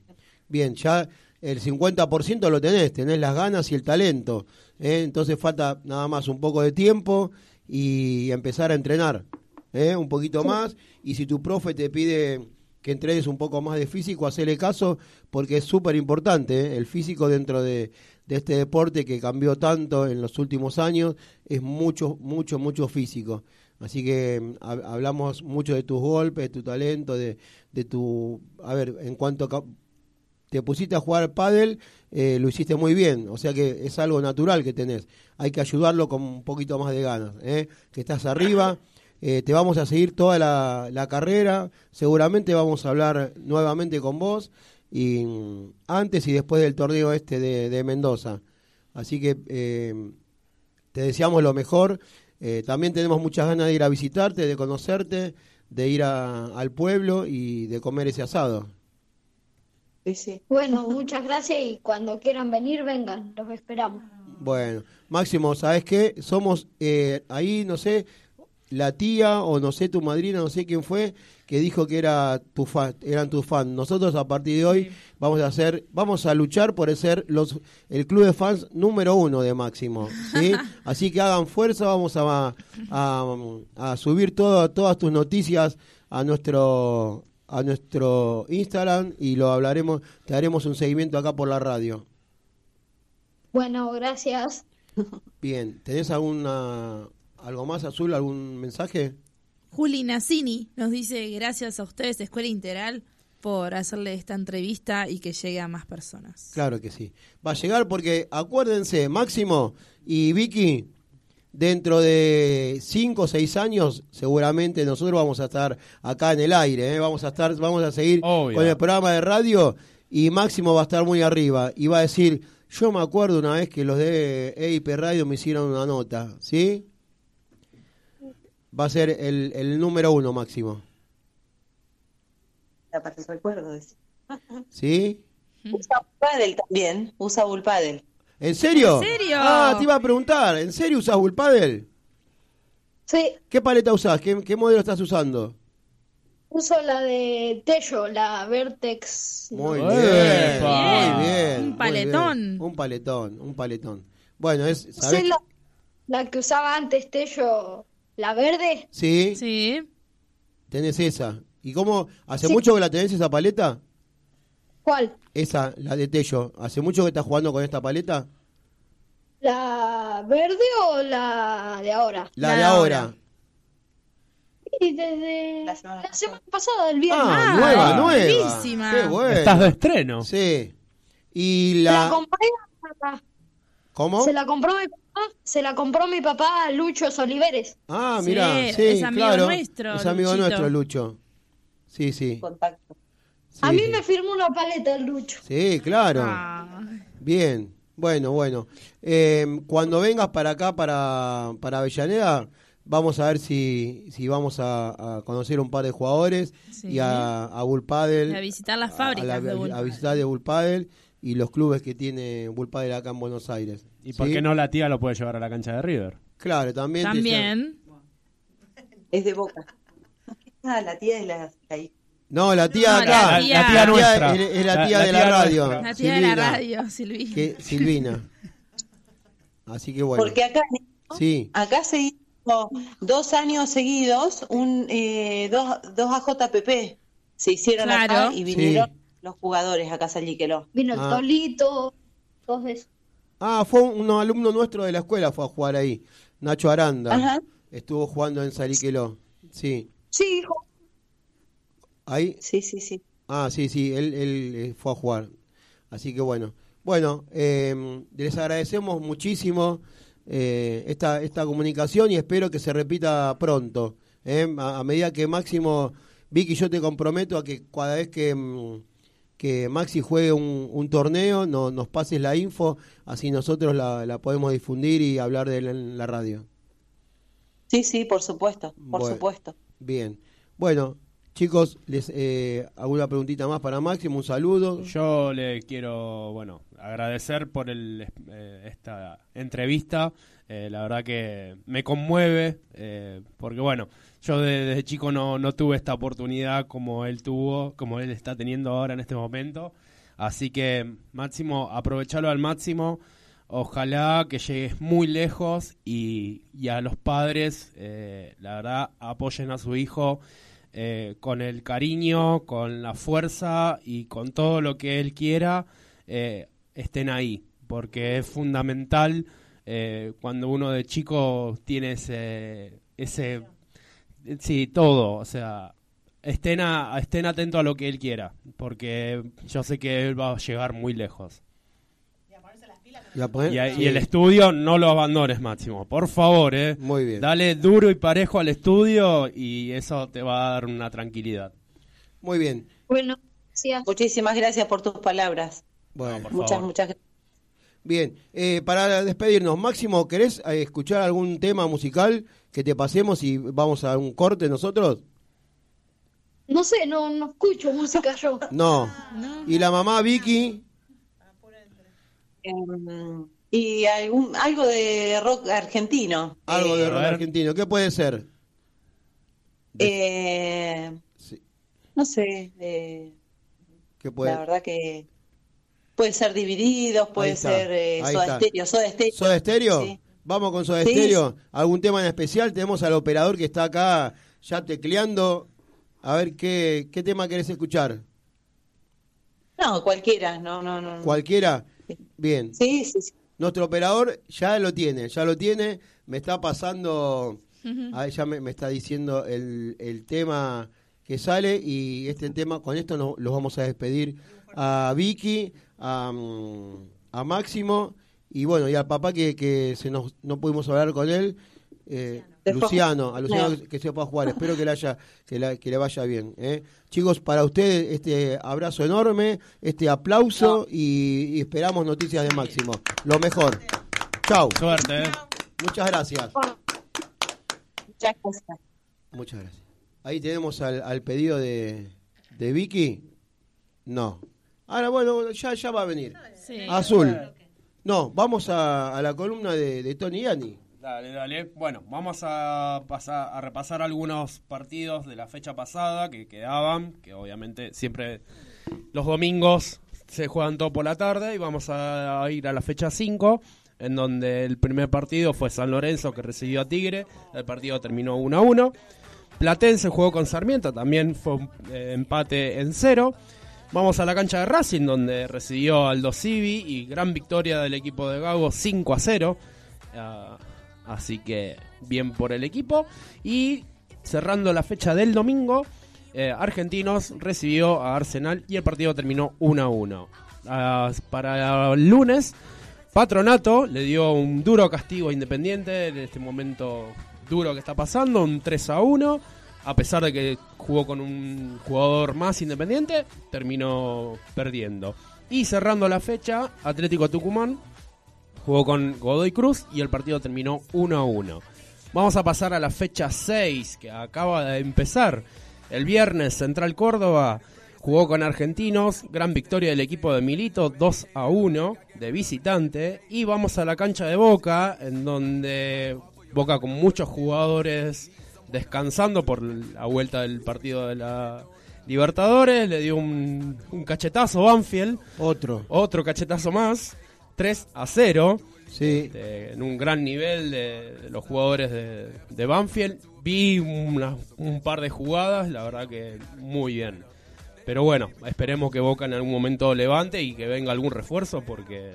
Bien, ya el 50% lo tenés, tenés las ganas y el talento. ¿eh? Entonces falta nada más un poco de tiempo y empezar a entrenar ¿eh? un poquito más. Y si tu profe te pide que entrenes un poco más de físico, hacerle caso, porque es súper importante. ¿eh? El físico dentro de, de este deporte que cambió tanto en los últimos años es mucho, mucho, mucho físico. Así que mm, hab- hablamos mucho de tus golpes, de tu talento, de, de tu... A ver, en cuanto a te pusiste a jugar pádel, eh, lo hiciste muy bien, o sea que es algo natural que tenés. Hay que ayudarlo con un poquito más de ganas, ¿eh? que estás arriba, eh, te vamos a seguir toda la, la carrera, seguramente vamos a hablar nuevamente con vos, y mm, antes y después del torneo este de, de Mendoza. Así que eh, te deseamos lo mejor. También tenemos muchas ganas de ir a visitarte, de conocerte, de ir a- al pueblo y de comer ese asado. Sí, sí. Bueno, muchas gracias y cuando quieran venir, vengan, los esperamos. Bueno, Máximo, ¿sabes qué? Somos eh, ahí, no sé, la tía o no sé, tu madrina, no sé quién fue, que dijo que era tu fan, eran tus fans. Nosotros a partir de hoy vamos a hacer, vamos a luchar por ser los, el club de fans número uno de Máximo, ¿sí? Así que hagan fuerza, vamos a, a, a subir todo, todas tus noticias a nuestro a nuestro Instagram y lo hablaremos, te haremos un seguimiento acá por la radio. Bueno, gracias. Bien, ¿tenés alguna algo más azul, algún mensaje? Juli Nassini nos dice gracias a ustedes, Escuela Integral, por hacerle esta entrevista y que llegue a más personas. Claro que sí. Va a llegar porque acuérdense, Máximo y Vicky, dentro de cinco o seis años, seguramente nosotros vamos a estar acá en el aire, ¿eh? vamos a estar, vamos a seguir Obvio. con el programa de radio y Máximo va a estar muy arriba y va a decir, yo me acuerdo una vez que los de EIP Radio me hicieron una nota, ¿sí? Va a ser el, el número uno, Máximo, Para el recuerdo. decía. ¿sí? Usa Bullpadel también, usa Bullpadel. ¿En serio? ¿En serio? Ah, te iba a preguntar, ¿en serio usas Bullpadel? Sí, ¿Qué paleta usás? ¿Qué, qué modelo estás usando? uso la de Tello, la Vertex. Muy bien, Bien. muy bien. Un paletón. bien. Un paletón, un paletón. Bueno, es, Usé ¿sabés? la, la que usaba antes Tello, la verde. Sí, Sí. tenés esa. ¿Y cómo? ¿Hace Sí. mucho que la tenés esa paleta? ¿Cuál? Esa, la de Tello. ¿Hace mucho que estás jugando con esta paleta? ¿La verde o la de ahora? La, La de ahora. ahora. Y desde La semana la semana pasada, el viernes. Ah, Ah, nueva, nueva. buenísima. Qué bueno. Estás de estreno. Sí. Y La la... compré, ¿Cómo? se la compró mi papá, se la compró mi papá Lucho Oliveres. Ah, Sí, mira, sí, es amigo claro. nuestro, Es amigo Luchito. nuestro, Lucho. Sí, sí. Contacto. A mí sí. me firmó una paleta el Lucho. Sí, claro. Ah. Bien, bueno, bueno. Eh, cuando vengas para acá, para, para Avellaneda, vamos a ver si, si vamos a, a conocer un par de jugadores Sí. y a, a Bull Paddle, Y a visitar las fábricas a, la- de Bull a visitar de Bull Paddle y los clubes que tiene Bull Paddle acá en Buenos Aires. ¿Y por qué no la tía lo puede llevar a la cancha de River? Claro, también. te- También. Es de boca. Ah, la tía de la, la hija. No, la tía No, de acá. la tía- La tía nuestra. Es, es la tía la de la tía radio. nuestra. La tía de la radio, Silvina. que- Silvina. Así que bueno. Porque acá, Sí. acá se hizo dos años seguidos, un eh, dos, dos AJPP se hicieron Claro. acá y vinieron Sí. los jugadores acá a Salliqueló. Vino el Ah. Tolito, todos esos. Ah, fue un, un alumno nuestro de la escuela, fue a jugar ahí. Nacho Aranda. Ajá. Estuvo jugando en Sariqueló. Sí. Sí, hijo. Ahí. Sí, sí, sí. Ah, sí, sí, él, él eh, fue a jugar. Así que bueno. Bueno, eh, les agradecemos muchísimo eh, esta, esta comunicación y espero que se repita pronto. eh. A, a medida que Máximo, Vicky, yo te comprometo a que cada vez que, mm, que Maxi juegue un, un torneo, no, nos pases la info, así nosotros la, la podemos difundir y hablar de él en la radio. Sí, sí, por supuesto, por Bueno. supuesto. Bien. Bueno, chicos, les eh, alguna preguntita más para Máximo, un saludo. Yo le quiero, bueno, agradecer por el, eh, esta entrevista. Eh, la verdad que me conmueve, eh, porque bueno, yo de- desde chico no, no tuve esta oportunidad como él tuvo, como él está teniendo ahora en este momento. Así que, máximo, aprovecharlo al máximo. Ojalá que llegues muy lejos y, y a los padres, la verdad, apoyen a su hijo eh, con el cariño, con la fuerza y con todo lo que él quiera, eh, estén ahí, porque es fundamental eh, cuando uno de chico tiene ese, ese, sí, todo, o sea, estén, a- estén atentos a lo que él quiera, porque yo sé que él va a llegar muy lejos. Y el estudio no lo abandones, Máximo. Por favor, eh. Muy bien. Dale duro y parejo al estudio y eso te va a dar una tranquilidad. Muy bien. Bueno, gracias. Muchísimas gracias por tus palabras. Bueno, por Muchas, favor. muchas gracias. bien. Eh, para despedirnos, Máximo, ¿querés eh, escuchar algún tema musical que te pasemos y vamos a un corte nosotros? No sé, no, no escucho música yo. No. ¿Y la mamá Vicky? Em, y algún, algo de rock argentino. Algo Eh, de a rock argentino. ¿Qué puede ser? eh, Sí. no sé, eh, ¿Qué puede la verdad que puede ser Divididos, puede ser eh, Soda está. Stereo, Soda Stereo. ¿Soda Estéreo? Sí. Vamos con Soda Sí. Estéreo. ¿Algún tema en especial? Tenemos al operador que está acá ya tecleando. A ver qué, qué tema querés escuchar. No, cualquiera, no, no, no. ¿Cualquiera? Bien. Sí, sí, sí. Nuestro operador ya lo tiene, ya lo tiene. Me está pasando, ah, ya me, me está diciendo el, el tema que sale y este tema, con esto nos, los vamos a despedir a Vicky, a, mm, a Máximo y bueno, y al papá que, que se nos, no pudimos hablar con él. eh, Luciano, a Luciano que, se pueda jugar, espero que le, haya, que, la- que le vaya bien. ¿eh? Chicos, para ustedes este abrazo enorme, este aplauso y, y esperamos noticias de Máximo. Lo mejor. Chau. Suerte, eh. Muchas gracias. Muchas gracias. Muchas gracias. Ahí tenemos al, al pedido de, de Vicky. No. Ahora, bueno, ya, ya va a venir. Azul. No, vamos a, a la columna de, de Tony Yani. Dale, dale. Bueno, vamos a pasar a repasar algunos partidos de la fecha pasada que quedaban, que obviamente siempre los domingos se juegan todo por la tarde y vamos a ir a la fecha 5, en donde el primer partido fue San Lorenzo que recibió a Tigre, el partido terminó 1 a 1. Platense jugó con Sarmiento, también fue un eh, empate en cero. Vamos a la cancha de Racing, donde recibió Aldo Civi y gran victoria del equipo de Gago 5 a 0. Ah, así que bien por el equipo. Y cerrando la fecha del domingo, eh, Argentinos recibió a Arsenal y el partido terminó 1 a 1. Ah, para el lunes, Patronato le dio un duro castigo a Independiente en este momento duro que está pasando, un 3 a 1. A pesar de que jugó con un jugador más independiente, terminó perdiendo. Y cerrando la fecha, Atlético Tucumán jugó con Godoy Cruz y el partido terminó 1 a 1. Vamos a pasar a la fecha 6 que acaba de empezar. El viernes Central Córdoba jugó con Argentinos, gran victoria del equipo de Milito 2 a 1 de visitante y vamos a la cancha de Boca en donde Boca con muchos jugadores descansando por la vuelta del partido de la Libertadores, le dio un, un cachetazo Banfield, Otro. otro cachetazo más, 3 a 0 Sí. de- en un gran nivel de, de los jugadores de, de Banfield. Vi una- un par de jugadas, la verdad que muy bien. Pero bueno, esperemos que Boca en algún momento levante y que venga algún refuerzo porque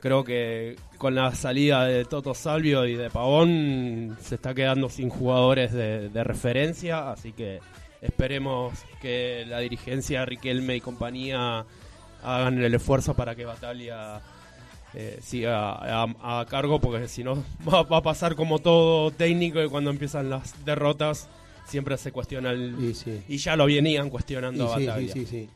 creo que con la salida de Toto Salvio y de Pavón se está quedando sin jugadores de, de referencia, así que esperemos que la dirigencia, Riquelme y compañía hagan el esfuerzo para que Batalla eh, siga a, a cargo porque si no va, va a pasar como todo técnico y cuando empiezan las derrotas siempre se cuestiona el Y sí. y ya lo venían cuestionando a sí, sí.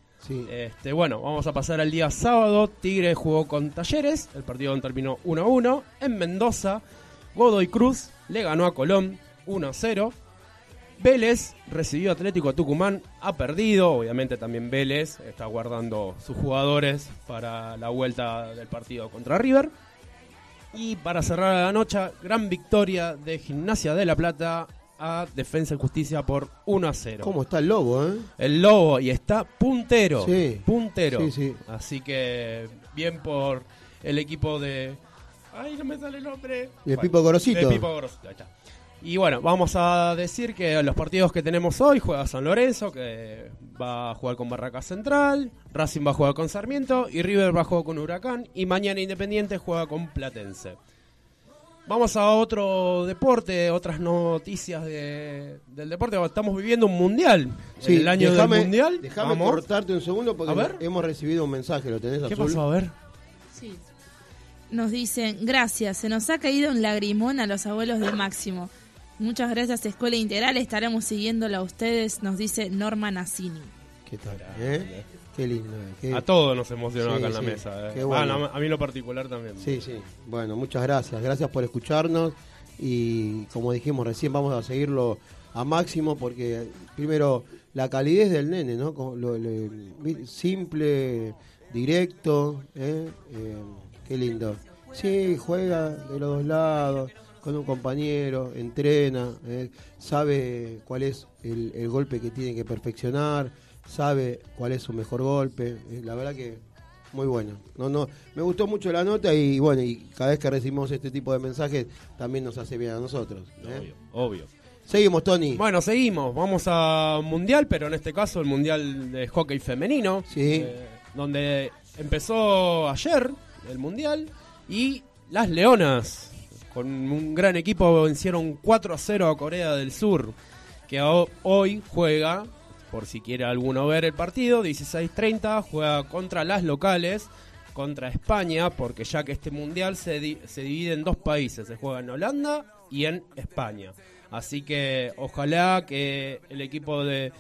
Este, bueno, vamos a pasar al día sábado. Tigre jugó con Talleres, el partido terminó 1 a 1. En Mendoza, Godoy Cruz le ganó a Colón 1 a 0. Vélez recibió Atlético Tucumán, ha perdido, obviamente también Vélez está guardando sus jugadores para la vuelta del partido contra River. Y para cerrar la noche, gran victoria de Gimnasia de La Plata a Defensa y Justicia por 1 a 0. ¿Cómo está el lobo, eh? El Lobo y está puntero. Sí. Puntero. Sí, sí. Así que bien por el equipo de. Ay, no me sale el nombre. Y el Pipo Gorosito. El Pipo Gorosito, ahí está. Y bueno, vamos a decir que los partidos que tenemos hoy juega San Lorenzo, que va a jugar con Barraca Central, Racing va a jugar con Sarmiento y River va a jugar con Huracán y mañana Independiente juega con Platense. Vamos a otro deporte, otras noticias de- del deporte. Estamos viviendo un mundial. Sí, el año del mundial. Déjame cortarte un segundo porque A ver. hemos recibido un mensaje, ¿lo tenés ¿Qué azul? pasó? A ver. Sí. Nos dicen, gracias, se nos ha caído un lagrimón a los abuelos de Máximo. Muchas gracias, Escuela Integral, estaremos siguiéndola a ustedes, nos dice Norma Nassini. ¿Qué tal? ¿Eh? Qué lindo. eh, qué- A todos nos emocionó Sí, acá en la sí, mesa. eh. qué bueno. Ah, a mí lo particular también. Sí, sí. Bueno, muchas gracias. Gracias por escucharnos. Y como dijimos recién, vamos a seguirlo a máximo porque, primero, la calidez del nene, ¿no? Lo- lo- simple, directo. ¿eh? Eh, qué lindo. Sí, juega de los dos lados, con un compañero, entrena, ¿eh? sabe cuál es el, el golpe que tiene que perfeccionar, sabe cuál es su mejor golpe. ¿eh? La verdad que muy bueno. No, no, me gustó mucho la nota y bueno, y cada vez que recibimos este tipo de mensajes también nos hace bien a nosotros. ¿eh? Obvio, obvio. Seguimos, Tony. Bueno, seguimos. Vamos a Mundial, pero en este caso el Mundial de Hockey Femenino. Sí. eh, donde empezó ayer el Mundial y las Leonas, con un gran equipo, vencieron 4 a 0 a Corea del Sur, que ho- hoy juega, por si quiere alguno ver el partido, 16-30, juega contra las locales, contra España, porque ya que este Mundial se, se divide en dos países, se juega en Holanda y en España. Así que ojalá que el equipo de,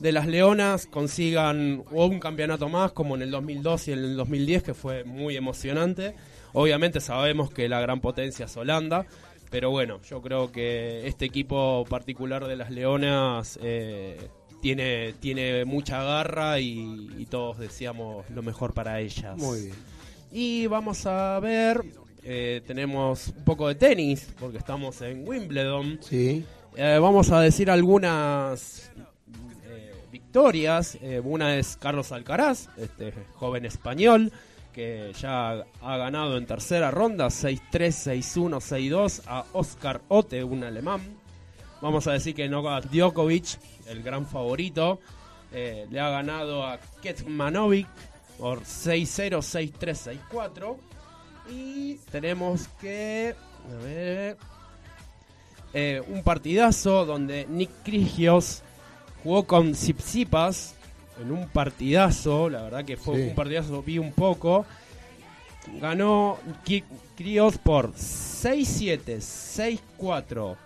de las Leonas consigan un campeonato más como en el 2002 y en el 2010 que fue muy emocionante. Obviamente sabemos que la gran potencia es Holanda, pero bueno, yo creo que este equipo particular de las Leonas eh, tiene, tiene mucha garra y, y todos deseamos lo mejor para ellas. Muy bien. Y vamos a ver, eh, tenemos un poco de tenis, porque estamos en Wimbledon. Sí. Eh, vamos a decir algunas victorias. Una es Carlos Alcaraz, este joven español, que ya ha ganado en tercera ronda 6-3, 6-1, 6-2 a Oscar Ote, un alemán. Vamos a decir que Novak Djokovic, el gran favorito, eh, le ha ganado a Ketmanovic por 6-0, 6-3, 6-4. Y tenemos que... A ver, eh, un partidazo donde Nick Krigios jugó con Tsitsipas en un partidazo, la verdad que fue Sí. un partidazo, vi un poco. Ganó Krios por 6-7, 6-4,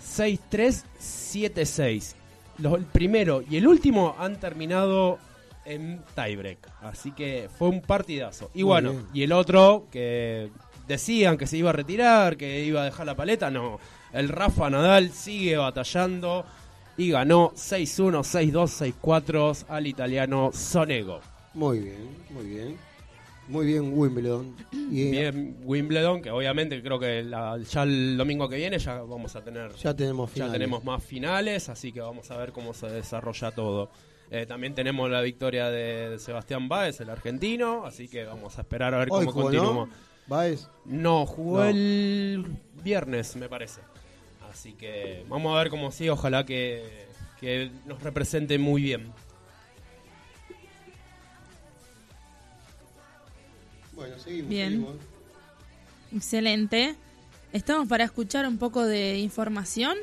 6-3, 7-6. Los- El primero y el último han terminado en tiebreak, así que fue un partidazo. Y Muy bueno, bien. y el otro que decían que se iba a retirar, que iba a dejar la paleta, no. El Rafa Nadal sigue batallando y ganó 6-1, 6-2, 6-4 al italiano Sonego. Muy bien, muy bien. Muy bien, Wimbledon. Y Bien Wimbledon, que obviamente creo que la- ya el domingo que viene ya vamos a tener ya tenemos ya finales. tenemos más finales, así que vamos a ver cómo se desarrolla todo. Eh, también tenemos la victoria de, de Sebastián Báez, el argentino, así que vamos a esperar a ver Hoy cómo jugó, continuamos. ¿no? Baez. No, jugó No. el viernes, me parece. Así que vamos a ver cómo sigue. Ojalá que, que nos represente muy bien. Bueno, seguimos. Bien. seguimos. Excelente. Estamos para escuchar un poco de información.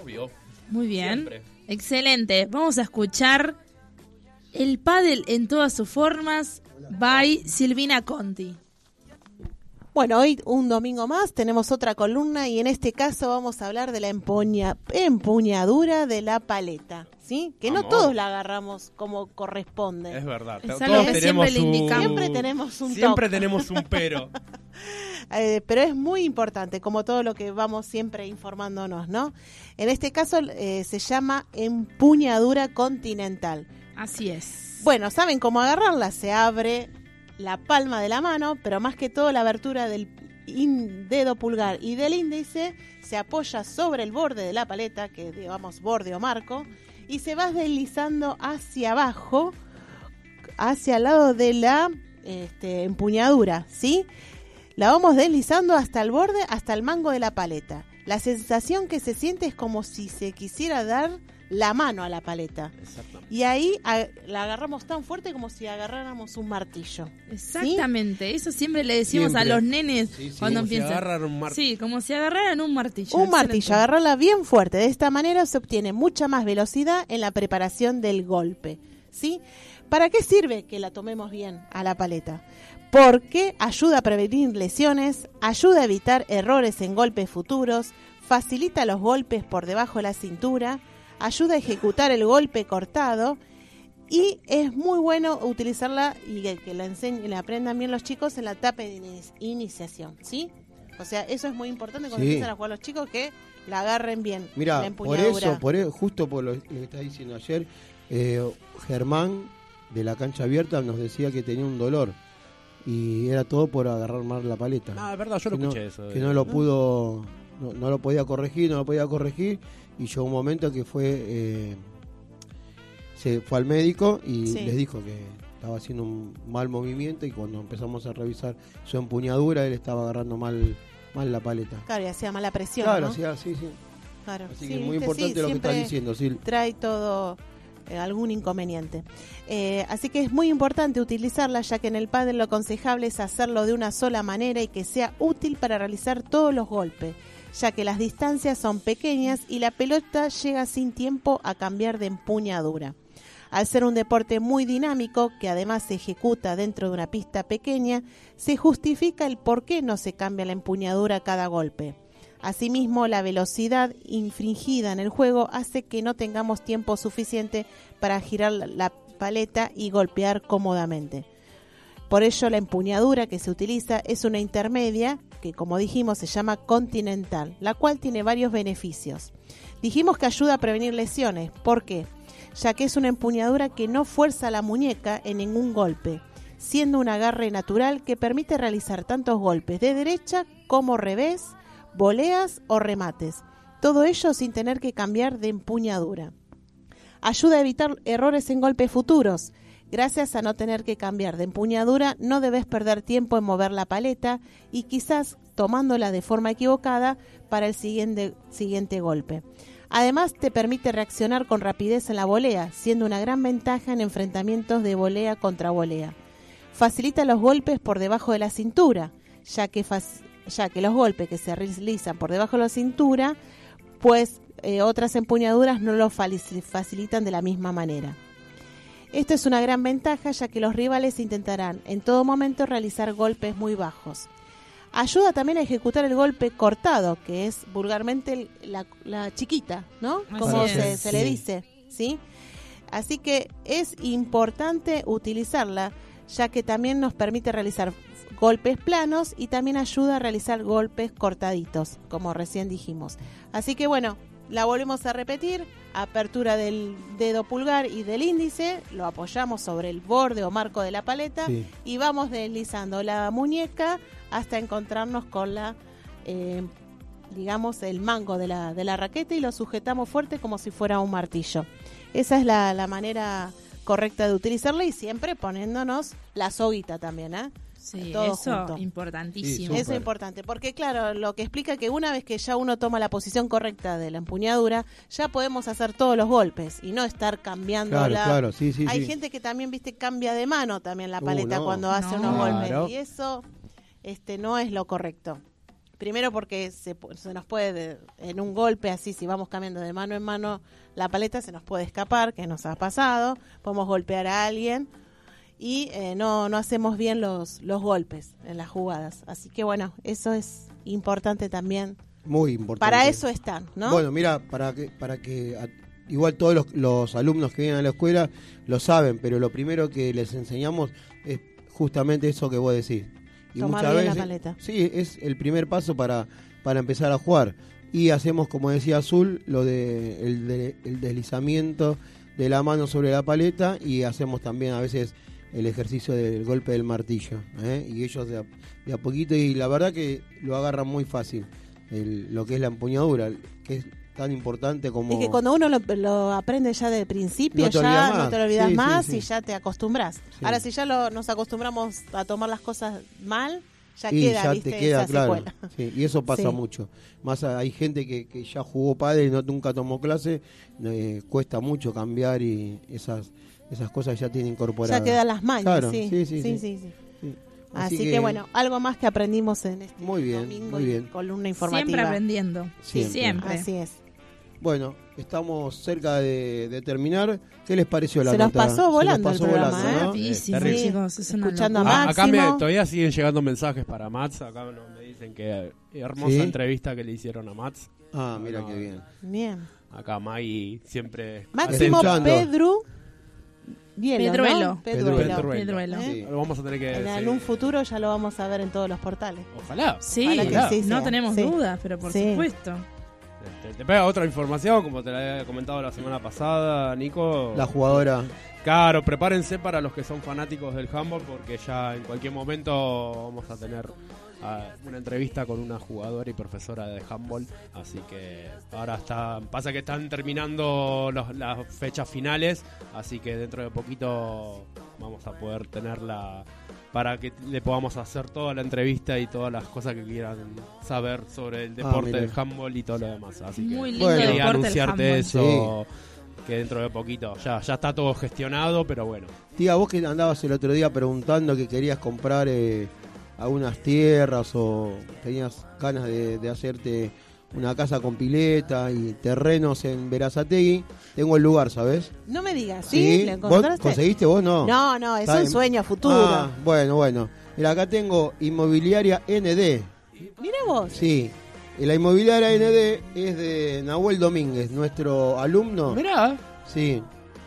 Obvio. Muy bien. Siempre. Excelente. Vamos a escuchar el pádel en todas sus formas by Silvina Conti. Bueno, hoy un domingo más tenemos otra columna y en este caso vamos a hablar de la empuña- empuñadura de la paleta, ¿sí? Que no todos la agarramos como corresponde. Es verdad. Es Todos tenemos siempre un-. Siempre tenemos un Siempre toque. tenemos un pero. Eh, pero es muy importante, como todo lo que vamos siempre informándonos, ¿no? En este caso eh, se llama empuñadura continental. Así es. Bueno, ¿saben cómo agarrarla? Se abre la palma de la mano, pero más que todo la abertura del dedo pulgar y del índice se apoya sobre el borde de la paleta, que digamos borde o marco, y se va deslizando hacia abajo, hacia el lado de la este, empuñadura, ¿sí? La vamos deslizando hasta el borde, hasta el mango de la paleta. La sensación que se siente es como si se quisiera dar la mano a la paleta. Exactamente. Y ahí a- la agarramos tan fuerte como si agarráramos un martillo. Exactamente, eso siempre le decimos Siempre. a los nenes Sí, sí, cuando como si empiezan. un martillo. Sí, como si agarraran un martillo. Un excelente. martillo, agarrarla bien fuerte. De esta manera se obtiene mucha más velocidad en la preparación del golpe. ¿Sí? ¿Para qué sirve que la tomemos bien a la paleta? Porque ayuda a prevenir lesiones, ayuda a evitar errores en golpes futuros, facilita los golpes por debajo de la cintura, ayuda a ejecutar el golpe cortado y es muy bueno utilizarla y que, la enseñen, la aprendan bien los chicos en la etapa de ini- iniciación, ¿sí? O sea, eso es muy importante cuando Sí. empiezan a jugar los chicos que la agarren bien. la Mira, por eso, por e- justo por lo que estás diciendo ayer, eh, Germán de la cancha abierta nos decía que tenía un dolor y era todo por agarrar mal la paleta. No, es verdad, yo lo Que no- escuché eso. Que no lo pudo, no, no lo podía corregir, no lo podía corregir y llegó un momento que fue, eh, se fue al médico y Sí. les dijo que estaba haciendo un mal movimiento y cuando empezamos a revisar su empuñadura él estaba agarrando mal, mal la paleta. Claro, y hacía mala presión, Claro, ¿no? sí, sí, sí. Claro. Así Sí, que es muy importante sí, lo que estás diciendo, Sil. Trae todo eh, algún inconveniente. Eh, así que es muy importante utilizarla, ya que en el pádel lo aconsejable es hacerlo de una sola manera y que sea útil para realizar todos los golpes, ya que las distancias son pequeñas y la pelota llega sin tiempo a cambiar de empuñadura. Al ser un deporte muy dinámico, que además se ejecuta dentro de una pista pequeña, se justifica el por qué no se cambia la empuñadura cada golpe. Asimismo, la velocidad infringida en el juego hace que no tengamos tiempo suficiente para girar la paleta y golpear cómodamente. Por ello, la empuñadura que se utiliza es una intermedia, que como dijimos se llama continental, la cual tiene varios beneficios. Dijimos que ayuda a prevenir lesiones. ¿Por qué? Ya que es una empuñadura que no fuerza la muñeca en ningún golpe, siendo un agarre natural que permite realizar tantos golpes de derecha como revés, voleas o remates. Todo ello sin tener que cambiar de empuñadura. Ayuda a evitar errores en golpes futuros. Gracias a no tener que cambiar de empuñadura, no debes perder tiempo en mover la paleta y quizás tomándola de forma equivocada para el siguiente, siguiente golpe. Además, te permite reaccionar con rapidez en la volea, siendo una gran ventaja en enfrentamientos de volea contra volea. Facilita los golpes por debajo de la cintura, ya que, ya que los golpes que se realizan por debajo de la cintura, pues eh, otras empuñaduras no lo facilitan de la misma manera. Esto es una gran ventaja ya que los rivales intentarán en todo momento realizar golpes muy bajos. Ayuda también a ejecutar el golpe cortado, que es vulgarmente la, la chiquita, ¿no? Como se, se le dice, ¿sí? Así que es importante utilizarla, ya que también nos permite realizar golpes planos y también ayuda a realizar golpes cortaditos, como recién dijimos. Así que bueno, la volvemos a repetir, apertura del dedo pulgar y del índice, lo apoyamos sobre el borde o marco de la paleta Sí. y vamos deslizando la muñeca hasta encontrarnos con la, eh, digamos, el mango de la, de la raqueta y lo sujetamos fuerte como si fuera un martillo. Esa es la, la manera correcta de utilizarla y siempre poniéndonos la soguita también, ¿eh? Sí, Todo eso junto. importantísimo. Sí, Eso es importante, porque claro, lo que explica que una vez que ya uno toma la posición correcta de la empuñadura, ya podemos hacer todos los golpes y no estar cambiando Claro, la... claro, sí, sí, Hay sí. gente que también, viste, cambia de mano también la Uh, paleta no. cuando hace No. unos Claro. golpes y eso este no es lo correcto. Primero porque se, pu- se nos puede, en un golpe así, si vamos cambiando de mano en mano la paleta, se nos puede escapar, que nos ha pasado, podemos golpear a alguien y eh, no, no hacemos bien los, los golpes en las jugadas. Así que bueno, eso es importante también. Muy importante. Para eso están, ¿no? Bueno, mira, para que, para que a- igual todos los, los alumnos que vienen a la escuela lo saben, pero lo primero que les enseñamos es justamente eso que vos decís. Y Tomar muchas bien la veces, paleta. sí, es el primer paso para, para empezar a jugar. Y hacemos, como decía Azul, lo de el, de- el deslizamiento de la mano sobre la paleta y hacemos también a veces el ejercicio del golpe del martillo. ¿eh? Y ellos de a, de a poquito, y la verdad que lo agarran muy fácil, el- lo que es la empuñadura, que es tan importante como... Es que cuando uno lo, lo aprende ya de principio, No ya no te lo olvidas Sí, más sí. y ya te acostumbras. Ahora, si ya lo, nos acostumbramos a tomar las cosas mal, Ya y queda, ya ¿viste? te queda esa claro. Sí, y eso pasa Sí. mucho. Más hay gente que, que ya jugó padre y no, nunca tomó clase, eh, cuesta mucho cambiar y esas esas cosas ya tienen incorporadas. Ya quedan las mañas, Claro, sí. sí, sí, sí, sí. sí, sí. Sí. Así, que, bueno, algo más que aprendimos en este Muy bien, domingo muy y bien. columna informativa. Siempre aprendiendo. Siempre. Siempre. Así es. Bueno, estamos cerca de, de terminar. ¿Qué les pareció la Se nos pasó volando Se nos el pasó programa, volando, ¿eh? terrible. chicos. Es una Escuchando a locura. Ah, acá me- Máximo. todavía siguen llegando mensajes para Mats. Acá no- me dicen que eh, hermosa ¿Sí? entrevista que le hicieron a Mats. Ah, mira No, qué bien. Bien. Acá Maggie siempre. Máximo. Pedro. Hielo, ¿no? Pedruelo. Pedruelo. Pedruelo. Pedruelo. ¿Eh? Sí. Lo vamos a tener que. En, en un futuro ya lo vamos a ver en todos los portales. Ojalá. Sí, Ojalá que sí no tenemos Sí. dudas, pero por Sí. supuesto. Te, te pega otra información, como te la había comentado la semana pasada, Nico. La jugadora. Claro, prepárense para los que son fanáticos del handball porque ya en cualquier momento vamos a tener ah, una entrevista con una jugadora y profesora de handball, así que ahora está pasa que están terminando los- las fechas finales, así que dentro de poquito vamos a poder tenerla para que le podamos hacer toda la entrevista y todas las cosas que quieran saber sobre el deporte mira. del handball y todo lo demás, así que lindo quería anunciarte eso que dentro de poquito ya ya está todo gestionado pero bueno. Tía, vos que andabas el otro día preguntando que querías comprar eh, algunas tierras o tenías ganas de, de hacerte una casa con pileta y terrenos en Verazategui, tengo el lugar, ¿sabes? No me digas, ¿sí? ¿Lo ¿Vos encontraste? conseguiste vos? No. No, no, es un sueño futuro. Ah, bueno, bueno. Mira, acá tengo Inmobiliaria ND. Mira vos. Sí. Y la Inmobiliaria ND es de Nahuel Domínguez, nuestro alumno. mirá Sí.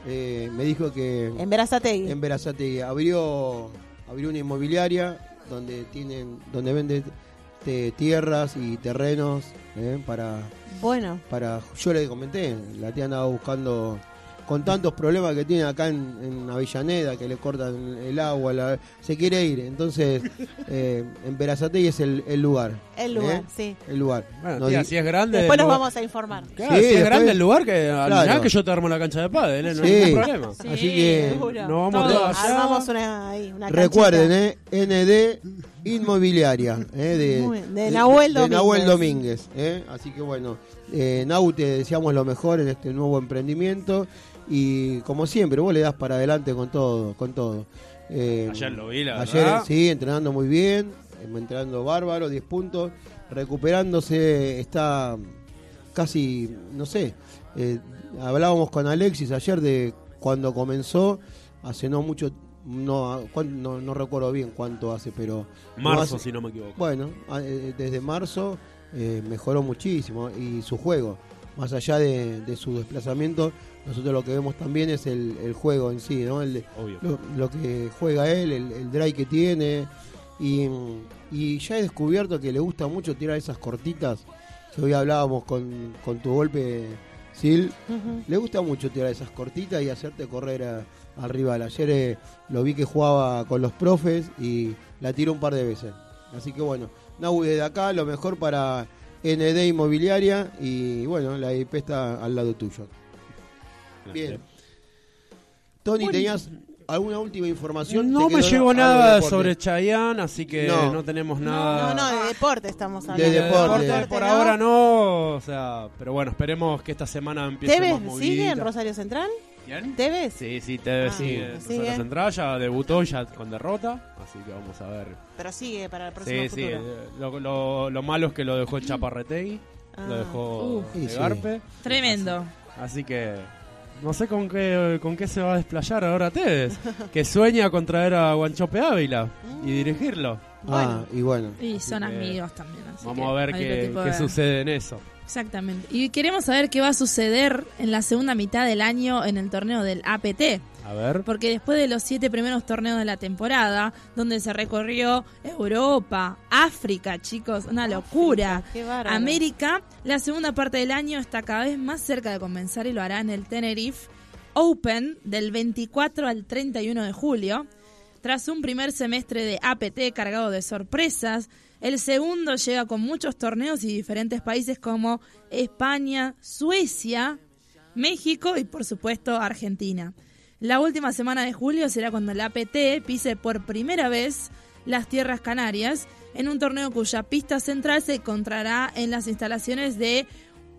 Eh, me dijo que En Verazategui. en Verazategui abrió abrió una inmobiliaria donde tienen donde vende te- tierras y terrenos eh, para Bueno, para yo le comenté la tía andaba buscando con tantos problemas que tiene acá en, en Avellaneda que le cortan el agua la- se quiere ir entonces eh, en Verazategui es el, el lugar el lugar, ¿eh? sí. el lugar Bueno, No tía, di- si es grande Después lugar- vamos a informar. Claro, Sí, si es después- grande el lugar que al Claro. final que yo te armo la cancha de pádel, ¿eh? no Sí. hay ningún problema. Sí, así que seguro. No vamos Todo. todos allá. Armamos una, ahí, una Recuerden, eh, ND Inmobiliaria, eh, de, de Nahuel de Nahuel Domínguez. Eh. Así que bueno, eh, Nau, te deseamos lo mejor en este nuevo emprendimiento y como siempre, vos le das para adelante con todo, con todo. Eh, Ayer lo vi, la ayer, verdad. sí, entrenando muy bien, entrenando bárbaro, 10 puntos, recuperándose, está casi, no sé, eh, hablábamos con Alexis ayer de cuando comenzó, hace no mucho, no, no, no recuerdo bien cuánto hace, pero... Marzo, hace- si no me equivoco. bueno, eh, desde marzo eh, mejoró muchísimo y su juego, más allá de, de su desplazamiento, nosotros lo que vemos también es el, el juego en sí, ¿no? El, Obvio. lo, lo que juega él, el, el drive que tiene. Y, y ya he descubierto que le gusta mucho tirar esas cortitas. Que hoy hablábamos con, con tu golpe, Sil. Le gusta mucho tirar esas cortitas y hacerte correr a- al rival. Ayer eh, lo vi que jugaba con los profes y la tiró un par de veces. Así que bueno, Nau, desde acá lo mejor para ND Inmobiliaria y bueno, la IP está al lado tuyo. Bien. Tony, ¿tenías alguna última información? No ¿Te me llegó de nada sobre Chayanne, así que no, No. tenemos No, nada. no, de deporte estamos De hablando. De deporte. deporte por ¿no? ahora no, o sea, pero bueno, esperemos que esta semana empiece más ¿Tevez movidita. sigue en Rosario Central? ¿Quién? ¿Tevez? Sí, sí, Tevez Ah, sigue. bueno, sigue. Rosario Central ya debutó ya con derrota, así que vamos a ver. Pero sigue para el próximo Sí, sí, futuro. eh, lo, lo- lo malo es que lo dejó Chaparretegui, Ah. lo dejó Uf. Sí, de sí. Garpe, Tremendo. así que no sé con qué con qué se va a desplayar ahora Tevez, que sueña con traer a Guanchope Ávila y dirigirlo. Ah, y bueno. Y son Así que amigos también. así Vamos que a ver qué, qué de- sucede en eso. Exactamente. Y queremos saber qué va a suceder en la segunda mitad del año en el torneo del APT. A ver. Porque después de los siete primeros torneos de la temporada, donde se recorrió Europa, África, chicos, una locura. Qué bárbaro. América, la segunda parte del año está cada vez más cerca de comenzar y lo hará en el Tenerife Open del 24 al 31 de julio. Tras un primer semestre de APT cargado de sorpresas, el segundo llega con muchos torneos y diferentes países como España, Suecia, México y por supuesto Argentina. La última semana de julio será cuando el APT pise por primera vez las tierras canarias en un torneo cuya pista central se encontrará en las instalaciones de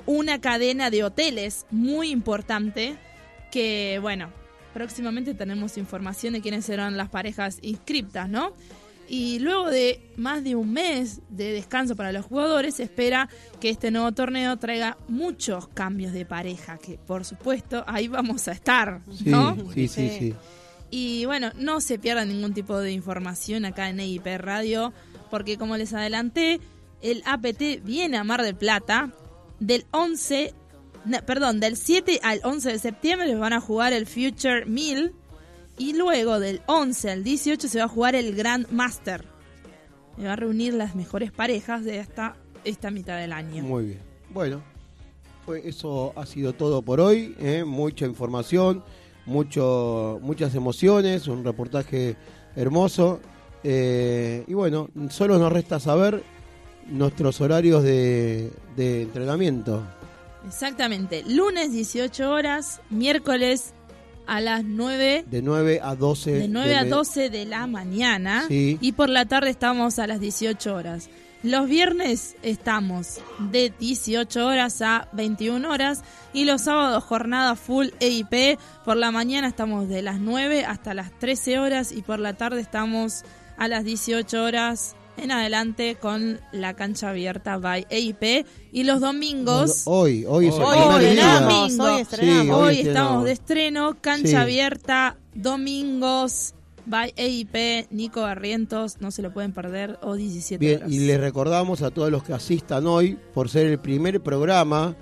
una cadena de hoteles muy importante que, bueno, próximamente tenemos información de quiénes serán las parejas inscriptas, ¿no? Y luego de más de un mes de descanso para los jugadores, se espera que este nuevo torneo traiga muchos cambios de pareja, que por supuesto ahí vamos a estar, ¿no? sí, sí, sí. Y bueno, no se pierda ningún tipo de información acá en EIP Radio, porque como les adelanté, el APT viene a Mar del Plata del 11, no, perdón, del 7 al 11 de septiembre les van a jugar el Future 1000 y luego del 11 al 18 se va a jugar el Grand Master. Se va a reunir las mejores parejas de esta, esta mitad del año. Muy bien. Bueno, pues eso ha sido todo por hoy. ¿eh? Mucha información, mucho, muchas emociones, un reportaje hermoso. Eh, y bueno, solo nos resta saber nuestros horarios de, de entrenamiento. Exactamente, lunes 18 horas, miércoles a las 9 De 9 a 12. de 9 a me- 12 de la mañana Sí. y por la tarde estamos a las 18 horas. Los viernes estamos de 18 horas a 21 horas y los sábados jornada full EIP. Por la mañana estamos de las 9 hasta las 13 horas y por la tarde estamos a las 18 horas en adelante con la cancha abierta by EIP y los domingos Hoy, hoy es el Hoy, primer día. estrenamos, Domingo. hoy estrenamos. Sí, Hoy hoy estamos de estreno, cancha Sí. abierta, domingos, by EIP, Nico Barrientos, no se lo pueden perder, o 17 Bien, horas. y les recordamos a todos los que asistan hoy, por ser el primer programa,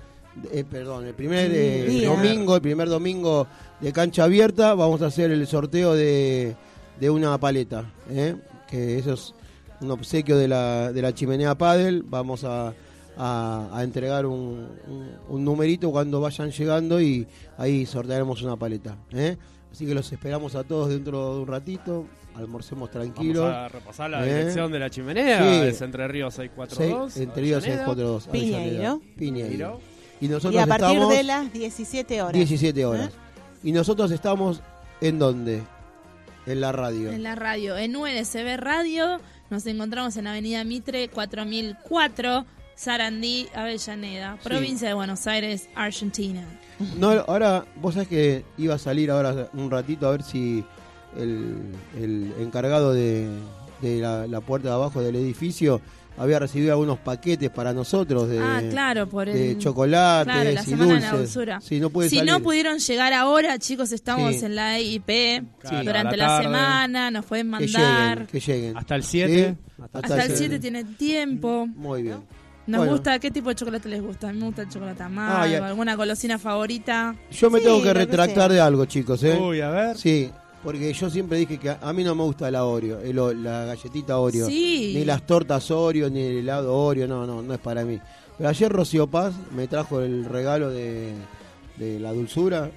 eh, perdón, el primer eh, domingo, el primer domingo de cancha abierta, vamos a hacer el sorteo de, de una paleta, ¿eh? que eso es un obsequio de la, de la chimenea Padel, vamos a, a- a entregar un, un- un numerito cuando vayan llegando y ahí sortearemos una paleta. ¿eh? Así que los esperamos a todos dentro de un ratito, almorcemos tranquilos. Vamos a repasar la ¿Eh? dirección de la chimenea. Sí. Es Entre Ríos 642. Seis- entre Ríos Avellaneda. 642. Piñeiro. Piñeiro. Piñeiro. Y nosotros Y a partir estamos de las 17 horas. 17 horas. Y nosotros estamos en dónde? En la radio. En la radio, en UNSB Radio, nos encontramos en Avenida Mitre 4004, Sarandí, Avellaneda, provincia de Buenos Aires, Argentina. No, ahora, vos sabés que iba a salir ahora un ratito a ver si el, el encargado de, de la, la puerta de abajo del edificio había recibido algunos paquetes para nosotros de, ah, claro, por de el... chocolates Claro, la y semana de dulces. la dulzura. Sí, no si salir. no pudieron llegar ahora, chicos, estamos Sí. en la EIP Claro, durante la la, semana, nos pueden que mandar. lleguen, que lleguen. Hasta el 7. Sí, Hasta el 7 tienen tiempo. Muy bien. Nos Bueno. gusta, ¿qué tipo de chocolate les gusta? A mí me gusta el chocolate amargo, Ah, alguna golosina favorita. Yo me Sí, tengo que retractar de algo, chicos, ¿eh? Uy, a ver. Sí, porque yo siempre dije que a, mí no me gusta la Oreo, el o- la galletita Oreo. Sí. Ni las tortas Oreo, ni el helado Oreo, no, no, no es para mí. Pero ayer Rocío Paz me trajo el regalo de, de la dulzura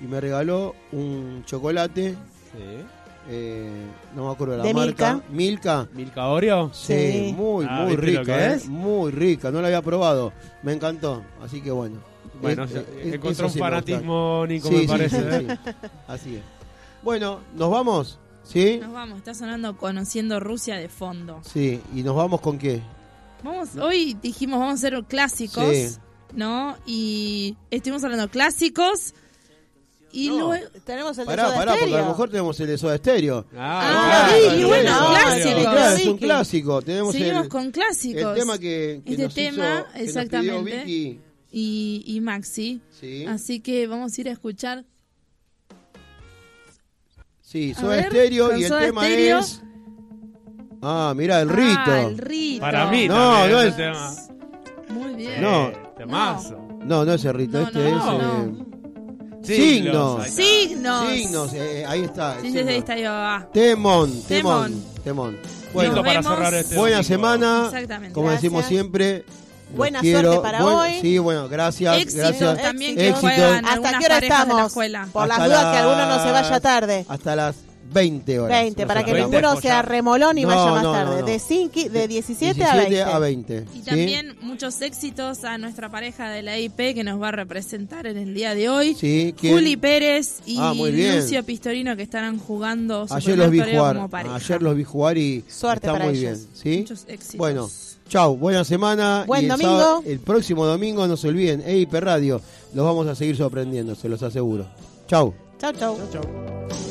y me regaló un chocolate, Sí. eh, no me acuerdo de la ¿De marca. Milka. Milka Oreo. Sí, Sí. muy, Ah, muy ¿viste lo rica, ¿eh? es? muy rica, no la había probado, me encantó, así que bueno. Bueno, Es- es- encontró un sí fanatismo, Nico, Sí, me sí, parece. sí, ¿eh? sí. Así es. Bueno, ¿nos vamos? ¿Sí? Nos vamos, está sonando Conociendo Rusia de fondo. Sí, ¿y nos vamos con qué? Vamos, hoy dijimos vamos a hacer clásicos, Sí. ¿no? Y estuvimos hablando de clásicos y No. luego Tenemos el de Pará, Soda pará, porque a lo mejor tenemos el de Soda Stereo. Ah, claro, sí, el bueno, de clásicos. Stereo. Claro, es un clásico. Tenemos seguimos el, con clásicos. el tema que, que Este nos tema, hizo, que nos exactamente. pidió Vicky. y, y Maxi. Sí, Así que vamos a ir a escuchar. Sí A Soda ver, Stereo con y el Soda tema Stereo. es... Ah, mira, el rito. Ah, el rito. Para mí No, también no es- tema. Muy bien. No. Temazo. No, no es el rito, No, este no, es... no. eh, Signos. Signos. Signos. Signos, eh, ahí está. Sí, sí, ahí está, va. Temón, temón, Temón. temón. Bueno, para cerrar este buena domingo. semana. Exactamente. Como Gracias. decimos siempre. Buena quiero. suerte para Buen- hoy. Sí, bueno, gracias. Éxitos gracias. también que Éxitos. juegan ¿Hasta qué hora la estamos? escuela. Por las Hasta dudas que alguno no se las- vaya tarde. Hasta las 20 horas. 20, No para que la veinte ninguno después sea remolón y No, vaya más no, tarde. no. De, cinqui- de 17, a 20. a 20. Y ¿sí? también muchos éxitos a nuestra pareja de la IP que nos va a representar en el día de hoy. Sí, ¿quién? Juli Pérez y Ah. Lucio Pistorino que estarán jugando Ayer los vi jugar. como pareja. Ayer los vi jugar y Suerte está para muy ellos. bien. ¿sí? Muchos éxitos. Bueno, chau, buena semana. Buen y el domingo. sábado- el próximo domingo no se olviden, EIP Radio. Los vamos a seguir sorprendiendo, se los aseguro. Chau. Chau, chau. ¿Cómo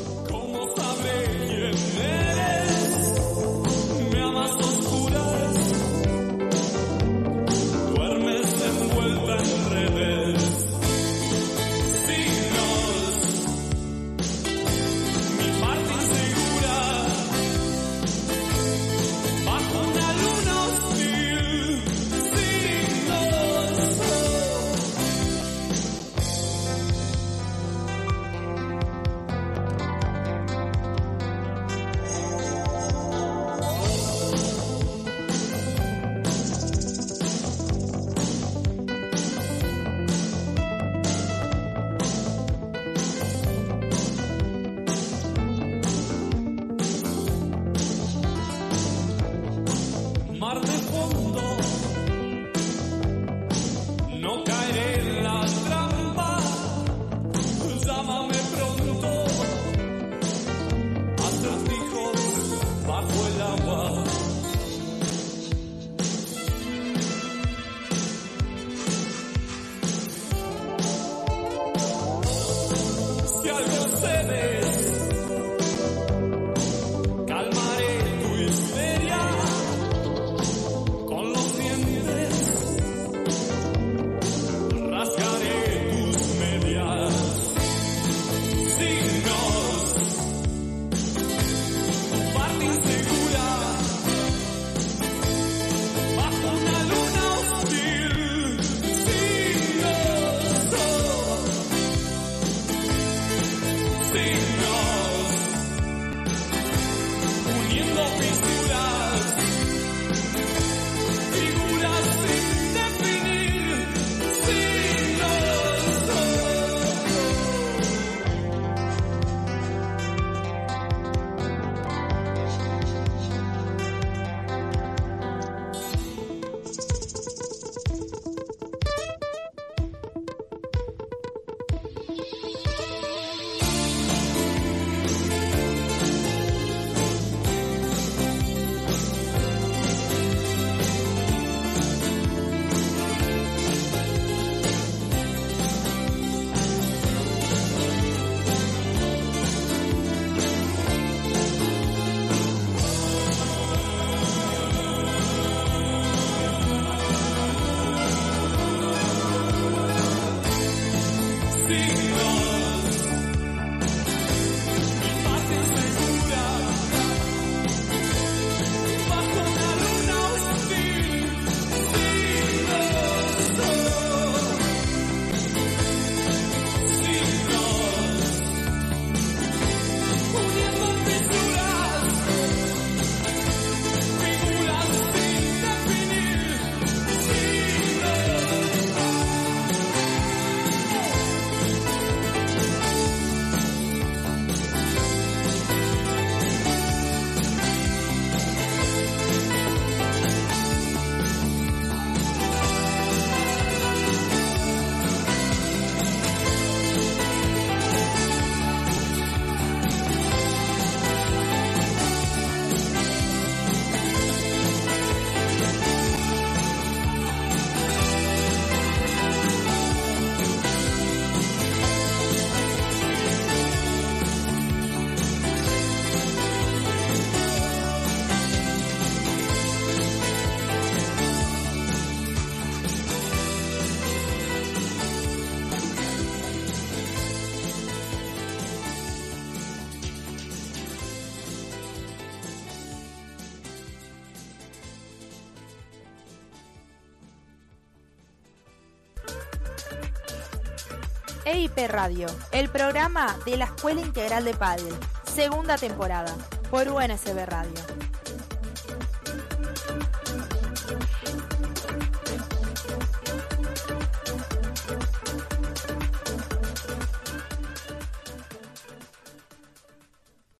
Radio, el programa de la Escuela Integral de Padel, segunda temporada, por UNSB Radio.